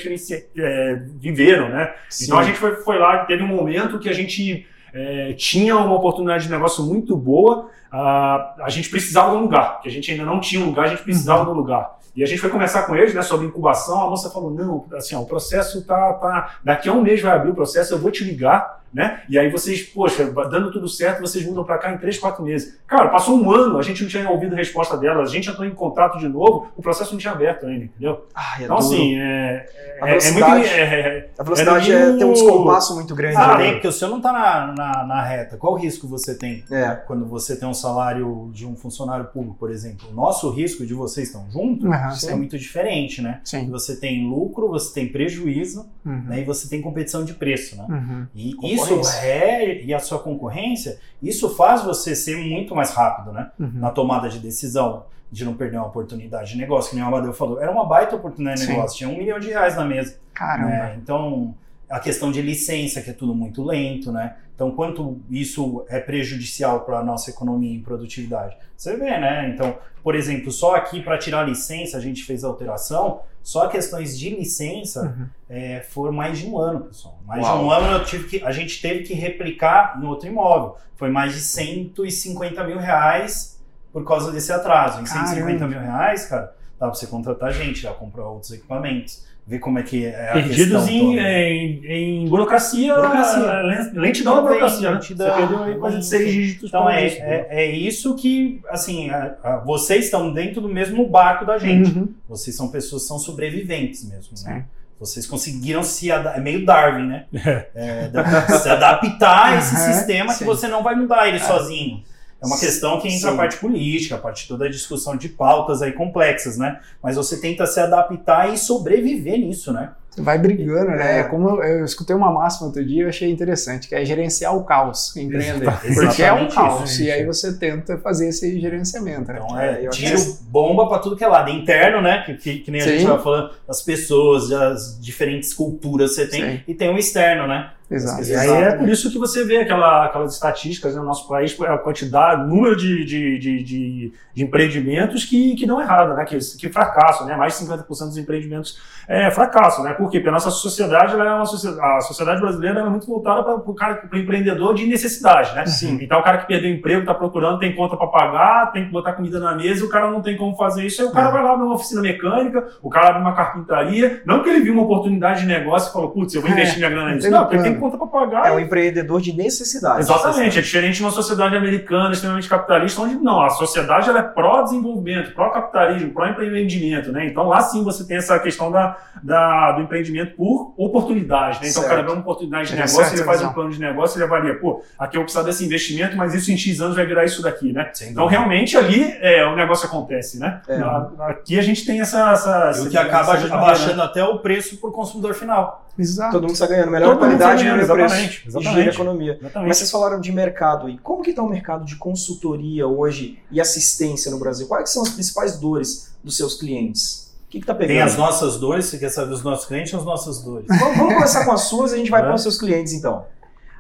é, viveram, né? Então a gente foi, foi lá, teve um momento que a gente é, tinha uma oportunidade de negócio muito boa, ah, a gente precisava de um lugar, que a gente ainda não tinha um lugar, a gente precisava de um lugar. E a gente foi conversar com eles né, sobre incubação, a moça falou, não, assim, ó, o processo tá, tá, daqui a um mês vai abrir o processo, eu vou te ligar, né? E aí vocês, poxa, dando tudo certo, vocês mudam para cá em três, quatro meses. Cara, passou um ano, a gente não tinha ouvido a resposta dela, a gente entrou em contato de novo, o processo não tinha aberto ainda, entendeu? Ai, é Então, duro. assim, é, A é, é muito... velocidade- é- a velocidade é é, tem um descompasso muito grande. Ah, né? porque o seu não tá na, na, na reta. Qual o risco você tem É. quando você tem um salário de um funcionário público, por exemplo? O nosso risco de vocês estão juntos Aham, é muito diferente, né? Sim. Você tem lucro, você tem prejuízo Uhum. né? e você tem competição de preço, né? Uhum. E Concorrência. Isso é, e a sua concorrência, isso faz você ser muito mais rápido, né? Uhum. Na tomada de decisão, de não perder uma oportunidade de negócio, que nem o Amadeu falou. Era uma baita oportunidade de Sim. negócio, tinha um milhão de reais na mesa. Caramba. né? Então, a questão de licença, que é tudo muito lento, né? Então, quanto isso é prejudicial para a nossa economia e produtividade? Você vê, né? Então, por exemplo, só aqui para tirar licença, a gente fez a alteração, só questões de licença Uhum. é, foram mais de um ano, pessoal. Mais Uau. de um ano eu tive que, a gente teve que replicar em outro imóvel. Foi mais de 150 mil reais por causa desse atraso. Em Caramba. 150 mil reais, cara, dá pra você contratar gente, já comprar outros equipamentos, ver como é que é a Perdidos questão em, em, em burocracia, Burocracia. lentidão da burocracia. né? lentidão, Você perdeu aí quase seis dígitos Então por é, mês. é, é isso que, assim, a- a- vocês estão dentro do mesmo barco da gente. Uhum. Vocês são pessoas que são sobreviventes mesmo, né? Sim. Vocês conseguiram se adaptar. É meio Darwin, né? É, da- se adaptar a esse Aham, sistema sim. que você não vai mudar ele sozinho. É uma questão que entra Sim. a parte política, a parte toda a discussão de pautas aí complexas, né? Mas você tenta se adaptar e sobreviver nisso, né? Você vai brigando, né? É. É. Como eu, eu escutei uma máxima outro dia, eu achei interessante, que é gerenciar o caos, empreender. Exatamente Porque é um caos, isso. e aí você tenta fazer esse gerenciamento. Né? Então É, é, tiro que- bomba pra tudo que é lado. Interno, né? Que, que, que nem a Sim. gente tava falando, as pessoas, as diferentes culturas que você tem. Sim. E tem o externo, né? Exato. E aí é por isso que você vê aquela, aquelas estatísticas né, no nosso país, a quantidade, número de, de, de, de, de empreendimentos que, que dão errado, né, que, que fracassam. Né? Mais de 50% dos empreendimentos é, fracassam. Né? Por quê? Porque a nossa sociedade, ela é uma sociedade, a sociedade brasileira é muito voltada para o cara, para o empreendedor de necessidade, né? Sim. Então o cara que perdeu o emprego, está procurando, tem conta para pagar, tem que botar comida na mesa, o cara não tem como fazer isso, aí o cara É. vai lá numa oficina mecânica, o cara abre uma carpintaria, não que ele viu uma oportunidade de negócio e falou, putz, eu vou É, investir minha grana nisso. Não, porque tem conta para pagar. É um empreendedor de necessidade. Exatamente, é diferente de uma sociedade americana extremamente capitalista, onde não, a sociedade ela é pró-desenvolvimento, pró-capitalismo, pró-empreendimento, né? Então lá sim você tem essa questão da, da- do empreendimento por oportunidade, né? Então o cara vê uma oportunidade de É, negócio, certo, ele faz um plano de negócio, ele avalia, pô, aqui eu preciso desse investimento, mas isso em X anos vai virar isso daqui, né? Sem Então dúvida. realmente ali é, o negócio acontece, né? É. Aqui a gente tem essa... essa E o que acaba essa- abaixando até o preço pro consumidor final. Exato. Todo mundo está ganhando melhor Todo qualidade, melhor preço. exatamente, E exatamente. gira a economia. Exatamente. Mas vocês falaram de mercado. E como que está o mercado de consultoria hoje e assistência no Brasil? Quais são as principais dores dos seus clientes? O que está pegando? Tem as nossas dores, você quer saber dos nossos clientes ou as nossas dores? Vamos, vamos começar com as suas e a gente vai É. para os seus clientes, então.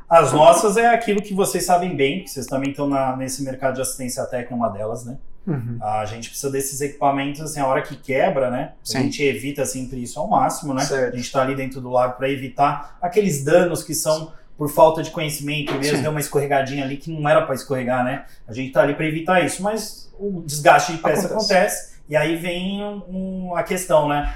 As nossas é aquilo que vocês sabem bem, vocês também estão na- nesse mercado de assistência técnica, uma delas, né? Uhum. A gente precisa desses equipamentos, assim, a hora que quebra, né? Sim. A gente evita sempre isso ao máximo, né? Certo. A gente está ali dentro do lago para evitar aqueles danos que são por falta de conhecimento mesmo, Sim. deu uma escorregadinha ali que não era para escorregar, né? A gente está ali para evitar isso, mas o desgaste de peça Acontece. acontece, e aí vem um- a questão, né?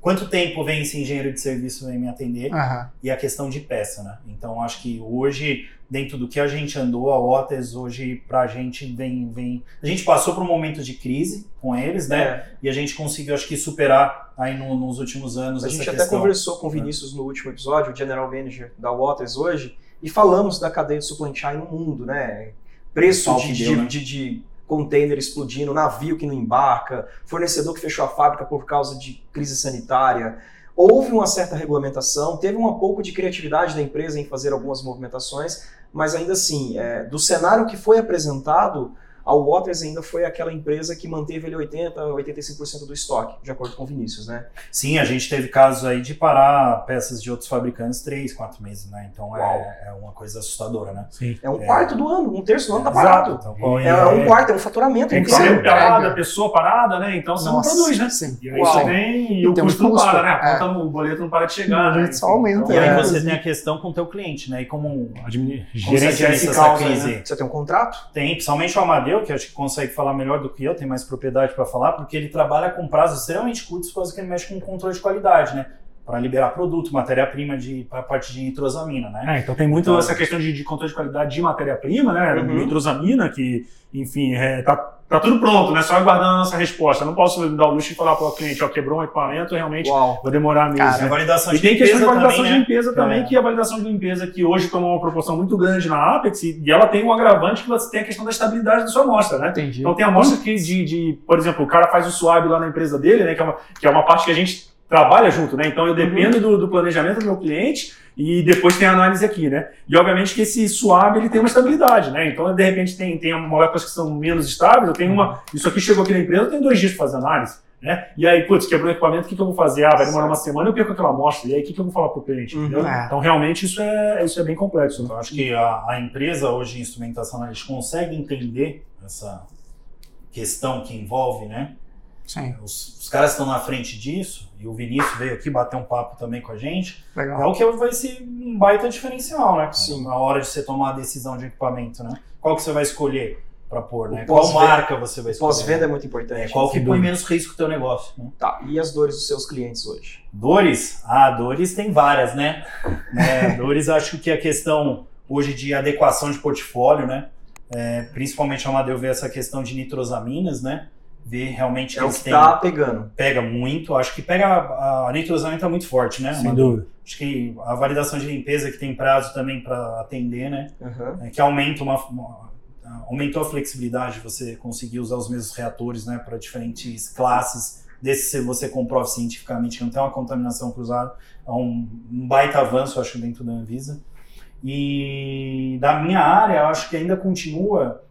Quanto tempo vem esse engenheiro de serviço vem me atender? Aham. e a questão de peça, né? Então acho que hoje, dentro do que a gente andou, a Otis hoje pra gente vem, vem. A gente passou por um momento de crise com eles, né? É, E a gente conseguiu, acho que, superar aí no- nos últimos anos a gente até questão. conversou com o Vinícius no último episódio, o General Manager da Waters hoje, e falamos da cadeia de supply chain no mundo, né? Preço de, que de, deu, né? de- de container explodindo, navio que não embarca, fornecedor que fechou a fábrica por causa de crise sanitária. Houve uma certa regulamentação, teve um pouco de criatividade da empresa em fazer algumas movimentações, mas ainda assim, é, do cenário que foi apresentado, a Waters ainda foi aquela empresa que manteve ali 80, 85% do estoque, de acordo com o Vinícius, né? Sim, a gente teve casos aí de parar peças de outros fabricantes três, quatro meses, né? Então é, é uma coisa assustadora, né? Sim. É um É. quarto do ano, um terço do ano tá Exato. parado. Então, qual É, um quarto, é um faturamento Tem que inteiro. ser parada, pega. a pessoa parada, né? Então você Nossa, não produz, né? Sim. E aí Uau. você tem. E E o tem um custo não custo, para, né? É. conta, o boleto não para de chegar. O né? só aumenta, E aí É, você tem a questão com o teu cliente, né? E como Admi- Como você gerenciar administra esse essa caos aí, crise? né? Você tem um contrato? Tem, principalmente o Amadeu, que acho que consegue falar melhor do que eu, tem mais propriedade para falar, porque ele trabalha com prazos extremamente curtos, por causa que ele mexe com controle de qualidade, né? Para liberar produto, matéria-prima de para a parte de nitrosamina, né? É, então tem muito Então- essa questão de, de controle de qualidade de matéria-prima, né? Uhum. Nitrosamina, que, enfim, é, tá, tudo pronto, né? Só aguardando a nossa resposta. Eu não posso dar o luxo de falar para o cliente, ó, quebrou um equipamento, realmente Uau. vai demorar mesmo. Cara, E né? validação E tem questão de validação também, de né? limpeza também, É. que a validação de limpeza que hoje tomou uma proporção muito grande na Apex e, e ela tem um agravante que você tem a questão da estabilidade da sua amostra, né? Entendi. Então tem amostra que de, de, por exemplo, o cara faz o swab lá na empresa dele, né? Que é uma, que é uma parte que a gente trabalha junto, né? Então eu dependo do, do planejamento do meu cliente e depois tem a análise aqui, né? E obviamente que esse swab ele tem uma estabilidade, né? Então de repente tem, tem moléculas que são menos estáveis, eu tenho uma. Isso aqui chegou aqui na empresa, eu tenho dois dias para fazer análise. Né? E aí, putz, quebrou o equipamento, o que, que eu vou fazer? Ah, vai demorar uma semana, eu perco aquela amostra. E aí, o que, que eu vou falar para o cliente? Uhum. entendeu? É. Então, realmente, isso é, isso é bem complexo. Né? Então, acho que a, a empresa hoje em instrumentação, eles consegue entender essa questão que envolve, né? Sim, Os, os caras estão na frente disso, e o Vinícius veio aqui bater um papo também com a gente. É legal. o que vai ser um baita diferencial, né? Sim. Na hora de você tomar a decisão de equipamento, né? Qual que você vai escolher para pôr, né? O Qual marca você vai escolher? Pós-venda é muito É, importante. qual que Sem põe menos risco no teu negócio, né? Tá, e as dores dos seus clientes hoje? Dores? Ah, dores tem várias, né? né? Dores, acho que a questão hoje de adequação de portfólio, né? É, principalmente a Amadeu vê essa questão de nitrosaminas, né? Ver realmente É o eles que têm. tá pegando. Pega muito, acho que pega. A, a nitrosamina tá muito forte, né? Sem Amadeu? dúvida. Acho que a validação de limpeza que tem prazo também para atender, né? Aham. É, que aumenta uma, uma- aumentou a flexibilidade de você conseguir usar os mesmos reatores né, para diferentes classes. Desse se você comprova cientificamente que não tem uma contaminação cruzada, é um, um baita avanço, acho, dentro da Anvisa. E da minha área, eu acho que ainda continua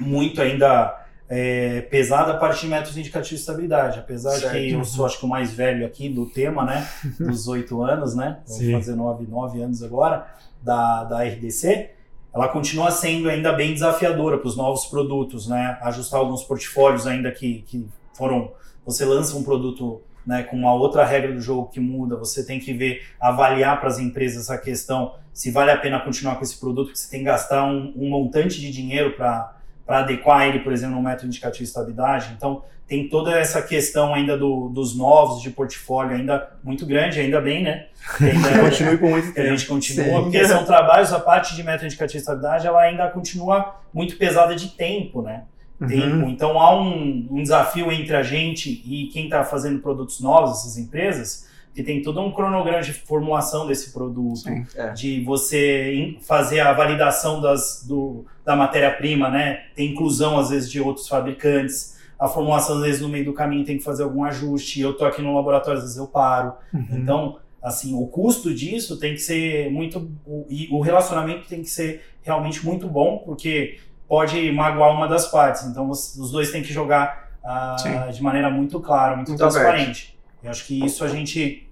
muito ainda é, pesada a parte de métodos indicativos de estabilidade, apesar Certo. de que eu sou acho que o mais velho aqui do tema, né, dos oito anos, né, vou Sim. fazer nove, nove anos agora, da, da RDC, ela continua sendo ainda bem desafiadora para os novos produtos, né, ajustar alguns portfólios ainda que, que foram, você lança um produto né, com uma outra regra do jogo que muda, você tem que ver, avaliar para as empresas a questão se vale a pena continuar com esse produto, porque você tem que gastar um, um montante de dinheiro para adequar ele, por exemplo, no método indicativo de estabilidade. Então, tem toda essa questão ainda do, dos novos de portfólio ainda muito grande, ainda bem, né? Ainda Continue por muito que a tempo. gente continua, Sim. porque são trabalhos, a parte de método indicativo de estabilidade, ela ainda continua muito pesada de tempo, né? Tempo. Então há um, um desafio entre a gente e quem está fazendo produtos novos, essas empresas, que tem todo um cronograma de formulação desse produto, Sim. É. de você fazer a validação das, do, da matéria-prima, né? Tem inclusão, às vezes, de outros fabricantes. A formulação, às vezes, no meio do caminho tem que fazer algum ajuste. Eu estou aqui no laboratório, às vezes eu paro. Uhum. Então, assim, o custo disso tem que ser muito. o- E o relacionamento tem que ser realmente muito bom, porque pode magoar uma das partes. Então, os, os dois têm que jogar ah, de maneira muito clara, muito, Muito transparente. Eu acho que isso a gente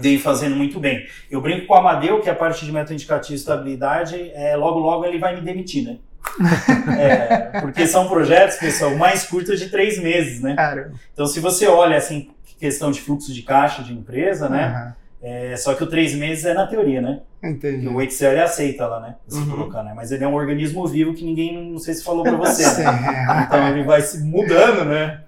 vem fazendo muito bem. Eu brinco com o Amadeu que a parte de método indicativo e estabilidade, é, logo, logo ele vai me demitir, né? É, porque são projetos, pessoal, mais curtos de três meses, né? Cara, Então, se você olha, assim, questão de fluxo de caixa de empresa, né? aham, É, só que o três meses é na teoria, né? entendi. Que o Excel ele aceita lá, né? Se Uhum. colocar, né? Mas ele é um organismo vivo que ninguém, não sei se falou pra você. Né? Então ele vai se mudando, né?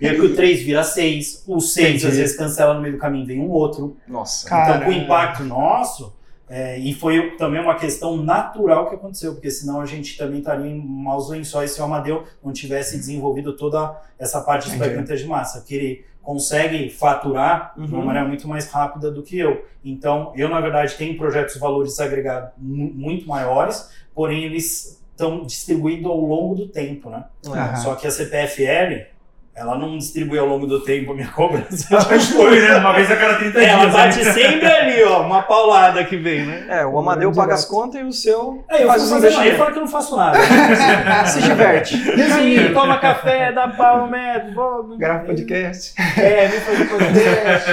E aí que o 3 vira 6, o 6 Entendi. às vezes cancela no meio do caminho, vem um outro. Nossa. Cara, então, com o impacto nosso, é, e foi também uma questão natural que aconteceu, porque senão a gente também estaria em maus lençóis se o Amadeu não tivesse desenvolvido toda essa parte de ferramenta de massa, que ele consegue faturar de uma Uhum. maneira muito mais rápida do que eu. Então, eu, na verdade, tenho projetos de valores agregados mu- muito maiores, porém eles estão distribuídos ao longo do tempo, né? Aham. Só que a CPFL, ela não distribui ao longo do tempo a minha cobrança. Foi, né? Uma vez a cada 30 dias. Ela né? bate sempre ali, ó, uma paulada que vem, né? É, o Amadeu Direto. paga as contas e o seu É, eu faz faço os ele fala que eu não faço nada. Se diverte. Aí, toma café, dá pau, médico. Grava podcast. É, vem fazer podcast.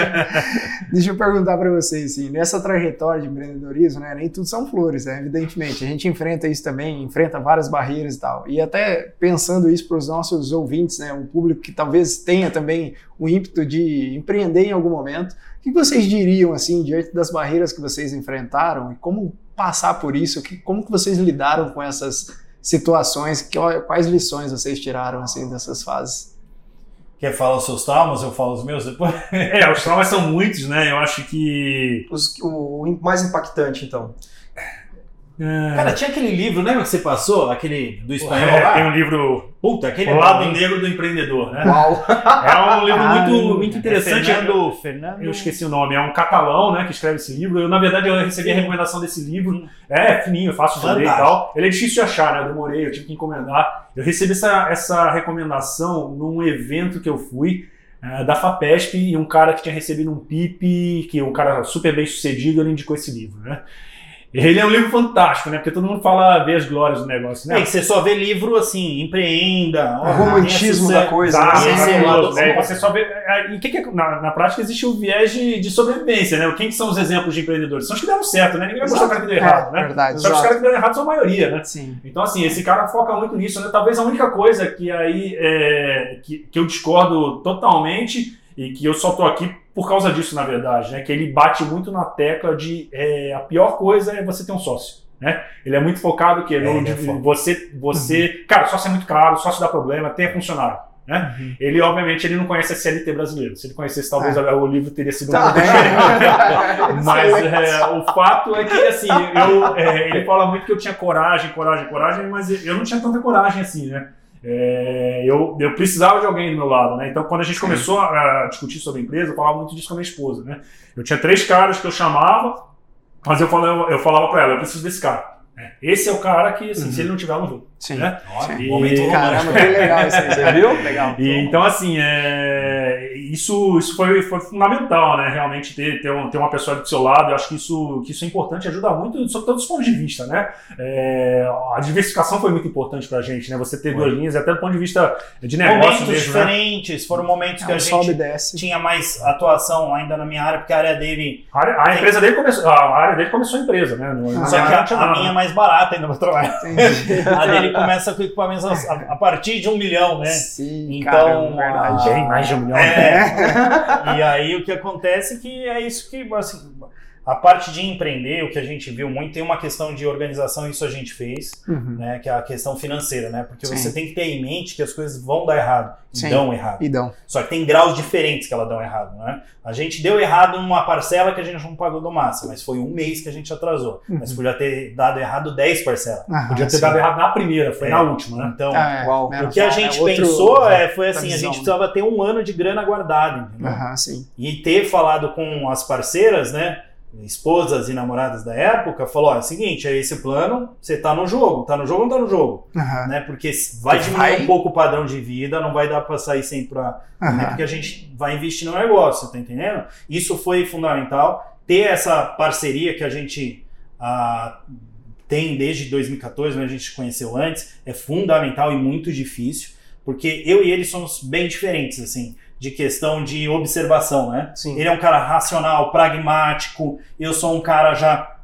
Deixa eu perguntar para vocês, assim, nessa trajetória de empreendedorismo, né, nem tudo são flores, né, evidentemente. A gente enfrenta isso também, enfrenta várias barreiras e tal. E até pensando isso para os nossos ouvintes, né, um público que talvez tenha também o ímpeto de empreender em algum momento, o que vocês diriam, assim, diante das barreiras que vocês enfrentaram e como passar por isso, que, como que vocês lidaram com essas situações, que, quais lições vocês tiraram, assim, dessas fases? Quer falar os seus traumas? Eu falo os meus depois. É, os traumas são muitos, né? Eu acho que. Os- o, o mais impactante, então. É, Cara, tinha aquele livro, lembra que você passou? Aquele do espanhol é, lá? tem um livro Puta, aquele O é Lado? Negro do Empreendedor, né? Uau. É um livro Ah, muito, muito interessante. É Fernando, Fernando. Eu esqueci o nome, é um catalão, né, que escreve esse livro. Eu, na verdade, eu recebi a recomendação desse livro. É fininho, fácil de ler e tal. Ele é difícil de achar, né? Eu demorei, eu tive que encomendar. Eu recebi essa, essa recomendação num evento que eu fui. da FAPESP e um cara que tinha recebido um PIP, que é um cara super bem sucedido, ele indicou esse livro, né? Ele é um livro fantástico, né? Porque todo mundo fala ver as glórias do negócio, É né? que você só vê livro assim, empreenda. O romantismo da coisa. Exato, né? esse é o lado né? bom. Você só vê. é, E o que, que é- na, na prática existe o viés de, de sobrevivência, né? Quem que são os exemplos de empreendedores? São os que deram certo, né? Ninguém vai mostrar o cara que deu errado, né? verdade. Só que os caras que deram errado são a maioria, né? Sim. Então, assim, esse cara foca muito nisso, né? Talvez a única coisa que aí é, que, que eu discordo totalmente e que eu só tô aqui por causa disso, na verdade, né? Que ele bate muito na tecla de é, a pior coisa é você ter um sócio. Né? Ele é muito focado que É, no, é de- você, você, cara, sócio é muito caro, sócio dá problema, tenha funcionário. Né? Uhum. Ele, obviamente, ele não conhece a CLT brasileiro. Se ele conhecesse, talvez Ah. o livro teria sido um Tá. pouco diferente. Mas é, o fato é que, assim, eu, é, ele fala muito que eu tinha coragem, coragem, coragem, mas eu não tinha tanta coragem assim, né? É, eu, eu precisava de alguém do meu lado, né? Então, quando a gente começou a discutir sobre a empresa, eu falava muito disso com a minha esposa, né? Eu tinha três caras que eu chamava, mas eu falava, eu falava pra ela, eu preciso desse cara. Né? Esse é o cara que, assim, se ele não tiver, eu não vou. Sim. Né? Olha, E- momento. Caramba, que legal isso aí. Você viu? Legal. E, então, assim, é, isso, isso foi, foi fundamental, né? Realmente ter, ter, um- ter uma pessoa do seu lado. Eu acho que isso, que isso é importante, ajuda muito, sob todos os pontos de vista, né? É, a diversificação foi muito importante pra gente, né? Você ter Foi. duas linhas, até do ponto de vista de negócio Momentos mesmo, né? diferentes, foram momentos que É a um sobe e gente desce. tinha mais atuação ainda na minha área, porque a área dele. A, área- a empresa dele começou, a área dele começou a empresa, né? Ah, Só que a, a nada. minha é mais barata ainda pra trabalhar. A dele começa com equipamentos a, a partir de um milhão, né? Sim, Então, cara, verdade. Bem mais de um milhão. É, É. E aí o que acontece é que é isso que, assim, a parte de empreender, o que a gente viu muito, tem uma questão de organização, isso a gente fez, Uhum. né? Que é a questão financeira, né? Porque Sim. você tem que ter em mente que as coisas vão dar errado, e Sim. dão errado. E dão. Só que tem graus diferentes que elas dão errado, né? A gente deu errado numa parcela que a gente não pagou do massa, mas foi um mês que a gente atrasou. Uhum. Mas podia ter dado errado 10 parcelas. Aham, Podia ter sim. dado errado na primeira, foi É. na última, né? Então, Ah, é. Uau. O que a é gente outro- pensou é, foi assim, a gente né? precisava ter um ano de grana guardada, entendeu? Aham, sim. E ter falado com as parceiras, né? Esposas e namoradas da época, falou: ó, é o seguinte, é esse plano, você tá no jogo, tá no jogo ou não tá no jogo? Aham. Né? Porque vai diminuir vai- um pouco o padrão de vida, não vai dar pra sair sempre pra. Né? Aham. Porque a gente vai investir no negócio, tá entendendo? Isso foi fundamental. Ter essa parceria que a gente ah, tem desde 2014, né? a gente se conheceu antes, é fundamental e muito difícil, porque eu e ele somos bem diferentes, assim, de questão de observação, né? Sim. Ele é um cara racional, pragmático, eu sou um cara já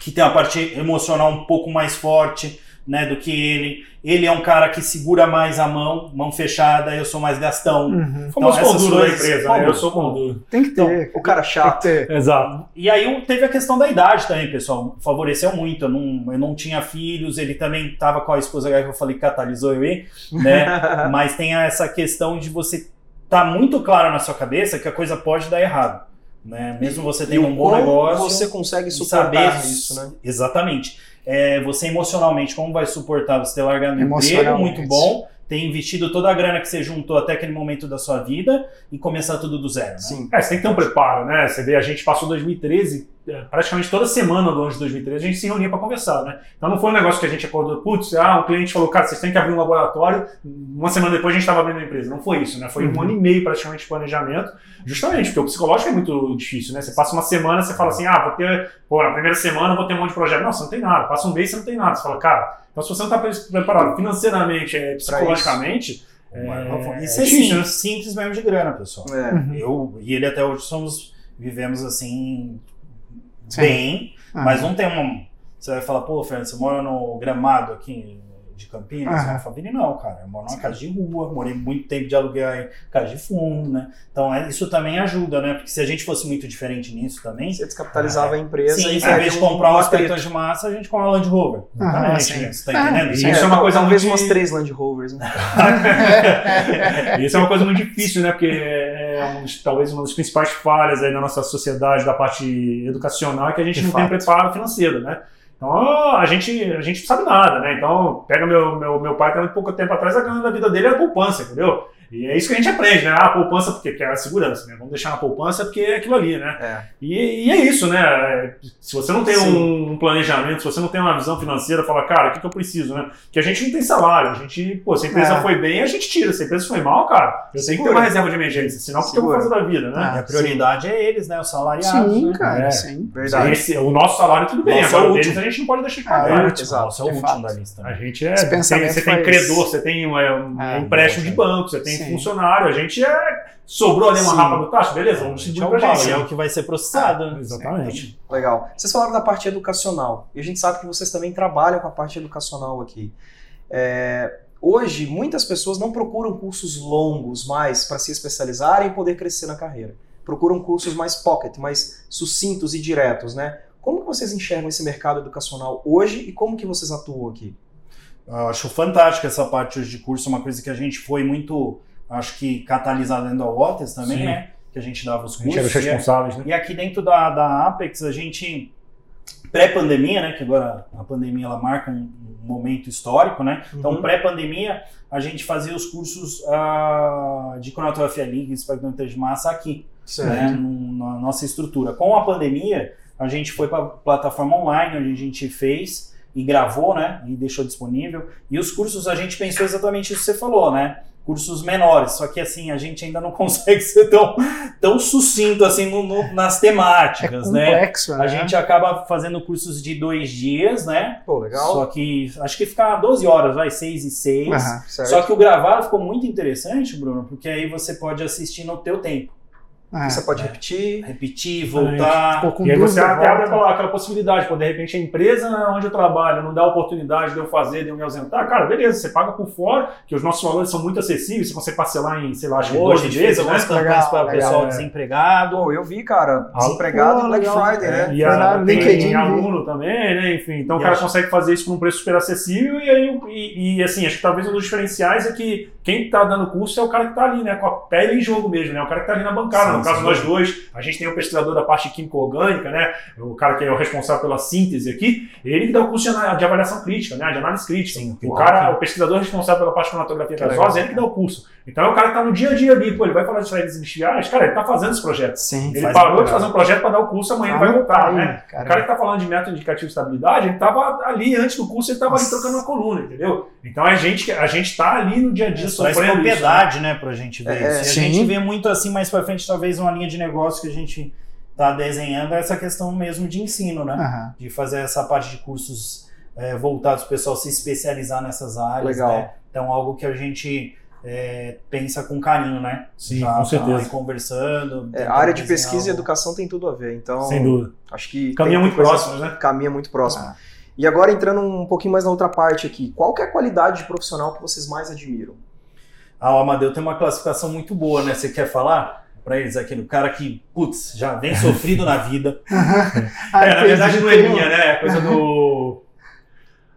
que tem uma parte emocional um pouco mais forte, né, do que ele. Ele é um cara que segura mais a mão, mão fechada, eu sou mais gastão. Uhum. Então, Famoso essas da empresa, né? Eu sou pão duro. Tem que ter. O cara chato. Exato. E aí teve a questão da idade também, pessoal. Favoreceu muito. Eu não, eu não tinha filhos, ele também estava com a esposa que eu falei que catalisou eu ir, né? Mas tem essa questão de você tá muito claro na sua cabeça que a coisa pode dar errado. Né? Mesmo você tendo um bom como negócio. Você consegue suportar isso, né? Exatamente. É, você emocionalmente, como vai suportar você ter largado um emprego muito bom, ter investido toda a grana que você juntou até aquele momento da sua vida e começar tudo do zero. Né? Sim. É, você tem que ter um preparo, né? Você vê, a gente passou 2013, é, praticamente toda semana do ano de 2013, a gente se reunia para conversar, né? Então não foi um negócio que a gente acordou, putz, ah, um cliente falou, cara, vocês têm que abrir um laboratório, uma semana depois a gente estava abrindo a empresa. Não foi isso, né? Foi um Uhum. ano e meio praticamente de planejamento, justamente, porque o psicológico é muito difícil, né? Você passa uma semana, você fala assim, ah, vou ter, pô, na primeira semana vou ter um monte de projeto. Não, você não tem nada. Passa um mês, você não tem nada. Você fala, cara, então se você não está preparado financeiramente, é, psicologicamente, é, Isso é é difícil, né? simples, mesmo de grana, pessoal. É. Eu e ele até hoje somos, vivemos assim, Sim. bem, Aham. mas não tem uma. Você vai falar, pô, Fernando, você mora no gramado aqui de Campinas? Eu falo, não, cara, eu moro numa casa de rua, morei muito tempo de aluguel em casa de fundo, né? Então é, isso também ajuda, né? Porque se a gente fosse muito diferente nisso também. Você descapitalizava a empresa Sim, e em seria vez de um- comprar um um aspecto atrito. de massa, a gente compra uma Land Rover. Exatamente, sim. Você tá É, entendendo? Isso é uma coisa Talvez muito umas três Land Rovers, né? Isso é uma coisa muito difícil, né? Porque é um dos- talvez uma das principais falhas aí na nossa sociedade da parte educacional é que a gente De não fato. tem preparo financeiro, né? Então a gente, a gente não sabe nada, né? Então pega meu, meu, meu pai, tem muito pouco tempo atrás, a grana da vida dele era poupança, entendeu? E é isso que a gente aprende, né? Ah, poupança porque que é a segurança, né? Vamos deixar na poupança porque é aquilo ali, né? É. E, e é isso, né? Se você não tem Sim. um, um planejamento, se você não tem uma visão financeira, fala, cara, o que, que eu preciso, né? Que a gente não tem salário, a gente, pô, se a empresa É. foi bem, a gente tira. Se a empresa foi mal, cara, eu tenho que ter uma reserva de emergência, senão o que eu vou fazer da vida, né? Ah, E a prioridade é eles, né? Os salariados. Sim, né? cara, É. sim. Verdade. Esse- o nosso salário, tudo bem, Nosso é agora o o deles último. a gente não pode deixar de Ah, pagar. é o né? último. Nossa, Nossa, é o último da lista. A né? gente é. Você tem credor, você tem um, é, um Ah, empréstimo de banco, você tem Sim. funcionário, a gente é. Sobrou ali uma Sim. rapa do taxa, beleza, vamos A gente distribuir é o pra pau, gente. e é o que vai ser processado. né? Exatamente. Legal. Vocês falaram da parte educacional. E a gente sabe que vocês também trabalham com a parte educacional aqui. É, hoje, muitas pessoas não procuram cursos longos mais para se especializarem e poder crescer na carreira. Procuram cursos mais pocket, mais sucintos e diretos, né? Como que vocês enxergam esse mercado educacional hoje e como que vocês atuam aqui? Eu acho fantástico essa parte hoje de curso, uma coisa que a gente foi muito, acho que catalisado dentro da Waters também, Sim. né? Que a gente dava os A gente era os cursos. e é- responsáveis, né? E aqui dentro da, da Apex, a gente, pré-pandemia, né, que agora a pandemia ela marca um, momento histórico, né? Então, Uhum. pré-pandemia, a gente fazia os cursos ah, de Coronatografia Link, Espectrometria de Massa aqui, né, num- na nossa estrutura. Com a pandemia, a gente foi para a plataforma online, onde a gente fez e gravou, né, e deixou disponível. E os cursos, a gente pensou exatamente isso que você falou, né? Cursos menores, só que assim, a gente ainda não consegue ser tão, tão sucinto assim no- no- nas É temáticas, né? complexo, né? A gente acaba fazendo cursos de dois dias, né? Pô, legal. Só que acho que fica 12 horas, vai, 6 e 6. Aham. Certo. Só que o gravado ficou muito interessante, Bruno, porque aí você pode assistir no teu tempo. Ah, Você pode repetir. Repetir, voltar. ficou com e aí você até abre aquela, aquela possibilidade, pô, de repente a empresa onde eu trabalho não dá oportunidade de eu fazer, de eu me ausentar, cara, beleza, você paga por fora, que os nossos valores são muito acessíveis, você consegue parcelar em, sei lá, acho que Hoje a 12 gente fez vezes, né? algumas campanhas para o pessoal é. desempregado. Pô, eu vi, cara, Ah, desempregado pô, em Black legal. Friday, né? E, a, tem LinkedIn, aluno também, né? Enfim, então E o cara acho- consegue fazer isso por um preço super acessível e aí, e, e, assim, acho que talvez um dos diferenciais é que quem tá dando curso é o cara que tá ali, né? Com a pele em jogo mesmo, né? O cara que tá ali na bancada. Sim, no caso, nós dois, a gente tem o pesquisador da parte químico-orgânica, né? O cara que é o responsável pela síntese aqui, ele que dá o curso de avaliação crítica, né? De análise crítica. Sim, o cara, o pesquisador responsável pela parte de cromatografia gasosa, legal. ele que dá o curso. Então é o cara que tá no dia a dia ali, pô, ele vai falar de saídas industriais, cara, ele tá fazendo esse projeto. Sim. Ele Faz parou de fazer um projeto para dar o curso, amanhã ele vai Ah, voltar, aí, né? cara. O cara que tá falando de método indicativo de estabilidade, ele tava ali antes do curso, ele tava ali trocando uma coluna, entendeu? Então a gente, a gente tá ali no dia a dia Traz sofrendo isso. né? né, pra gente ver É, isso. E a sim. gente vê muito assim mais pra frente, talvez uma linha de negócio que a gente tá desenhando, é essa questão mesmo de ensino, né? Aham. De fazer essa parte de cursos é, voltados para o pessoal se especializar nessas áreas. Legal. né? Então, algo que a gente é, pensa com carinho, né? Sim, Já com tá certeza. conversando. É, a área de pesquisa e algo. educação tem tudo a ver, então Sem dúvida. acho que Caminha muito próximos, né? Caminha muito próximo. Ah. E agora entrando um pouquinho mais na outra parte aqui, qual que é a qualidade de profissional que vocês mais admiram? Ah, o Amadeu tem uma classificação muito boa, né? Você quer falar para eles aquele cara que, putz, já vem sofrido na vida. Ah, É, na entendi, verdade não é um- minha, né? É coisa do,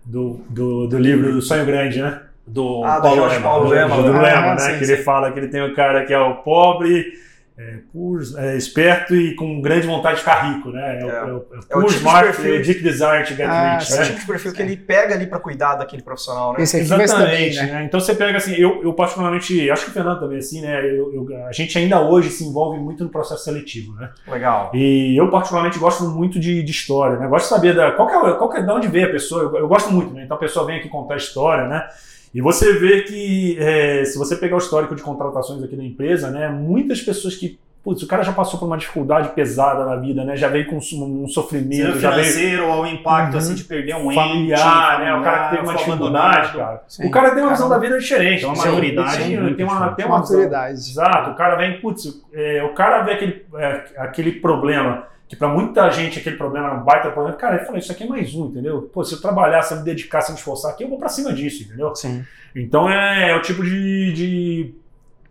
do, do, do livro do Sonho Grande, né? Do Ah, do Paulo Lema. Paulo do, Lema, do né? Lema, Ah, né? sim, que ele fala que ele tem o cara que é o pobre, é, poor, é, esperto e com grande vontade de ficar rico, né? É, o- É. é o, é o É o tipo de smart, perfil. e deep desire to get Ah, rich, É o né? tipo de perfil que ele pega ali pra cuidar daquele profissional, né? Esse aqui vai ser também, Exatamente, né? né? Então você pega assim, eu, eu particularmente, acho que o Fernando também assim, né? Eu, eu- a gente ainda hoje se envolve muito no processo seletivo, né? Legal. E eu particularmente gosto muito de, de história, né? Gosto de saber da, qual, que é, qual que é de onde veio a pessoa. Eu, eu gosto muito, né? Então a pessoa vem aqui contar a história, né? E você vê que é, se você pegar o histórico de contratações aqui na empresa, né? Muitas pessoas que Putz, o cara já passou por uma dificuldade pesada na vida, né? Já veio com um, sofrimento, Seja já veio financeiro ou o impacto Uhum. assim de perder um familiar, ente, né? O cara que teve uma dificuldade, cara. Sim. O cara tem uma visão da vida diferente. Tem uma maturidade tem, uma, tem uma Maturidade. Exato. O cara vem, putz, é, o cara vê aquele, é, aquele problema, que pra muita gente aquele problema é um baita problema. Cara, ele fala, isso aqui é mais um, entendeu? Pô, se eu trabalhar, se eu me dedicar, se eu me esforçar aqui, eu vou pra cima disso, entendeu? Sim. Então é, é o tipo de, de,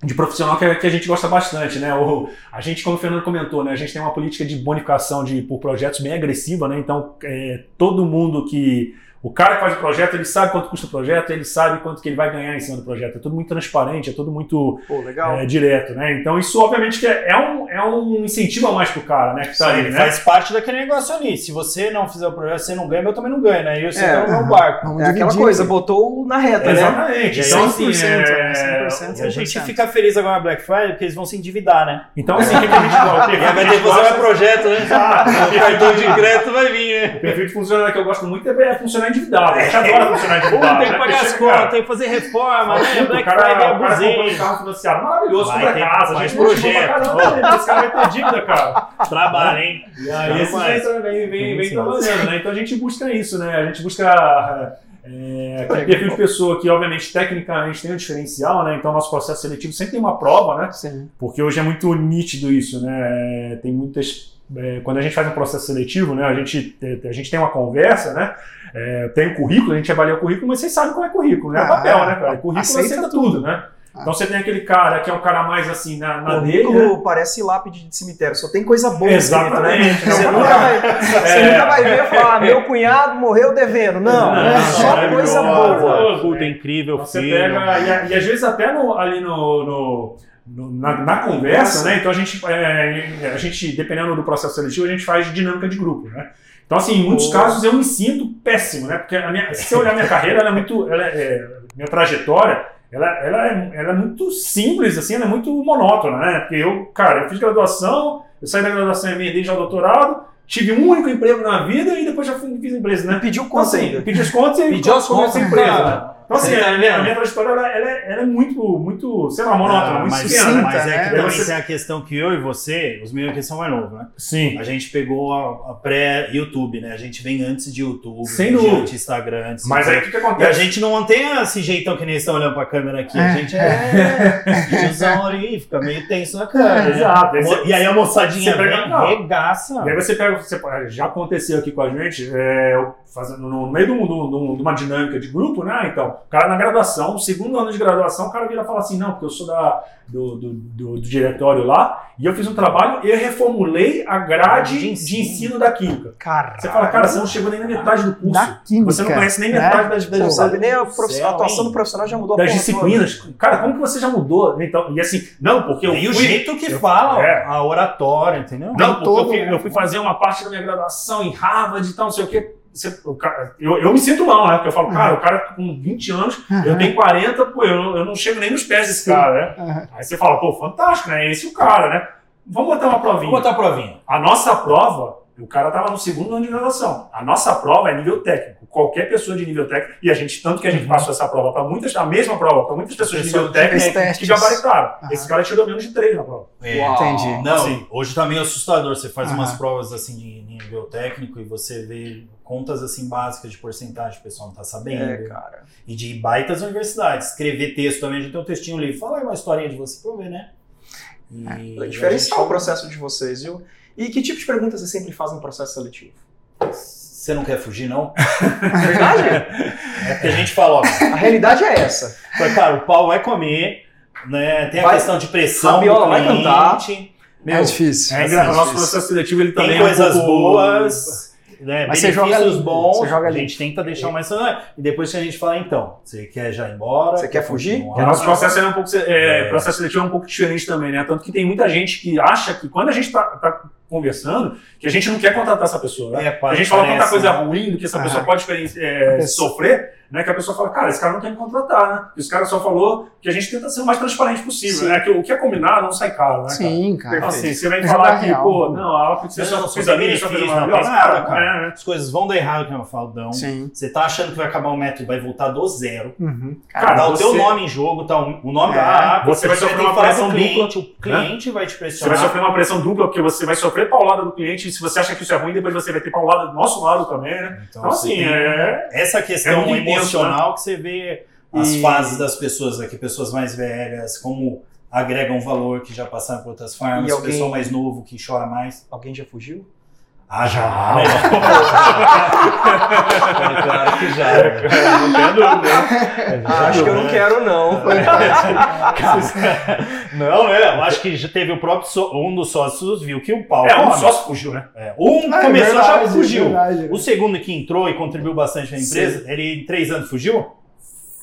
de profissional que, que a gente gosta bastante, né? A gente, como o Fernando comentou, né? A gente tem uma política de bonificação de, por projetos bem agressiva, né? Então é, todo mundo que. O cara que faz o projeto, ele sabe quanto custa o projeto, ele sabe quanto que ele vai ganhar em cima do projeto. É tudo muito transparente, é tudo muito Pô, legal. é, direto, né? Então isso obviamente que é, é um, é um incentivo a mais pro cara, né? Que tá Sim, ali, né? Faz parte daquele negócio ali. Se você não fizer o projeto, você não ganha, eu também não ganho, né? E você É, é, o meu aham. barco. É aquela dividir coisa, aqui. botou na reta, né? Exatamente. E Então, 100%, assim, é, né? 100%. A gente 100%. fica feliz agora na Black Friday porque eles vão se endividar, né? então assim, o que, a gente gosta? Vai ter que fazer mais projeto, né? O cartão de crédito vai vir, né? O perfil de funcionário que eu gosto muito é é funcionário endividado. A gente adora funcionário endividado. tem que né? pagar as contas, tem que fazer reforma, né? Black o Friday o um abusei. carro financiado, maravilhoso, compra casa, a gente projeto. Caramba, esse cara vai ter dívida, cara. Trabalho, hein? E aí esse vem, vem, vem, trabalhando, né? Então a gente busca isso, né? A gente busca é, aquele perfil de pessoa que, obviamente, tecnicamente tem um diferencial, né? Então nosso processo seletivo sempre tem uma prova, né? Sim. Porque hoje é muito nítido isso, né? É, Tem muitas. é, quando a gente faz um processo seletivo, né? A gente, a gente tem uma conversa, né? É, tem o currículo, a gente avalia o currículo, mas vocês sabem qual é currículo, né? É Ah, papel, né, cara? Currículo aceita aceita, tudo, né? Então você tem aquele cara que é um cara mais assim na, na O dele, né? currículo parece lápide de cemitério, só tem coisa boa escrito, né? Exatamente. Você Não, nunca vai, você É. nunca vai ver e falar, ah, meu cunhado morreu devendo. Não, é só coisa maravilhoso. boa. Puta, incrível, Você filho. pega, e, e às vezes até no- ali no, no- no- na, na conversa, né? Então a gente, é, a gente, dependendo do processo seletivo, a gente faz dinâmica de grupo, né? Então, assim, em muitos Pô. casos eu me sinto péssimo, né? Porque minha, se você olhar minha carreira, ela é muito. Ela é- é, minha trajetória, ela, ela, é, ela é muito simples, assim, ela é muito monótona, né? Porque eu, cara, eu fiz graduação, eu saí da graduação e emendei já o doutorado, tive um único emprego na vida e depois já fiz empresa, né? Pediu Então, conta assim, ainda. pedi as contas e Pediu as contas, empresa, né? Então, assim, tá a, minha, vendo? a minha trajetória ela, ela é, ela é muito, muito, sei lá, monótona, Ah, muito mas, pequena, né? mas é que também Você- tem a questão que eu e você, os meninos aqui são mais novos, né? Sim. A gente pegou a, a pré-YouTube, né? A gente vem antes de YouTube, Sem vem dúvida. antes de Instagram, antes de Mas aí o que, que E a acontece? gente não mantém esse jeitão que nem estão olhando pra câmera aqui. A É. gente é tiozão ali, fica meio tenso na câmera. né? Exato. Aí você- E aí a moçadinha pega- vem, não. regaça. E aí você pega, você, já aconteceu aqui com a gente, é, fazendo, no meio um- de uma dinâmica de grupo, né? Então, o cara na graduação, segundo ano de graduação, o cara vira e fala assim, não, porque eu sou da, do, do, do- do diretório lá, e eu fiz um trabalho e eu reformulei a grade De de ensino. ensino, da química. Cara, Você fala, cara, você não chegou nem na metade do curso. da química. Você não conhece nem né? metade das, Você não das, sabe nem a, a atuação hein? do profissional já mudou a das porra disciplinas. Cara, como que você já mudou? Então, e assim, não, porque eu E o fui- jeito que eu- fala, é. a oratória, entendeu? Não, porque todo, eu, fui, né? eu fui fazer uma parte da minha graduação em Harvard e tal, não sei o quê. Você- o cara- eu, eu me sinto mal, né? Porque eu falo, cara, o cara com 20 anos, eu Aham. tenho 40, pô, eu, não- eu não chego nem nos pés desse Sim. cara, né? Aí você fala, pô, fantástico, né? Esse é o cara, né? Vamos botar uma provinha. Vou botar a provinha. A nossa prova, o cara tava no segundo ano de graduação. A nossa prova é nível técnico. Qualquer pessoa de nível técnico, e a gente, tanto que a gente passou essa prova para muitas, a mesma prova para muitas pessoas de nível técnico testes. que gabaritaram. Aham. Esse cara tirou menos de três na prova. É. Uau. Entendi. Não, Assim. hoje tá meio assustador. Você faz Aham. umas provas assim de nível técnico e você vê contas assim básicas de porcentagem, o pessoal não tá sabendo. É, cara. E de baitas universidades. Escrever texto também, a gente tem um textinho livre. Fala aí uma historinha de você pra eu ver, né? E É diferencial o a gente- processo de vocês, viu? E que tipo de perguntas você sempre faz no processo seletivo? Você não quer fugir, não? Verdade? É porque a gente fala, ó, a realidade é essa. cara, o pau vai comer, né? Tem a Vai- questão de pressão. a viola do vai cantar. Meu, É difícil. É, engraçado, o nosso processo seletivo ele também tem é um coisas pouco- boas, né? Mas você joga limpo, bons. você joga a limpo. gente tenta deixar o mais e depois que a gente fala então, você quer já ir embora? Você quer fugir? continuar? O nosso processo é um pouco, é, É. processo seletivo é um pouco diferente também, né? Tanto que tem muita gente que acha que quando a gente está conversando, que a gente não quer contratar essa pessoa. Né? É, a gente fala tanta coisa né? ruim do que essa pessoa pode é, A pessoa- sofrer, né? Que a pessoa fala, cara, esse cara não quer me contratar, né? Esse cara só falou que a gente tenta ser o mais transparente possível, Sim. né? Que o que é combinado não sai caro, né? cara? Sim, cara. Então, assim, você vem É falar que, real. pô, não, a aula que você Não, só não, fez a minha, só fez uma não faz maravilhosa. nada, cara. É, é. As coisas vão dar errado, que eu falo, dão. Sim. Você tá achando que vai acabar o método, vai voltar do zero. Uhum. Cara, tá o você- teu nome em jogo, tá o o nome É, da app. você vai sofrer tem que uma pressão com o cliente, o cliente vai te Você vai pressionar. sofrer uma pressão dupla, porque você vai sofrer paulada do cliente, e se você acha que isso é ruim, depois você vai ter paulada do nosso lado também, né? Então, você assim, tem é... essa é questão muito emocional que você vê as E- fases das pessoas aqui, pessoas mais velhas, como agregam valor, que já passaram por outras farmas, E alguém- pessoal mais novo que chora mais. Alguém já fugiu? Ah, já, né? claro que já. Não tenho dúvida. Acho que eu não quero, não. Não, é, eu acho que já teve o próprio só- um dos sócios viu que o pau É, um sócio fugiu, né? É, um Ah, é começou verdade, já fugiu. verdade, né? O segundo que entrou e contribuiu bastante na empresa, ele em três anos fugiu?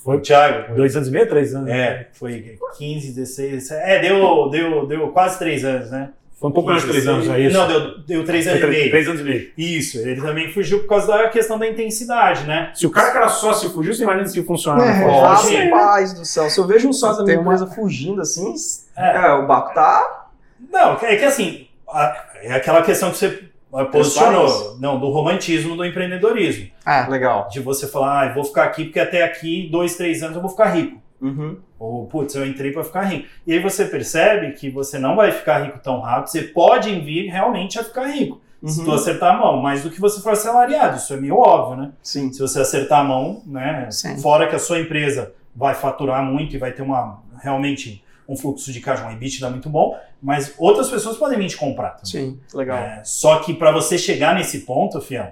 Foi. O Thiago. Dois anos e meio, três anos? É, foi 15, 16. É, deu, deu, deu quase três anos, né? Foi um pouco menos de três anos, é isso? Não, deu, deu três anos e meio. três anos e meio. Isso, ele também fugiu por causa da questão da intensidade, né? Se o cara que era sócio fugiu, você imagina se funcionava. É, Pô, Ó, assim, Rapaz do céu, se eu vejo um sócio da minha empresa fugindo assim, É. é, o Baco tá. Não, é que assim, a- é aquela questão que você ah, posicionou, não, do romantismo do empreendedorismo. Ah, Legal. De você falar, ah, eu vou ficar aqui porque até aqui, dois, três anos, eu vou ficar rico. Uhum. Ou, putz, eu entrei para ficar rico. E aí você percebe que você não vai ficar rico tão rápido, você pode vir realmente a ficar rico. Se Uhum. tu acertar a mão, mais do que você for assalariado, isso é meio óbvio, né? Sim. Se você acertar a mão, né? Sim. Fora que a sua empresa vai faturar muito e vai ter uma realmente um fluxo de caixa, um EBITDA muito bom, mas outras pessoas podem vir te comprar. também. sim. Legal. É, só que para você chegar nesse ponto, fião,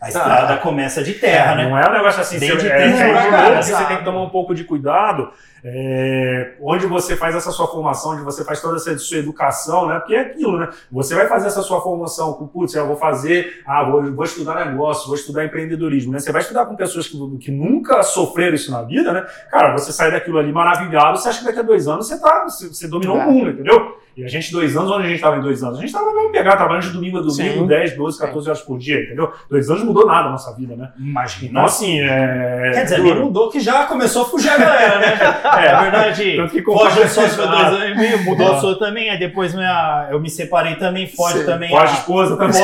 a estrada começa de terra, né? Não é um negócio assim, Bem de é, tempo é, pra é, você tem que tomar um pouco de cuidado é, onde você faz essa sua formação, onde você faz toda essa sua educação, né? Porque é aquilo, né? Você vai fazer essa sua formação com, putz, eu vou fazer, ah, vou, vou estudar negócio, vou estudar empreendedorismo, né? Você vai estudar com pessoas que, que nunca sofreram isso na vida, né? Cara, você sai daquilo ali maravilhado, você acha que daqui a dois anos você tá, você, você dominou É. o mundo, entendeu? E a gente, dois anos, onde a gente estava em dois anos? A gente estava mesmo pegar, trabalhando de domingo a domingo, Sim. 10, 12, 14 horas por dia, entendeu? Dois anos não mudou nada na nossa vida, né? Imagina. Então, assim, é. Quer dizer, duro. mudou que já começou a fugir a galera, né? É, é verdade. Tanto que Foge foi dois anos e meio, mudou Ah. a sua também, aí depois minha, eu me separei também, foge Sim. também. Pode a- esposa também.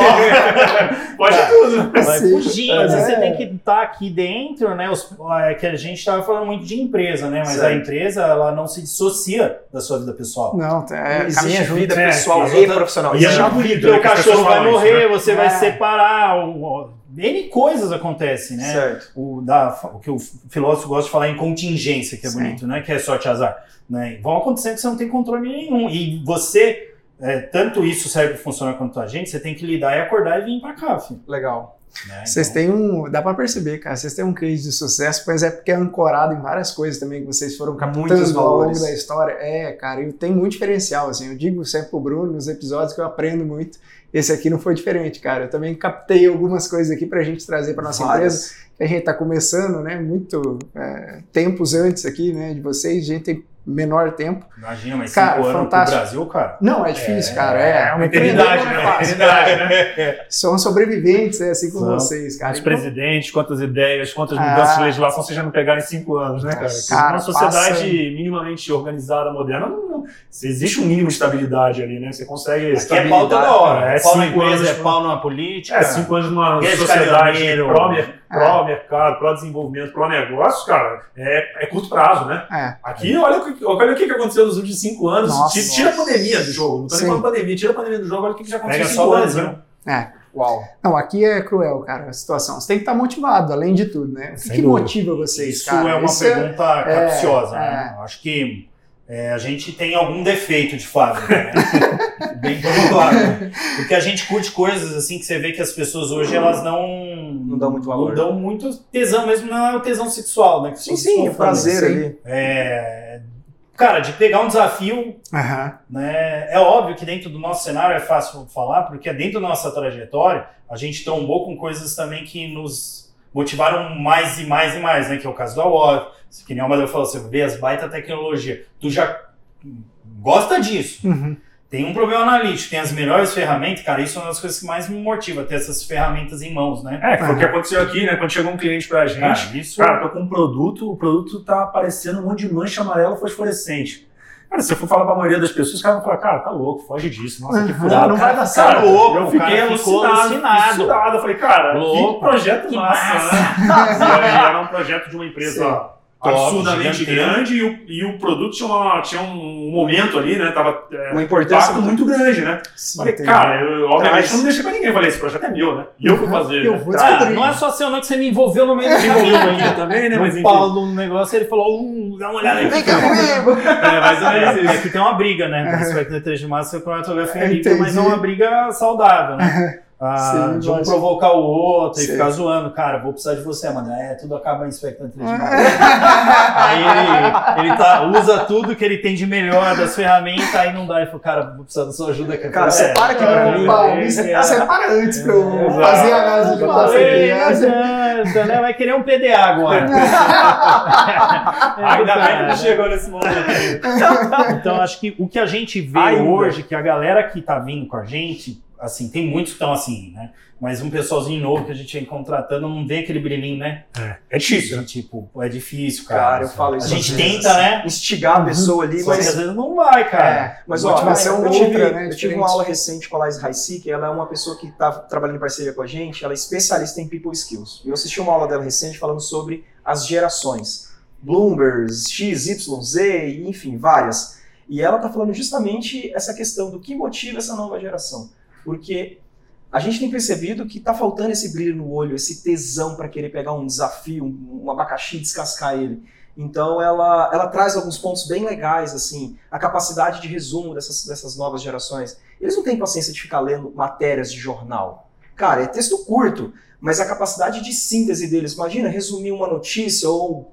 Pode tudo. Vai Sim. fugindo, É. você tem que estar aqui dentro, né? Os, é que a gente estava falando muito de empresa, né? Mas Certo. a empresa, ela não se dissocia da sua vida pessoal. Não, é, Não caminha existe junto. vida É, pessoal e profissional. e Isso é é muito bonito, né, o as cachorro vai falam isso, morrer, né? você vai É. se separar, o- N coisas acontecem, né? Certo. O, da, o que o filósofo gosta de falar em contingência, que é bonito, né? Que é sorte azar. Né? Vão acontecendo que você não tem controle nenhum. E você, é, tanto isso serve para funcionar quanto a gente, você tem que lidar e acordar e vir pra cá, filho. Legal. Né? Vocês Então, têm um. Dá pra perceber, cara. Vocês têm um case de sucesso, mas é porque é ancorado em várias coisas também que vocês foram Muitos captando ao longo valores. da história. É, cara, e tem muito diferencial, assim. Eu digo sempre pro Bruno nos episódios que eu aprendo muito. Esse aqui não foi diferente, cara. Eu também captei algumas coisas aqui pra gente trazer pra nossa empresa. Várias. que a gente está começando, né? Muito é, tempos antes aqui, né? De vocês, a gente tem menor tempo. Imagina, mas Cara, cinco anos pro fantástico. Brasil, cara. Não, é difícil, cara. É, É uma eternidade, é né? fácil. Eternidade, né? São sobreviventes, é assim como São. vocês, cara. Quantos Então, presidentes, quantas ideias, quantas Ah. mudanças de legislação vocês já não pegaram em cinco anos, né, cara? Cara, uma sociedade passa- minimamente organizada, moderna, não, não- se existe um mínimo de estabilidade ali, né? Você consegue. Aqui é pau toda hora. É, pau na cinco empresa, anos, é pau na política. É, cinco anos numa Guedes sociedade Caminhoneiro. pró-mer- pró-mercado, pró-desenvolvimento, pró-negócio, cara, é, é curto prazo, né? É, Aqui, olha, o que- olha o que aconteceu nos últimos cinco anos. Nossa, tira, tira a nossa. pandemia do jogo. Não tô Sim. nem falando pandemia, tira a pandemia do jogo, olha o que já aconteceu só cinco anos, Brasil. né? é. Uau. Não, aqui é cruel, cara, a situação. Você tem que estar motivado, além de tudo, né? O que, que motiva vocês, Isso cara? é uma Isso pergunta é, capciosa, é. né? Eu Acho que é, a gente tem algum defeito de fábrica, né? Bem provável. Porque a gente curte coisas assim que você vê que as pessoas hoje elas não. Não dão muito valor. Não dão muito tesão, mesmo não é o tesão sexual, né? Que Sim, sim, o prazer sim. ali. É, cara, de pegar um desafio né? É óbvio que dentro do nosso cenário é fácil falar, porque dentro da nossa trajetória, a gente tombou com coisas também que nos motivaram mais e mais e mais, né? Que é o caso da Award, que nem o Amadeu falou, você vê as baita tecnologia, tu já gosta disso. Uhum. Tem um problema analítico, tem as melhores ferramentas, cara, isso é uma das coisas que mais me motiva, ter essas ferramentas em mãos, né? É, foi o que aconteceu aqui, né? Quando chegou um cliente pra gente, Cara, isso Cara, tô com um produto, o produto tá aparecendo um monte de mancha amarela fosforescente. Cara, se eu for falar pra maioria das pessoas, os caras vão falar, cara, tá louco, foge disso. Nossa, que furado. Não vai dar Cara, certo. louco, eu fiquei alucinado, alucinado. Eu falei, cara, Louco. que projeto Que massa, massa. né? E era um projeto de uma empresa Top, absurdamente grande e o, e o produto tinha, uma- tinha um momento ali, né? Tava é, Uma um importância impacto muito grande, né? Sim, Falei, entendi. cara, eu, obviamente Traz. não deixei pra ninguém. Falei, esse projeto é meu, né? E eu fui fazer. Eu né? vou Ah, descobrir. não é só seu, não, que você me envolveu no meio do aqui ainda. também, né? Mas. Paulo no negócio, ele falou, hum, dá uma olhada aqui. Vem cá comigo! É, menos É, isso. é que tem uma briga, né? Com respeito ao 3 de março, com a fotografia Entendi. livre, mas é uma briga saudável, né? Ah, Sim, de um lógico. provocar o outro e Sim. ficar zoando. Cara, vou precisar de você, mano. É, tudo acaba em expectante 3 de aí ele, ele tá, usa tudo que ele tem de melhor das ferramentas, aí não dá. Ele falou, cara, vou precisar da sua ajuda. Cara, Cara, é, separa aqui pra mim. Opa, é, é. Separa antes pra eu Exato. fazer a análise de adianta, né? Vai querer um PDA agora. Ainda bem que não chegou nesse momento. Então, acho que o que a gente vê hoje, que a galera que tá vindo com a gente, assim, tem muitos que estão assim, né? Mas um pessoalzinho novo que a gente vem contratando não vê aquele brilhinho, né? É difícil, né? Tipo, é difícil, cara. Cara, eu falo A isso. gente às vezes. tenta, né? Instigar a pessoa ali, Só que às mas. vezes não vai, cara. É, Mas ó, eu tive, outra, né? eu tive uma aula recente com a Laís Raicic, ela é uma pessoa que está trabalhando em parceria com a gente, ela é especialista em people skills. E eu assisti uma aula dela recente falando sobre as gerações. Bloomers, X, Y, Z, enfim, várias. E ela está falando justamente essa questão do que motiva essa nova geração. Porque a gente tem percebido que está faltando esse brilho no olho, esse tesão para querer pegar um desafio, um, um abacaxi e descascar ele. Então ela, ela traz alguns pontos bem legais, assim, a capacidade de resumo dessas, dessas novas gerações. Eles não têm paciência de ficar lendo matérias de jornal. Cara, é texto curto, mas a capacidade de síntese deles, imagina resumir uma notícia ou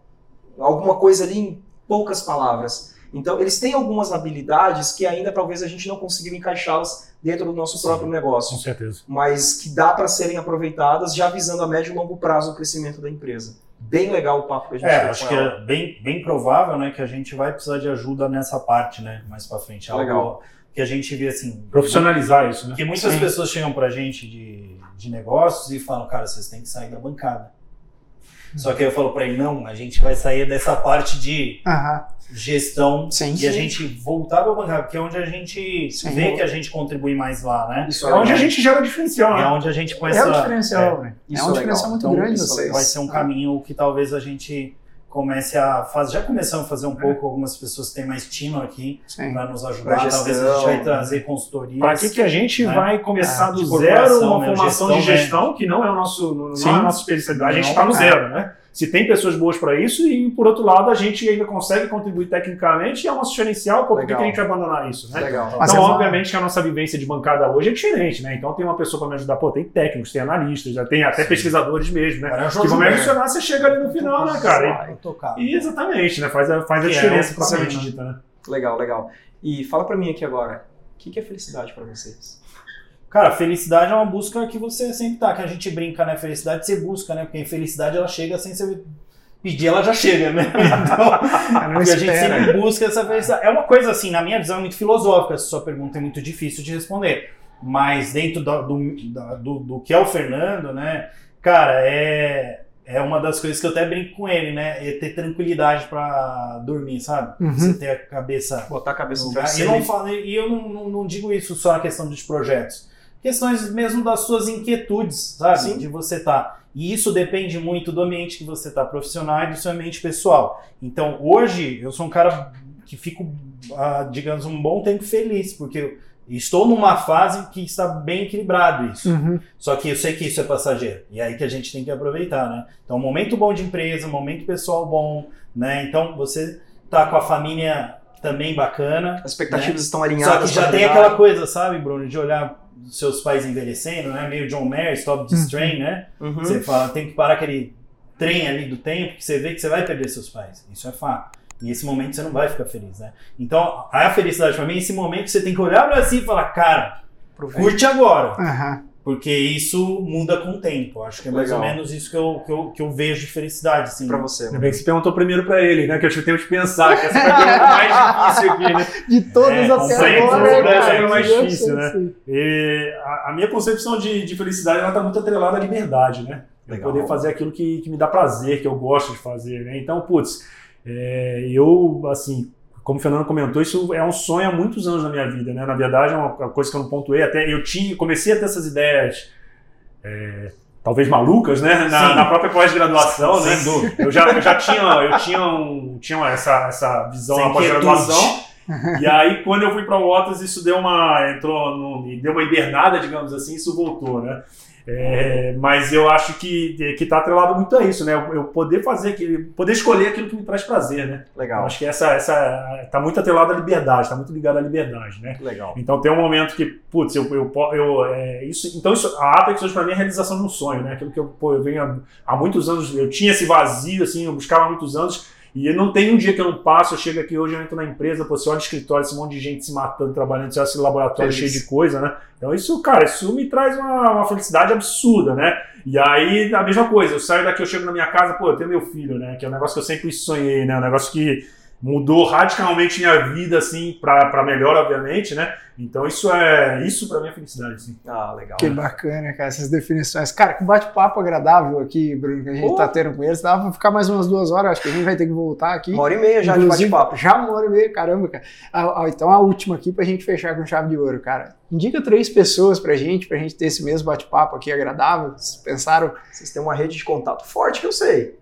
alguma coisa ali em poucas palavras. Então, eles têm algumas habilidades que ainda talvez a gente não conseguiu encaixá-las dentro do nosso Sim. próprio negócio Com certeza. mas que dá para serem aproveitadas já visando a médio e longo prazo o crescimento da empresa. Bem legal o papo que a gente É, acho que ela. é bem, bem provável, né, que a gente vai precisar de ajuda nessa parte, né, mais pra frente. Algo, Legal. que a gente vê assim. Profissionalizar isso, né? Porque muitas Sim. pessoas chegam pra gente de, de negócios e falam, cara, vocês têm que sair da bancada. Só que aí eu falo pra ele, não, a gente vai sair dessa parte de Aham. gestão Sim. e a gente voltar pra bancada, porque é onde a gente Sim. vê que a gente contribui mais lá, né? Isso É onde a gente gera É diferencial, né? onde a gente põe É essa. um diferencial, velho. É Isso um é diferencial legal. muito Então, grande isso vocês. vai ser um caminho que talvez a gente comece a fazer. Já começamos a fazer um pouco, algumas pessoas têm mais time aqui para nos ajudar. Pra talvez a gestão, gente vai né? trazer consultorias. Para que, que a gente né? vai começar Ah, do zero uma né? formação Gestão, de gestão, que não é o nosso, não Sim. é a nossa especialidade, a gente Não, está no é. zero, né? Se tem pessoas boas para isso e, por outro lado, a gente ainda consegue contribuir tecnicamente e é o nosso diferencial, pô, por que, a gente vai abandonar isso, né? Legal. Mas então, é uma- obviamente, que a nossa vivência de bancada hoje é diferente, né? Então, tem uma pessoa para me ajudar. Pô, tem técnicos, tem analistas, já tem até Sim. pesquisadores mesmo, né? Cara, é Que vão me adicionar, você chega ali no final, né, cara? E, e exatamente, né? Faz a, faz a é diferença o- propriamente dita, né? Legal, legal. E fala pra mim aqui agora, o que que é felicidade pra vocês? Cara, felicidade é uma busca que você sempre tá, que a gente brinca, né? Felicidade você busca, né? Porque a infelicidade ela chega sem você pedir, ela já chega, né? Então, porque a gente sempre busca essa felicidade. É uma coisa assim, na minha visão, é muito filosófica. Essa sua pergunta é muito difícil de responder. Mas dentro do, do, do, do que é o Fernando, né? Cara, é, é uma das coisas que eu até brinco com ele, né? É ter tranquilidade pra dormir, sabe? Uhum. Você ter a cabeça Botar a cabeça no lugar. E, não e- falo, e eu não, não, não digo isso só na questão dos projetos. Questões mesmo das suas inquietudes, sabe? Sim. De você estar. E isso depende muito do ambiente que você está profissional e do seu ambiente pessoal. Então, hoje, eu sou um cara que fico, ah, digamos, um bom tempo feliz, porque eu estou numa fase que está bem equilibrado isso. Uhum. Só que eu sei que isso é passageiro. E é aí que a gente tem que aproveitar, né? Então, momento bom de empresa, momento pessoal bom, né? Então, você tá com a família também bacana. As expectativas estão Só alinhadas. que já tem aquela coisa, sabe, Bruno, de olhar seus pais envelhecendo, né? Meio John Mayer, Stop This Uhum. Train, né? Uhum. Você fala, tem que parar aquele trem ali do tempo que você vê que você vai perder seus pais. Isso é fato. E esse momento você não vai ficar feliz, né? Então, a felicidade pra mim, esse momento você tem que olhar pra si e falar, cara, Aproveita. curte agora. Aham. Porque isso muda com o tempo. Acho que é mais Legal. ou menos isso que eu, que eu, que eu vejo de felicidade, assim. Pra você. Ainda bem que você perguntou primeiro pra ele, né? Que eu tive tempo de pensar, que essa foi a pergunta mais difícil aqui, né? De todas É, até complexo, agora. complexo, cara, é o mais eu difícil, sei, né? E a, a minha concepção de, de felicidade ela tá muito atrelada à liberdade, né? Eu Legal. poder fazer aquilo que, que me dá prazer, que eu gosto de fazer, né? Então, putz, é, eu, assim, como o Fernando comentou, isso é um sonho há muitos anos na minha vida, né? Na verdade, é uma coisa que eu não pontuei, até eu tinha, comecei a ter essas ideias, é, talvez malucas, né? Na, na própria pós-graduação, né? Dúvida. Eu já, eu já tinha, eu tinha, um, tinha essa, essa visão Sem na pós-graduação. E aí, quando eu fui para o Waters, isso deu uma. entrou no, deu uma hibernada, digamos assim, isso voltou, né? É, mas eu acho que que está atrelado muito a isso, né? Eu, eu poder fazer aquilo, poder escolher aquilo que me traz prazer, né? Eu Legal. acho que essa essa tá muito atrelado à liberdade, está muito ligado à liberdade, né? Legal. Então tem um momento que, putz, eu, eu, eu é, isso, então isso, a Apex hoje para mim é a realização de um sonho, né? Aquilo que eu, pô, eu venho há, há muitos anos, eu tinha esse vazio, assim, eu buscava há muitos anos, e não tem um dia que eu não passo, eu chego aqui hoje, eu entro na empresa, pô, você olha o escritório, esse monte de gente se matando, trabalhando, você olha esse laboratório Feliz. cheio de coisa, né? Então isso, cara, isso me traz uma, uma felicidade absurda, né? E aí, a mesma coisa, eu saio daqui, eu chego na minha casa, pô, eu tenho meu filho, né? Que é um negócio que eu sempre sonhei, né? Um negócio que mudou radicalmente minha vida, assim, pra, pra melhor, obviamente, né? Então isso é, isso pra mim é felicidade, assim. Ah, legal. Que bacana, cara, essas definições. Cara, que bate-papo agradável aqui, Bruno, que a gente Pô. tá tendo com eles. Dava pra ficar mais umas duas horas, acho que a gente vai ter que voltar aqui. Uma hora e meia já Inclusive, de bate-papo. Já uma hora e meia, caramba, cara. Ah, ah, então a última aqui pra gente fechar com chave de ouro, cara. Indica três pessoas pra gente, pra gente ter esse mesmo bate-papo aqui agradável. Vocês pensaram? Vocês têm uma rede de contato forte que eu sei.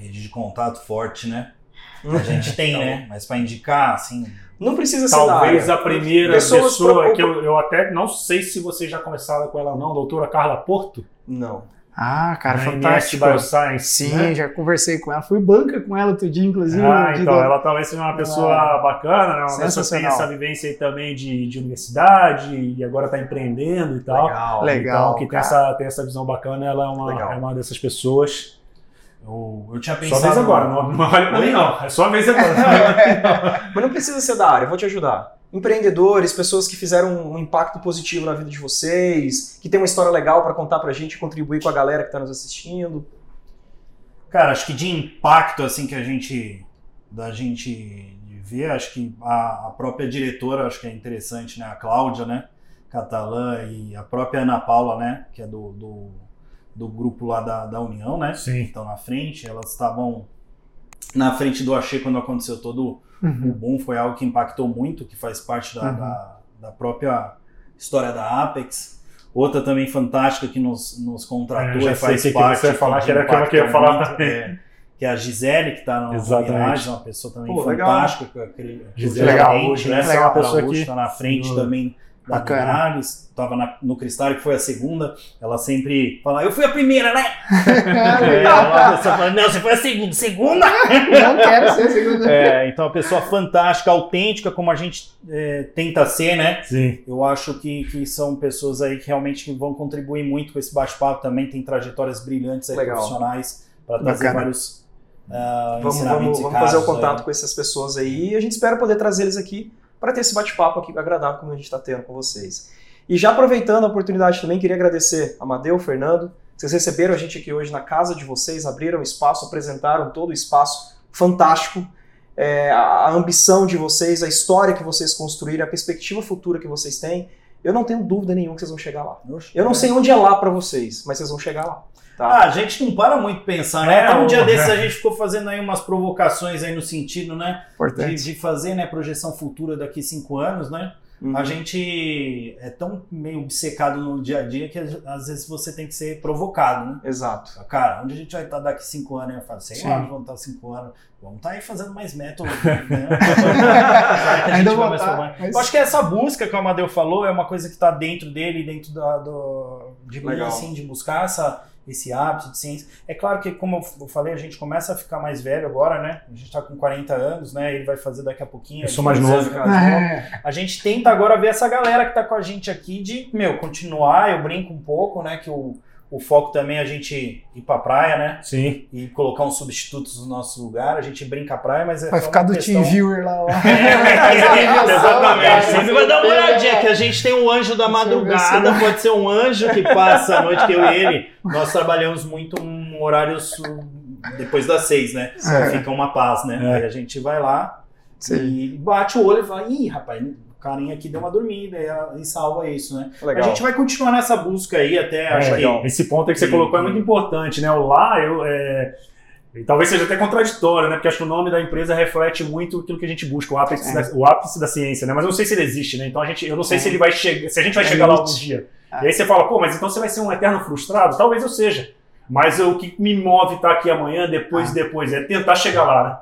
Rede de contato forte, né? A gente tem, né? Mas pra indicar, assim. Não precisa ser Talvez a primeira pessoa que eu, eu até não sei se vocês já conversaram com ela ou não, doutora Carla Porto, Não. Ah, cara, da fantástico. Bioscience. Sim, né? já conversei com ela. Fui banca com ela outro dia, inclusive. Ah, então da- ela talvez seja uma pessoa bacana, né? Uma pessoa que tem essa vivência aí também de, de universidade e agora está empreendendo e tal. Legal. Legal. Então, que tem essa, tem essa visão bacana, ela é uma, Legal. é uma dessas pessoas. Eu, eu tinha Só pensado. vez agora, não, não olha pra mim não. É só vez agora. Mas não precisa ser da área, eu vou te ajudar. Empreendedores, pessoas que fizeram um impacto positivo na vida de vocês, que tem uma história legal pra contar pra gente e contribuir com a galera que tá nos assistindo. Cara, acho que de impacto, assim, que a gente da gente ver. Acho que a, a própria diretora, acho que é interessante, né? A Cláudia, né? Catalã e a própria Ana Paula, né? Que é do, do, do grupo lá da, da União, né? Sim. Que estão na frente. Elas estavam na frente do Axê quando aconteceu todo o Uhum. boom. Foi algo que impactou muito, que faz parte da, Uhum. da, da própria história da Apex. Outra também fantástica que nos, nos É, contratou eu já e faz sei que parte. você ia falar, que era aquela que eu ia falar muito, também. é, que é a Gisele, que está na Exatamente. Mirage, uma pessoa também Pô, legal. fantástica. que eu acredito- Gisele Legal, gerente, né? legal. Essa é uma Pessoa que- está na frente Sim. também da Bacana. Mirage, estava no Cristal, que foi a segunda. Ela sempre fala, eu fui a primeira, né? É, ela, a pessoa fala, não, você foi a segunda. Segunda? Não quero ser segunda. É, então, uma pessoa fantástica, autêntica, como a gente é, tenta ser, né? Sim. Eu acho que, que são pessoas aí que realmente vão contribuir muito com esse bate-papo também, tem trajetórias brilhantes aí, Legal. profissionais, para trazer Bacana. vários ah, Vamos, vamos, vamos fazer o casos contato aí. com essas pessoas aí e a gente espera poder trazer eles aqui para ter esse bate-papo aqui agradável como a gente está tendo com vocês. E já aproveitando a oportunidade também, queria agradecer a Amadeu, Fernando. Vocês receberam a gente aqui hoje na casa de vocês, abriram espaço, apresentaram todo o espaço fantástico. É, a ambição de vocês, a história que vocês construíram, a perspectiva futura que vocês têm. Eu não tenho dúvida nenhuma que vocês vão chegar lá. Oxe, Eu não sei onde é lá para vocês, mas vocês vão chegar lá. Tá? Ah, a gente não para muito pensar, né? É, Até um dia desses a gente ficou fazendo aí umas provocações aí no sentido, né? De, Importante. de fazer né, projeção futura daqui cinco anos, né? Uhum. A gente é tão meio obcecado no dia a dia que às vezes você tem que ser provocado, né? Exato. Cara, onde a gente vai estar daqui cinco anos? Eu falo, sei lá vamos estar cinco anos. Vamos estar aí fazendo mais método. Né? Ainda vai mais tá, mas- Eu acho que essa busca que o Amadeu falou é uma coisa que está dentro dele, dentro da, do, de mim, assim, de buscar essa, esse hábito de ciência. É claro que, como eu falei, a gente começa a ficar mais velho agora, né? A gente está com 40 anos, né? Ele vai fazer daqui a pouquinho. Eu sou mais novo. É, A gente tenta agora ver essa galera que tá com a gente aqui de, meu, continuar. Eu brinco um pouco, né? Que o, o foco também é a gente ir pra praia, né? Sim. E colocar uns substitutos no nosso lugar. A gente brinca a praia, mas é vai só ficar uma do questão... Team Viewer lá. ó. Exatamente. Sempre vai dar uma olhadinha que a gente tem um anjo da madrugada, pode ser um anjo que passa a noite que eu e ele. Nós trabalhamos muito um horários depois das seis, né? É. Fica uma paz, né? É. Aí a gente vai lá Sim. e bate o olho e fala, ih, rapaz, o carinha aqui deu uma dormida e, e salva isso, né? Legal. A gente vai continuar nessa busca aí até, acho É, que... Esse ponto aí que você colocou é muito importante, né? O lá, eu. é, e talvez seja até contraditório, né? Porque acho que o nome da empresa reflete muito aquilo que a gente busca, o ápice, É. da, o ápice da ciência, né? Mas eu não sei se ele existe, né? Então a gente, eu não sei É. se ele vai chegar, se a gente vai É chegar lá algum dia. Ah. E aí você fala, pô, mas então você vai ser um eterno frustrado? Talvez eu seja. Mas o que me move estar aqui amanhã, depois, Ah. depois, é tentar chegar lá, né?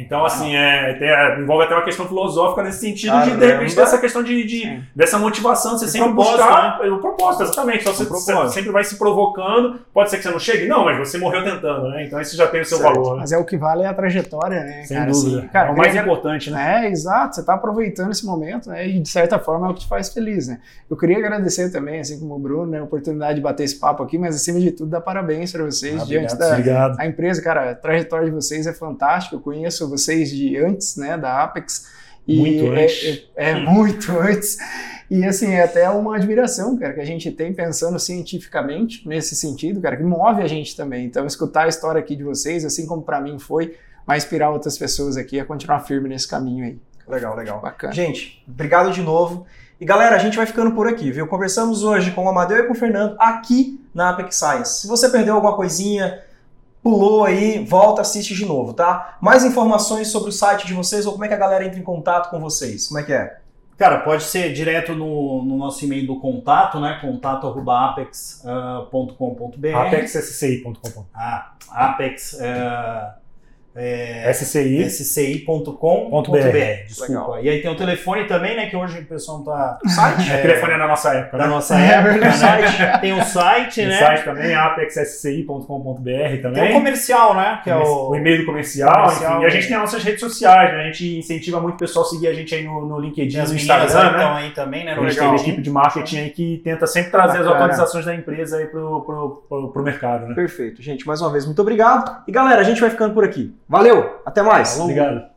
Então, assim, é, tem- envolve até uma questão filosófica nesse sentido de, de repente, dessa questão de, de- dessa motivação, você O sempre buscar o propósito, exatamente. Então, você, sempre vai se provocando, pode ser que você não chegue, não, mas você morreu tentando, né? Então isso já tem o seu Certo. valor, né? Mas é o que vale é a trajetória, né, Sem cara? dúvida. Assim, cara, é o mais queria- importante, né? É, exato. Você tá aproveitando esse momento, né? E de certa forma é o que te faz feliz, né? Eu queria agradecer também, assim como o Bruno, né, a oportunidade de bater esse papo aqui, mas acima de tudo, dar parabéns para vocês Ah, diante obrigado, da Obrigado. a empresa, cara. A trajetória de vocês é fantástica. Eu conheço vocês de antes, né, da Apex. E Muito é, antes. É, é muito antes. E assim, é até uma admiração, cara, que a gente tem pensando cientificamente nesse sentido, cara, que move a gente também. Então, escutar a história aqui de vocês, assim como para mim foi, vai inspirar outras pessoas aqui a continuar firme nesse caminho aí. Legal, legal. Bacana. Gente, obrigado de novo. E galera, a gente vai ficando por aqui, viu? Conversamos hoje com o Amadeu e com o Fernando aqui na Apex Science. Se você perdeu alguma coisinha, pulou aí, volta, assiste de novo, tá? Mais informações sobre o site de vocês ou como é que a galera entra em contato com vocês? Como é que é? Cara, pode ser direto no, no nosso e-mail do contato, né? contato.apex.com.br apexsci.com. Ah, Apex é, é, SCI. sci.com.br, desculpa. Legal. E aí tem o telefone também, né? Que hoje o pessoal não tá Site? É, telefone é na nossa época, da né? nossa É época, né? Tem o site, O né? site também, apexsci.com.br Tem o também. comercial, né? Que é o... o e-mail do comercial, comercial, enfim. E a gente né? tem as nossas redes sociais, né? A gente incentiva muito o pessoal a seguir a gente aí no, no LinkedIn, As no Instagram, né? estão aí também, né? A gente tem uma equipe de marketing aí que tenta sempre trazer as Bacana. atualizações da empresa aí pro, pro, pro, pro mercado, né? Perfeito, gente. Mais uma vez, muito obrigado. E galera, a gente vai ficando por aqui. Valeu, até mais. Obrigado.